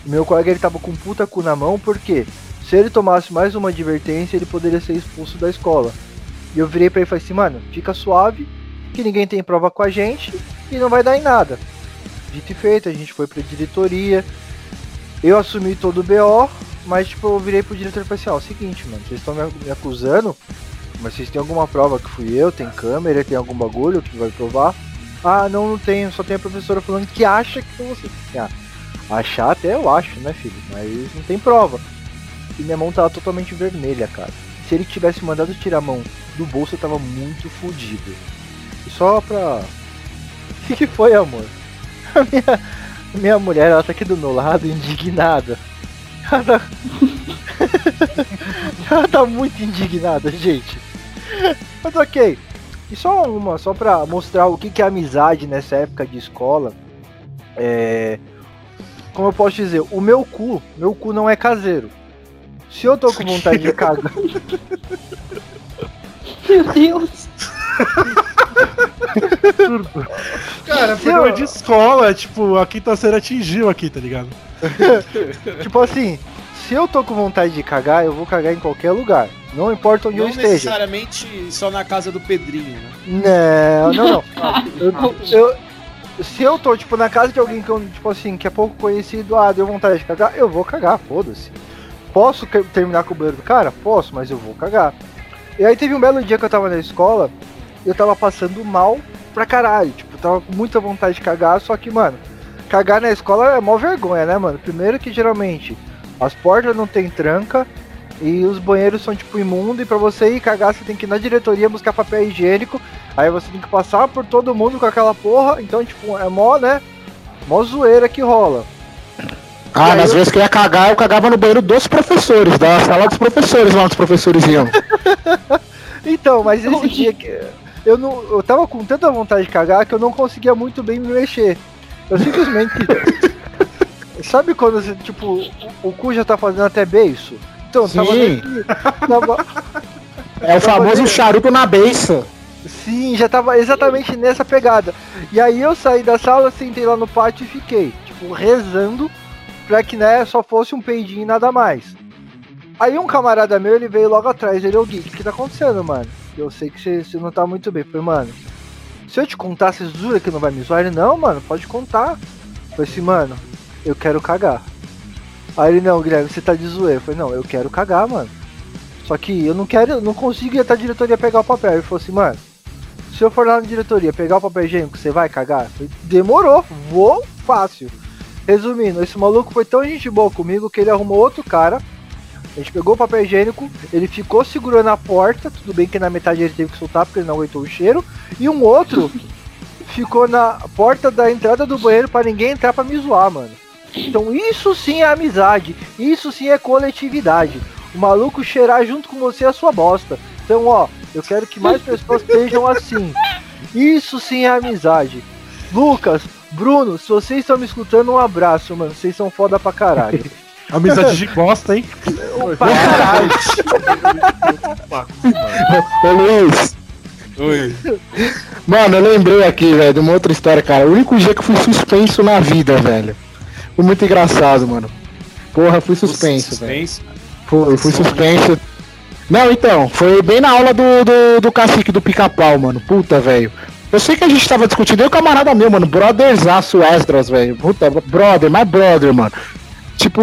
Meu colega ele tava com puta cu na mão, porque se ele tomasse mais uma advertência, ele poderia ser expulso da escola. E eu virei pra ele e falei assim, mano, fica suave, que ninguém tem prova com a gente e não vai dar em nada. Dito e feito, a gente foi pra diretoria. Eu assumi todo o BO, mas tipo, eu virei pro diretor e falei assim, ó, é o seguinte, mano, vocês estão me, me acusando, mas vocês têm alguma prova que fui eu, tem câmera, tem algum bagulho que vai provar? Ah, não, não tenho, só tem a professora falando que acha que foi você. Ah, achar até eu acho, né, filho? Mas não tem prova. E minha mão tava totalmente vermelha, cara. Se ele tivesse mandado tirar a mão do bolso, eu tava muito fodido. Só pra. <laughs> O que, que foi, amor? <laughs> A minha, minha mulher, ela tá aqui do meu lado, indignada. Ela tá... <laughs> ela tá muito indignada, gente. Mas ok. E só uma, só pra mostrar o que, que é amizade nessa época de escola. É. Como eu posso dizer, o meu cu, meu cu não é caseiro. Se eu tô com vontade de cagar. Meu Deus. Cara, programa eu- de escola, tipo, a quinta série atingiu aqui, tá ligado? <laughs> tipo assim, se eu tô com vontade de cagar, eu vou cagar em qualquer lugar. Não importa onde Não eu esteja. necessariamente só na casa do Pedrinho, né? Não, não, não. <laughs> Eu, eu- se eu tô, tipo, na casa de alguém que eu, tipo assim, que é pouco conhecido, ah, deu vontade de cagar, eu vou cagar, foda-se. Posso terminar com o banheiro do cara? Posso, mas eu vou cagar. E aí teve um belo dia que eu tava na escola, eu tava passando mal pra caralho. Tipo, tava com muita vontade de cagar, só que, mano, cagar na escola é mó vergonha, né, mano? Primeiro que geralmente as portas não tem tranca e os banheiros são tipo imundo e pra você ir cagar você tem que ir na diretoria buscar papel higiênico. Aí você tem que passar por todo mundo com aquela porra. Então, tipo, é mó, né? Mó zoeira que rola. Ah, nas eu- vezes que eu ia cagar, eu cagava no banheiro dos professores, da sala dos professores lá, onde os professores iam. <laughs> Então, mas esse dia que eu não, eu tava com tanta vontade de cagar que eu não conseguia muito bem me mexer. Eu simplesmente <laughs> Sabe quando você, tipo, o, o cu já tá fazendo até beiço? Então, tava, Sim. nesse- tava É o famoso charuto na beiça. Sim, já tava exatamente nessa pegada. E aí eu saí da sala, sentei lá no pátio e fiquei, tipo, rezando pra que, né, só fosse um peidinho e nada mais. Aí um camarada meu, ele veio logo atrás, ele, ô Gui, o que, tá acontecendo, mano? Eu sei que você, não tá muito bem. Falei, mano, se eu te contar, você jura que não vai me zoar? Ele, não, mano, pode contar. Falei assim, mano, eu quero cagar. Aí ele, não, Guilherme, você tá de zoeira. Falei, não, eu quero cagar, mano. Só que eu não quero, eu não consigo ir até a diretoria pegar o papel. Ele falou assim, mano, se eu for lá na diretoria pegar o papel higiênico, você vai cagar? Falei, Demorou, vou fácil. Resumindo, esse maluco foi tão gente boa comigo que ele arrumou outro cara. A gente pegou o papel higiênico, ele ficou segurando a porta, tudo bem que na metade ele teve que soltar porque ele não aguentou o cheiro. E um outro <laughs> ficou na porta da entrada do banheiro para ninguém entrar pra me zoar, mano. Então isso sim é amizade, isso sim é coletividade. O maluco cheirar junto com você a sua bosta. Então, ó, eu quero que mais pessoas <laughs> sejam assim. Isso sim é amizade. Lucas, Bruno, se vocês estão me escutando, um abraço, mano. Vocês são foda pra caralho. <laughs> Amizade de bosta, hein? pra caralho. Ô Luiz, Oi. mano, eu lembrei aqui, velho, de uma outra história, cara. O único dia que eu fui suspenso na vida, velho. Foi muito engraçado, mano. Porra, fui suspenso, velho. Suspenso. Foi, fui suspenso. Não, então, foi bem na aula do, do, do cacique do pica-pau, mano. Puta, velho. Eu sei que a gente tava discutindo, eu camarada meu, mano, brotherzaço Esdras, velho. Puta, brother, my brother, mano. Tipo,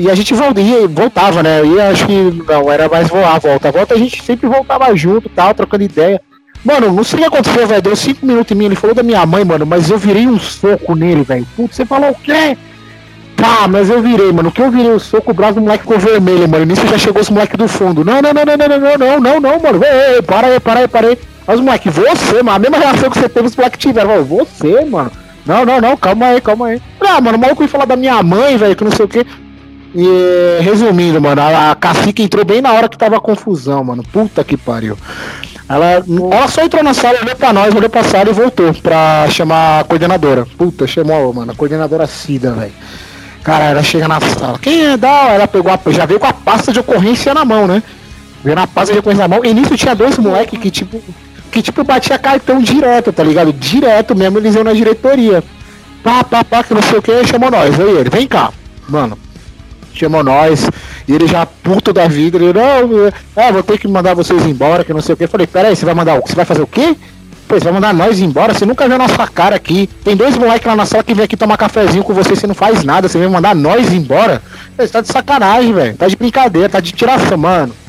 e a gente volta, ia, voltava, né? E acho que não, era mais voar, volta. Volta a gente sempre voltava junto tal, trocando ideia. Mano, não sei o que aconteceu, velho. Deu cinco minutos em mim, ele falou da minha mãe, mano, mas eu virei um soco nele, velho. Putz, você falou o quê? Pá, mas eu virei, mano. O que eu virei o soco, o braço do moleque ficou vermelho, mano. Nisso já chegou os moleques do fundo. Não, não, não, não, não, não, não, não, não, mano. Ei, para aí, para aí, para aí. Mas, moleque, você, mano, a mesma reação que você teve, os moleques tiveram. Falou, você, mano. Não, não, não, calma aí, calma aí. Ah, mano, o maluco ia falar da minha mãe, velho, que não sei o quê. E, resumindo, mano, a, a cacique entrou bem na hora que tava a confusão, mano. Puta que pariu. Ela, ela só entrou na sala, olhou pra nós, olhou pra sala e voltou pra chamar a coordenadora. Puta, chamou, mano, a coordenadora Cida, velho. Cara, ela chega na sala. Quem é da? Ela pegou a, já veio com a pasta de ocorrência na mão, né? Veio na pasta de ocorrência na mão. E nisso tinha dois moleques que, tipo, que tipo batia cartão direto, tá ligado? Direto mesmo, eles iam na diretoria. Pá, pá, pá, que não sei o que, chamou nós. Aí ele, vem cá, mano. Chamou nós, e ele já puto da vida, ele, não, é, vou ter que mandar vocês embora, que não sei o que. Falei, peraí, você vai mandar o Você vai fazer o quê? Você vai mandar nós embora? Você nunca viu a nossa cara aqui. Tem dois moleques lá na sala que vem aqui tomar cafezinho com você, você não faz nada, você vem mandar nós embora? Você tá de sacanagem, velho. Tá de brincadeira, tá de tiração, mano.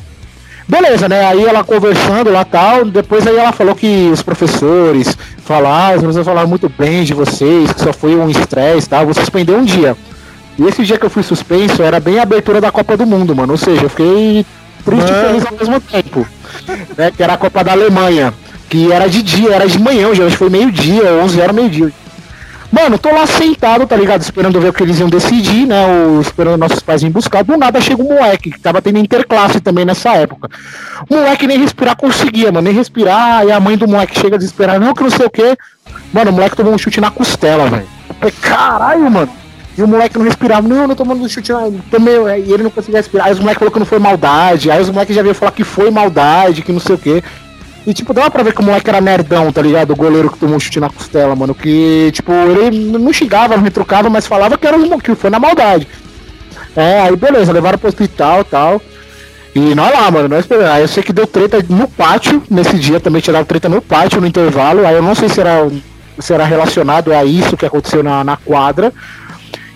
Beleza, né? Aí ela conversando lá tal, depois aí ela falou que os professores falaram, os professores falaram muito bem de vocês, que só foi um estresse tal, vou suspender um dia. E esse dia que eu fui suspenso era bem a abertura da Copa do Mundo, mano. Ou seja, eu fiquei triste e feliz ao mesmo tempo. Né? Que era a Copa da Alemanha. Que era de dia, era de manhã, hoje foi meio-dia, 11 horas, meio-dia. Mano, tô lá sentado, tá ligado? Esperando ver o que eles iam decidir, né? Ou esperando nossos pais virem buscar. Do nada chega um moleque, que tava tendo interclasse também nessa época. O moleque nem respirar conseguia, mano. Nem respirar. E a mãe do moleque chega a desesperar, não, que não sei o quê. Mano, o moleque tomou um chute na costela, velho. Caralho, mano. E o moleque não respirava, não, não tomando um chute, não. Tomei, e ele não conseguia respirar. Aí os moleques falaram que não foi maldade. Aí os moleques já veio falar que foi maldade, que não sei o quê. E, tipo, dava pra ver que o moleque era nerdão, tá ligado? O goleiro que tomou um chute na costela, mano. Que, tipo, ele não xingava, não retrucava, mas falava que era um que foi na maldade. É, aí beleza, levaram pro hospital e tal. E nós lá, mano, nós. Aí eu sei que deu treta no pátio, nesse dia também dado treta no pátio, no intervalo. Aí eu não sei se era, se era relacionado a isso que aconteceu na, na quadra.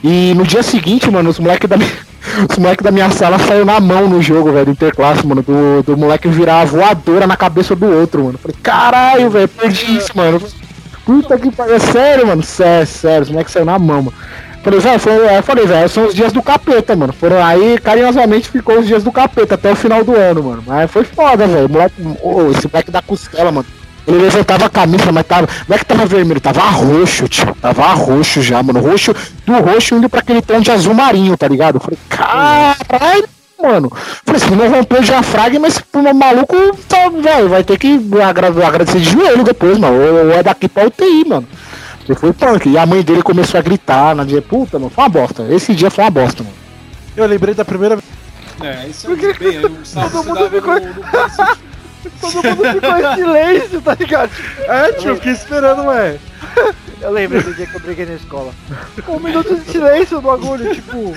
E no dia seguinte, mano, os moleques da minha. Os moleques da minha sala saiu na mão no jogo, velho, interclasse, mano. Do, do moleque virar voadora na cabeça do outro, mano. Falei, caralho, velho, perdi isso, mano. Puta que pariu. É sério, mano. Sério, sério. Os moleques saiu na mão, mano. Falei, velho, eu falei, velho, são os dias do capeta, mano. Foram aí, carinhosamente ficou os dias do capeta até o final do ano, mano. Mas foi foda, velho. Moleque, ô, esse moleque da costela, mano. Ele levantava a camisa, mas tava. Não é que tava vermelho, tava roxo, tio. Tava roxo já, mano. Roxo, do roxo indo pra aquele tom de azul marinho, tá ligado? Eu falei, caralho, mano. Falei assim, não rompeu o diafragma, mas o maluco, tá, velho, vai ter que agra- agradecer de joelho depois, mano. Ou, é daqui pra UTI, mano. Ele foi punk. E a mãe dele começou a gritar na dia, puta, mano, foi uma bosta. Esse dia foi uma bosta, mano. Eu lembrei da primeira vez. É, isso é muito bem. O Salvo Todo mundo ficou- no, no. Todo mundo ficou em silêncio, tá ligado? É, tio, eu fiquei esperando, ué. Eu lembro do dia que eu briguei na escola. Um minuto de silêncio no bagulho, tipo.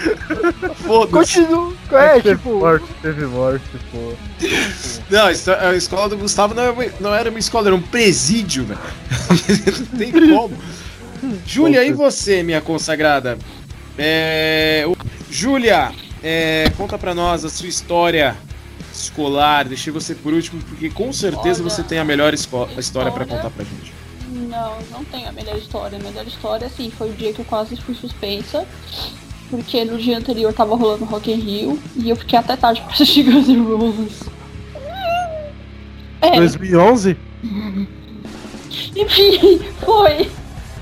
Foda-se. Continua. É, teve tipo. morte, teve morte, pô. Não, a escola do Gustavo não era, uma- não era uma escola, era um presídio, velho. não <laughs> tem como. Júlia, e você, minha consagrada? É, Júlia, é, conta pra nós a sua história escolar. Deixei você por último, porque com certeza Olha, você tem a melhor história pra história- contar pra gente. Não, não tenho a melhor história. A melhor história, assim, foi o dia que eu quase fui suspensa. Porque no dia anterior tava rolando Rock in Rio e eu fiquei até tarde <laughs> pra assistir Guns N' Roses. É, 2011? <laughs> enfim, foi.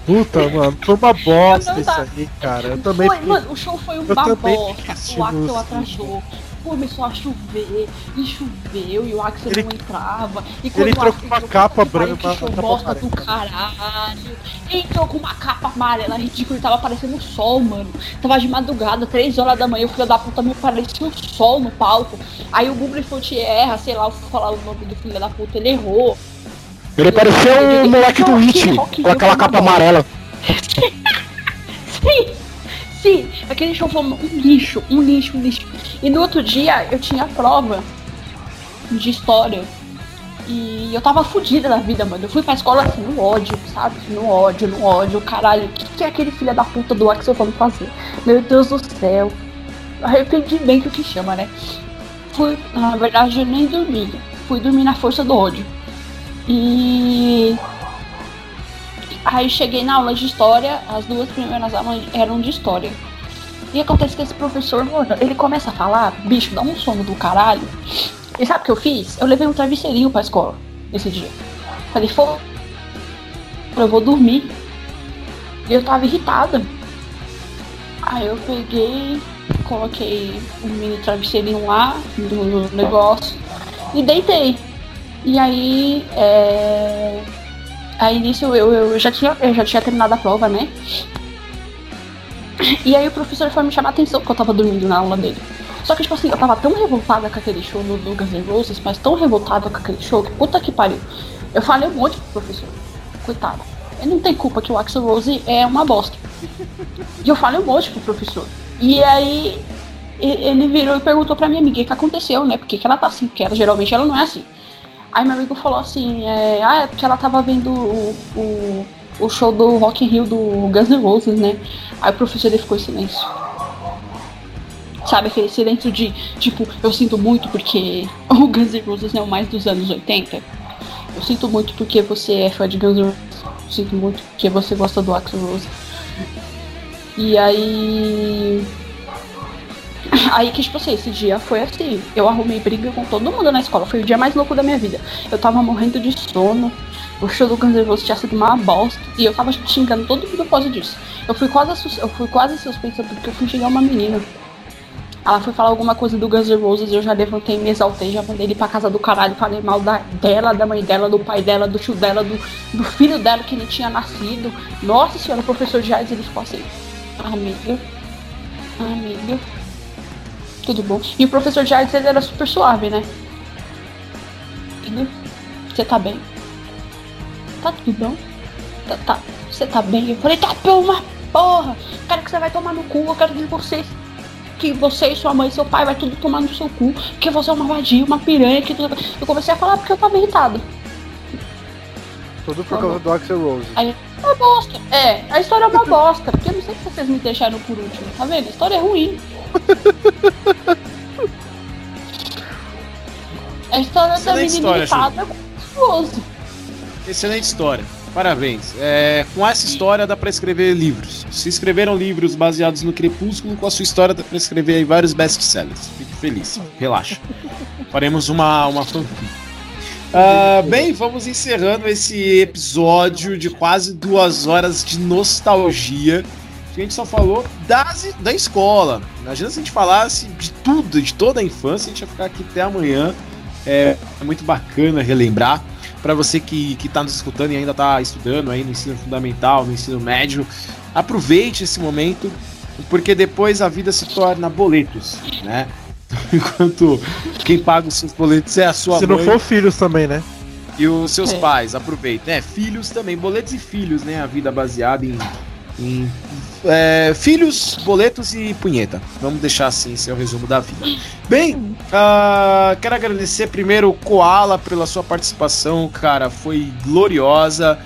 Puta, mano, foi uma bosta isso aí, cara. Eu também Foi, fiquei- mano, o show foi bosta. fiquei O os- atrasou. Começou a chover, e choveu, e o Axel Ele- não entrava. E ele quando o trocou Axel uma entrou, capa branca, capa bosta do caralho. Entrou com uma capa amarela ridícula, ele tava parecendo o sol, mano. Tava de madrugada, 3 horas da manhã, o filho da puta me parecia o sol no palco. Aí o Google Fonte erra, sei lá, eu vou falar o nome do filho da puta, ele errou. Ele parecia o moleque do Hit, com aquela capa amarela. <laughs> Sim, sim, aquele show foi um lixo, um lixo, um lixo. E no outro dia eu tinha prova de história. E eu tava fodida da vida, mano. Eu fui pra escola assim, no ódio, sabe? No ódio, no ódio, caralho. O que, que é aquele filho da puta do Axel foi fazer? Meu Deus do céu. Arrependimento que chama, né? Fui, na verdade, eu nem dormi. Fui dormir na força do ódio. E Aí cheguei na aula de história, as duas primeiras aulas eram de história. E acontece que esse professor, mano, ele começa a falar, bicho, dá um sono do caralho. E sabe o que eu fiz? Eu levei um travesseirinho pra escola esse dia. Falei, pô, eu vou dormir. E eu tava irritada. Aí eu peguei, coloquei um mini travesseirinho lá do negócio e deitei. E aí, é... Aí nisso eu, eu, já tinha, eu já tinha terminado a prova, né? E aí o professor foi me chamar a atenção porque eu tava dormindo na aula dele. Só que, tipo assim, eu tava tão revoltada com aquele show do, Guns N' Roses, mas tão revoltada com aquele show que puta que pariu. Eu falei um monte pro professor. Coitado. Ele não tem culpa que o Axel Rose é uma bosta. E eu falei um monte pro professor. E aí ele virou e perguntou pra minha amiga o que aconteceu, né? Por que, que ela tá assim? Porque ela, geralmente ela não é assim. Aí meu amigo falou assim, é, ah, é porque ela tava vendo o, o, o show do Rock in Rio do Guns N' Roses, né? Aí o professor ele ficou em silêncio. Sabe aquele silêncio de, tipo, eu sinto muito porque <laughs> o Guns N' Roses é o mais dos anos 80. Eu sinto muito porque você é fã de Guns N' Roses. Eu sinto muito porque você gosta do Axl Rose. E aí... Aí que, tipo assim, esse dia foi assim. Eu arrumei briga com todo mundo na escola. Foi o dia mais louco da minha vida. Eu tava morrendo de sono. O show do Guns tinha sido uma bosta. E eu tava xingando todo mundo por causa disso. Eu fui quase, eu fui quase suspensa porque eu fui xingar uma menina. Ela foi falar alguma coisa do Guns N' Roses, eu já levantei, me exaltei, já mandei ele pra casa do caralho, falei mal da, dela, da mãe dela, do pai dela, do tio dela, do, do filho dela que nem tinha nascido. Nossa senhora, o professor Jazz, ele ficou assim, amiga, amiga, tudo bom? E o professor Jazz, ele era super suave, né? Entendeu? Você tá bem? Tá tudo bom? Tá, tá, você tá bem? Eu falei, tá bom, uma porra! Quero que você vai tomar no cu, eu quero que vocês que você e sua mãe e seu pai vai tudo tomar no seu cu, que você é uma vadia, uma piranha, que tudo... Eu comecei a falar porque eu tava irritada. Tudo por causa do Axel Rose. Aí, uma bosta. É, a história é uma bosta. Porque eu não sei porque vocês me deixaram por último, tá vendo? A história é ruim. A história da Excelente menina história, irritada é gostoso. Excelente história. Parabéns. É, com essa história dá pra escrever livros. Se escreveram livros baseados no Crepúsculo, com a sua história dá pra escrever aí vários best-sellers. Fique feliz. Relaxa. Faremos uma, uma fanfic. Ah, bem, vamos encerrando esse episódio de quase duas horas de nostalgia. A gente só falou das, da escola. Imagina se a gente falasse de tudo, de toda a infância, a gente ia ficar aqui até amanhã. É, é muito bacana relembrar. Para você que, que tá nos escutando e ainda tá estudando aí no ensino fundamental, no ensino médio, aproveite esse momento, porque depois a vida se torna boletos, né? <laughs> Enquanto quem paga os seus boletos é a sua Se mãe não for filhos também, né? e os seus É. pais, aproveitem. É, filhos também, boletos e filhos, né? A vida baseada em, em é, filhos, boletos e punheta. Vamos deixar assim, esse é o resumo da vida. Bem, ah, quero agradecer primeiro o Koala pela sua participação, cara. Foi gloriosa.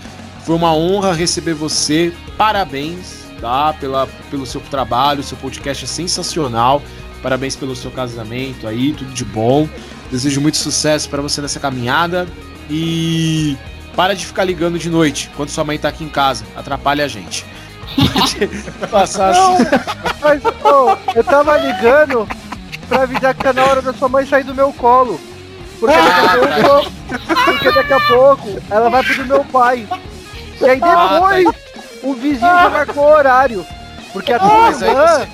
Foi uma honra receber você. Parabéns, tá? Pela, pelo seu trabalho, seu podcast é sensacional. Parabéns pelo seu casamento aí, tudo de bom. Desejo muito sucesso para você nessa caminhada. E para de ficar ligando de noite quando sua mãe tá aqui em casa. Atrapalha a gente. <laughs> Passar Não, mas ô, eu tava ligando pra avisar que tá na hora da sua mãe sair do meu colo. Porque daqui a pouco, <laughs> porque daqui a pouco ela vai pro do meu pai. E aí depois o vizinho já marcou o horário. Porque a tua irmã,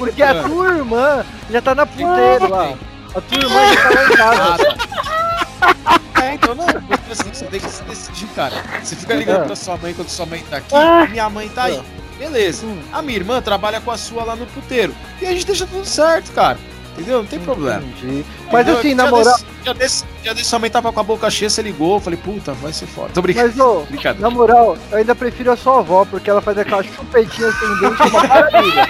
porque a Ah, tua irmã já tá na puteira lá. A tua irmã já tá lá em casa. Ah, tá. É, então não, assim, você tem que se decidir, cara. Você fica ligando É. pra sua mãe quando sua mãe tá aqui, Ah. minha mãe tá aí. Beleza. A minha irmã trabalha com a sua lá no puteiro. E a gente deixa tudo certo, cara. Entendeu? Não tem problema. Entendi. Mas Entendeu? assim, na moral. Dia desse, dia desse sua mãe tava com a boca cheia, você ligou, eu falei, puta, vai ser foda. Tô brincando. Mas, ô, <laughs> Brincadeira. na moral, eu ainda prefiro a sua avó, porque ela faz aquela chupetinha sem dente, uma maravilha.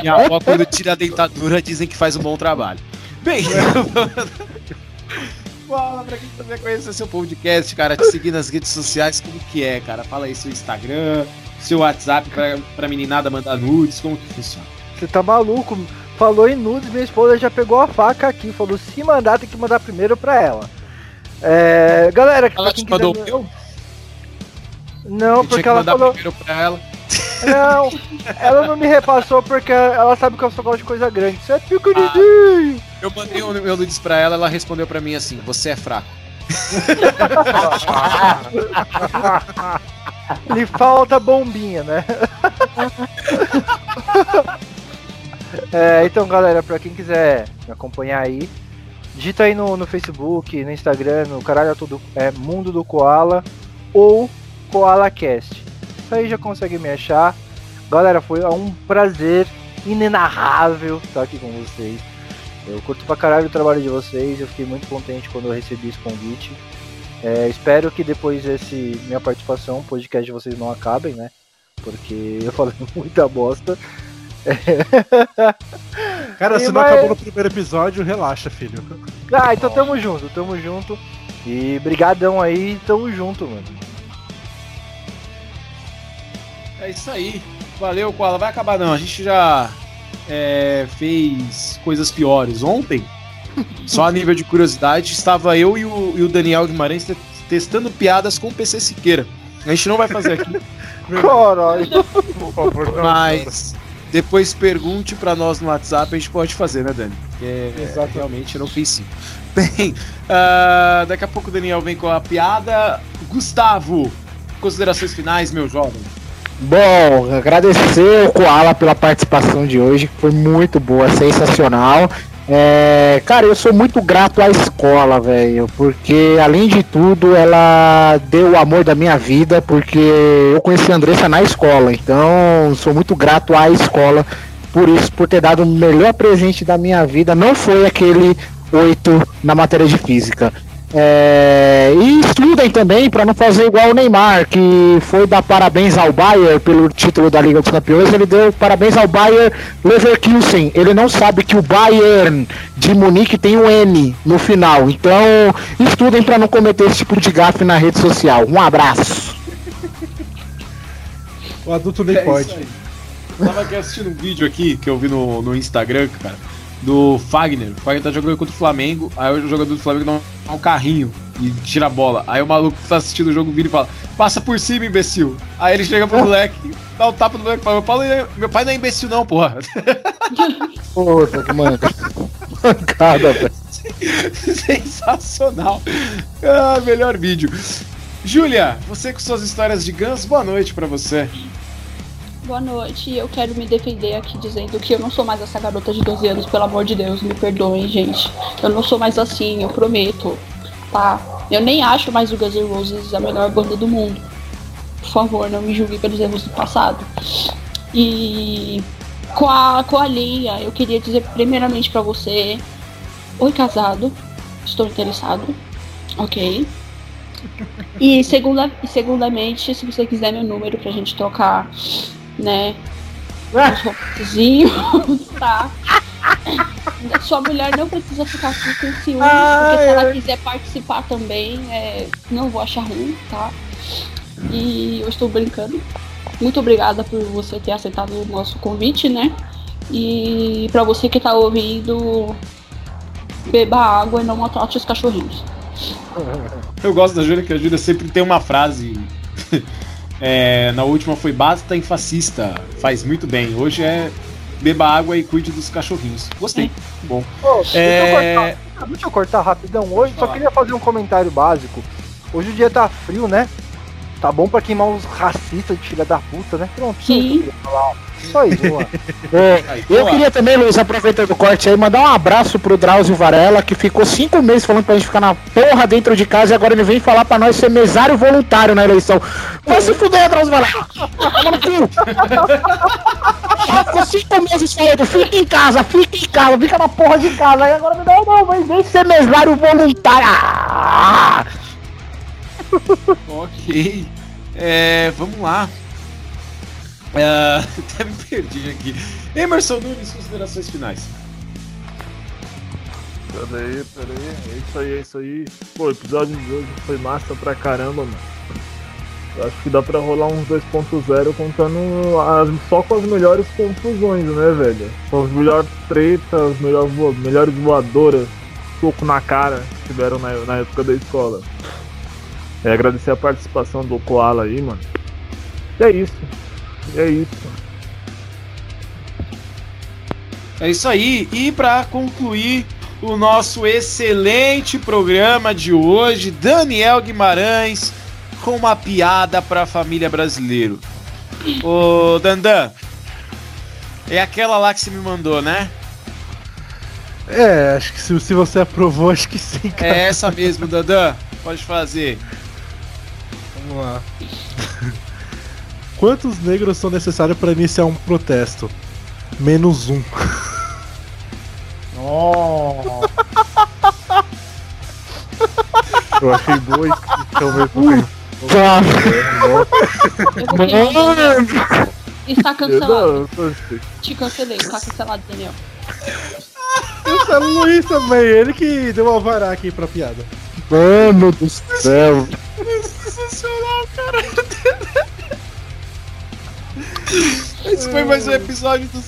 Minha avó, quando tira a dentadura, dizem que faz um bom trabalho. Bem, <laughs> <laughs> fala pra quem quiser conhecer seu podcast, cara, te seguir nas redes sociais, como que é, cara? Fala aí seu Instagram, seu WhatsApp pra, pra meninada mandar nudes, como que funciona? Você tá maluco? Falou em nudes, minha esposa já pegou a faca aqui. Falou, se mandar, tem que mandar primeiro pra ela. É, galera, pra Ela quem te mandou o quiser... meu? Não, Eu tinha porque que ela mandar falou... primeiro pra ela. Não, ela não me repassou porque ela sabe que eu só gosto de coisa grande. Você é pequenininho. Eu mandei o meu nudes pra ela, ela respondeu pra mim assim, você é fraco. <laughs> Lhe falta bombinha, né? <laughs> É, então, galera, pra quem quiser me acompanhar aí, digita aí no, no Facebook, no Instagram, no caralho todo é Mundo do Koala ou KoalaCast. Isso aí já consegue me achar. Galera, foi um prazer inenarrável estar aqui com vocês. Eu curto pra caralho o trabalho de vocês, eu fiquei muito contente quando eu recebi esse convite. É, espero que depois desse minha participação, o podcast de vocês não acabem, né? Porque <laughs> eu falei muita bosta. <laughs> Cara, E se não vai- acabou no primeiro episódio, relaxa, filho. Ah, então tamo junto, tamo junto. E brigadão aí, tamo junto, mano. É isso aí. Valeu, Koala. Vai acabar não. A gente já é, fez coisas piores. Ontem, só a nível de curiosidade, estava eu e o, e o Daniel Guimarães te- testando piadas com o PC Siqueira. A gente não vai fazer aqui, Caralho. Por favor, não. mas depois pergunte pra nós no WhatsApp, a gente pode fazer, né, Dani? É, Exatamente. realmente eu não fiz sim. Bem, ah, daqui a pouco o Daniel vem com a piada. Gustavo, considerações finais, meu jovem. Bom, agradecer o Koala pela participação de hoje, que foi muito boa, sensacional. É, cara, eu sou muito grato à escola, velho, porque além de tudo, ela deu o amor da minha vida, porque eu conheci a Andressa na escola, então sou muito grato à escola por isso, por ter dado o melhor presente da minha vida. Não foi aquele 8 na matéria de física. É, e estudem também para não fazer igual o Neymar, que foi dar parabéns ao Bayern pelo título da Liga dos Campeões. Ele deu parabéns ao Bayern Leverkusen. Ele não sabe que o Bayern de Munique tem um N no final. Então, estudem para não cometer esse tipo de gafe na rede social. Um abraço. O adulto nem É pode. tava aqui assistindo um vídeo aqui que eu vi no, no Instagram, cara, do Fagner. O Fagner tá jogando contra o Flamengo, aí o jogador do Flamengo dá um, um carrinho e tira a bola. Aí o maluco que tá assistindo o jogo vira e fala: Passa por cima, imbecil. Aí ele chega pro <laughs> moleque, dá um tapa no moleque e fala: Meu pai, meu pai não é imbecil, não, porra. <laughs> Puta que manga. Mancada, velho. Sensacional. Ah, melhor vídeo. Júlia, você com suas histórias de Guns, boa noite pra você. Boa noite, eu quero me defender aqui dizendo que eu não sou mais essa garota de 12 anos, pelo amor de Deus, me perdoem, gente. Eu não sou mais assim, eu prometo, tá? Eu nem acho mais o Guns N' Roses a melhor banda do mundo. Por favor, não me julgue pelos erros do passado. E com a, com a Leia, eu queria dizer primeiramente pra você: Oi, casado, estou interessado, ok? E segunda, segundamente, se você quiser meu número pra gente trocar, né? Romancezinhos, <laughs> tá? Sua mulher não precisa ficar com com ciúmes, porque se ela quiser participar também, é, não vou achar ruim, tá? E eu estou brincando. Muito obrigada por você ter aceitado o nosso convite, né? E pra você que tá ouvindo, beba água e não maltrate os cachorrinhos. Eu gosto da Júlia, que a Júlia sempre tem uma frase. É, na última foi basta em fascista, faz muito bem. Hoje é beba água e cuide dos cachorrinhos. Gostei, bom. Ô, deixa, eu É, cortar, deixa eu cortar rapidão. Hoje só queria fazer um comentário básico. Hoje o dia tá frio, né? Tá bom pra queimar uns racistas de filha da puta, né? Pronto, só Só isso, lá. É, Aí, eu boa. queria também, Luiz, aproveitando o corte aí, mandar um abraço pro Drauzio Varela, que ficou cinco meses falando pra gente ficar na porra dentro de casa e agora ele vem falar pra nós ser mesário voluntário na eleição. Vai se fuder, Drauzio Varela! Ficou cinco meses falando, fica em casa, fica em casa, fica na porra de casa. Aí agora me dá, não, mas vem ser mesário voluntário. Ah! Ok. É, vamos lá. É, <laughs> até me perdi aqui. Emerson Nunes, considerações finais. Peraí, peraí. É isso aí, é isso aí. Pô, o episódio de hoje foi massa pra caramba, mano. Eu acho que dá pra rolar uns 2.0 contando as- só com as melhores conclusões, né, velho? Com as melhores tretas, as melhores, melhores voadoras, soco na cara que tiveram na, na época da escola. É agradecer a participação do Koala aí, mano. E é isso. É isso. É isso aí. E para concluir o nosso excelente programa de hoje, Daniel Guimarães com uma piada para a família brasileira. Ô, Dandan, é aquela lá que você me mandou, né? É, acho que se, se você aprovou, acho que sim, cara. É essa mesmo, Dandan. Pode fazer. Vamos lá. Quantos negros são necessários para iniciar um protesto? Menos um. Eu achei boa e ao mesmo tempo. Eu vou queimar. Está Eu cancelado. não, eu. Te cancelei, está cancelado, Daniel. É o Luiz também, ele que deu o alvará aqui pra piada. Mano do céu. Sensacional, cara. Esse foi mais um episódio dos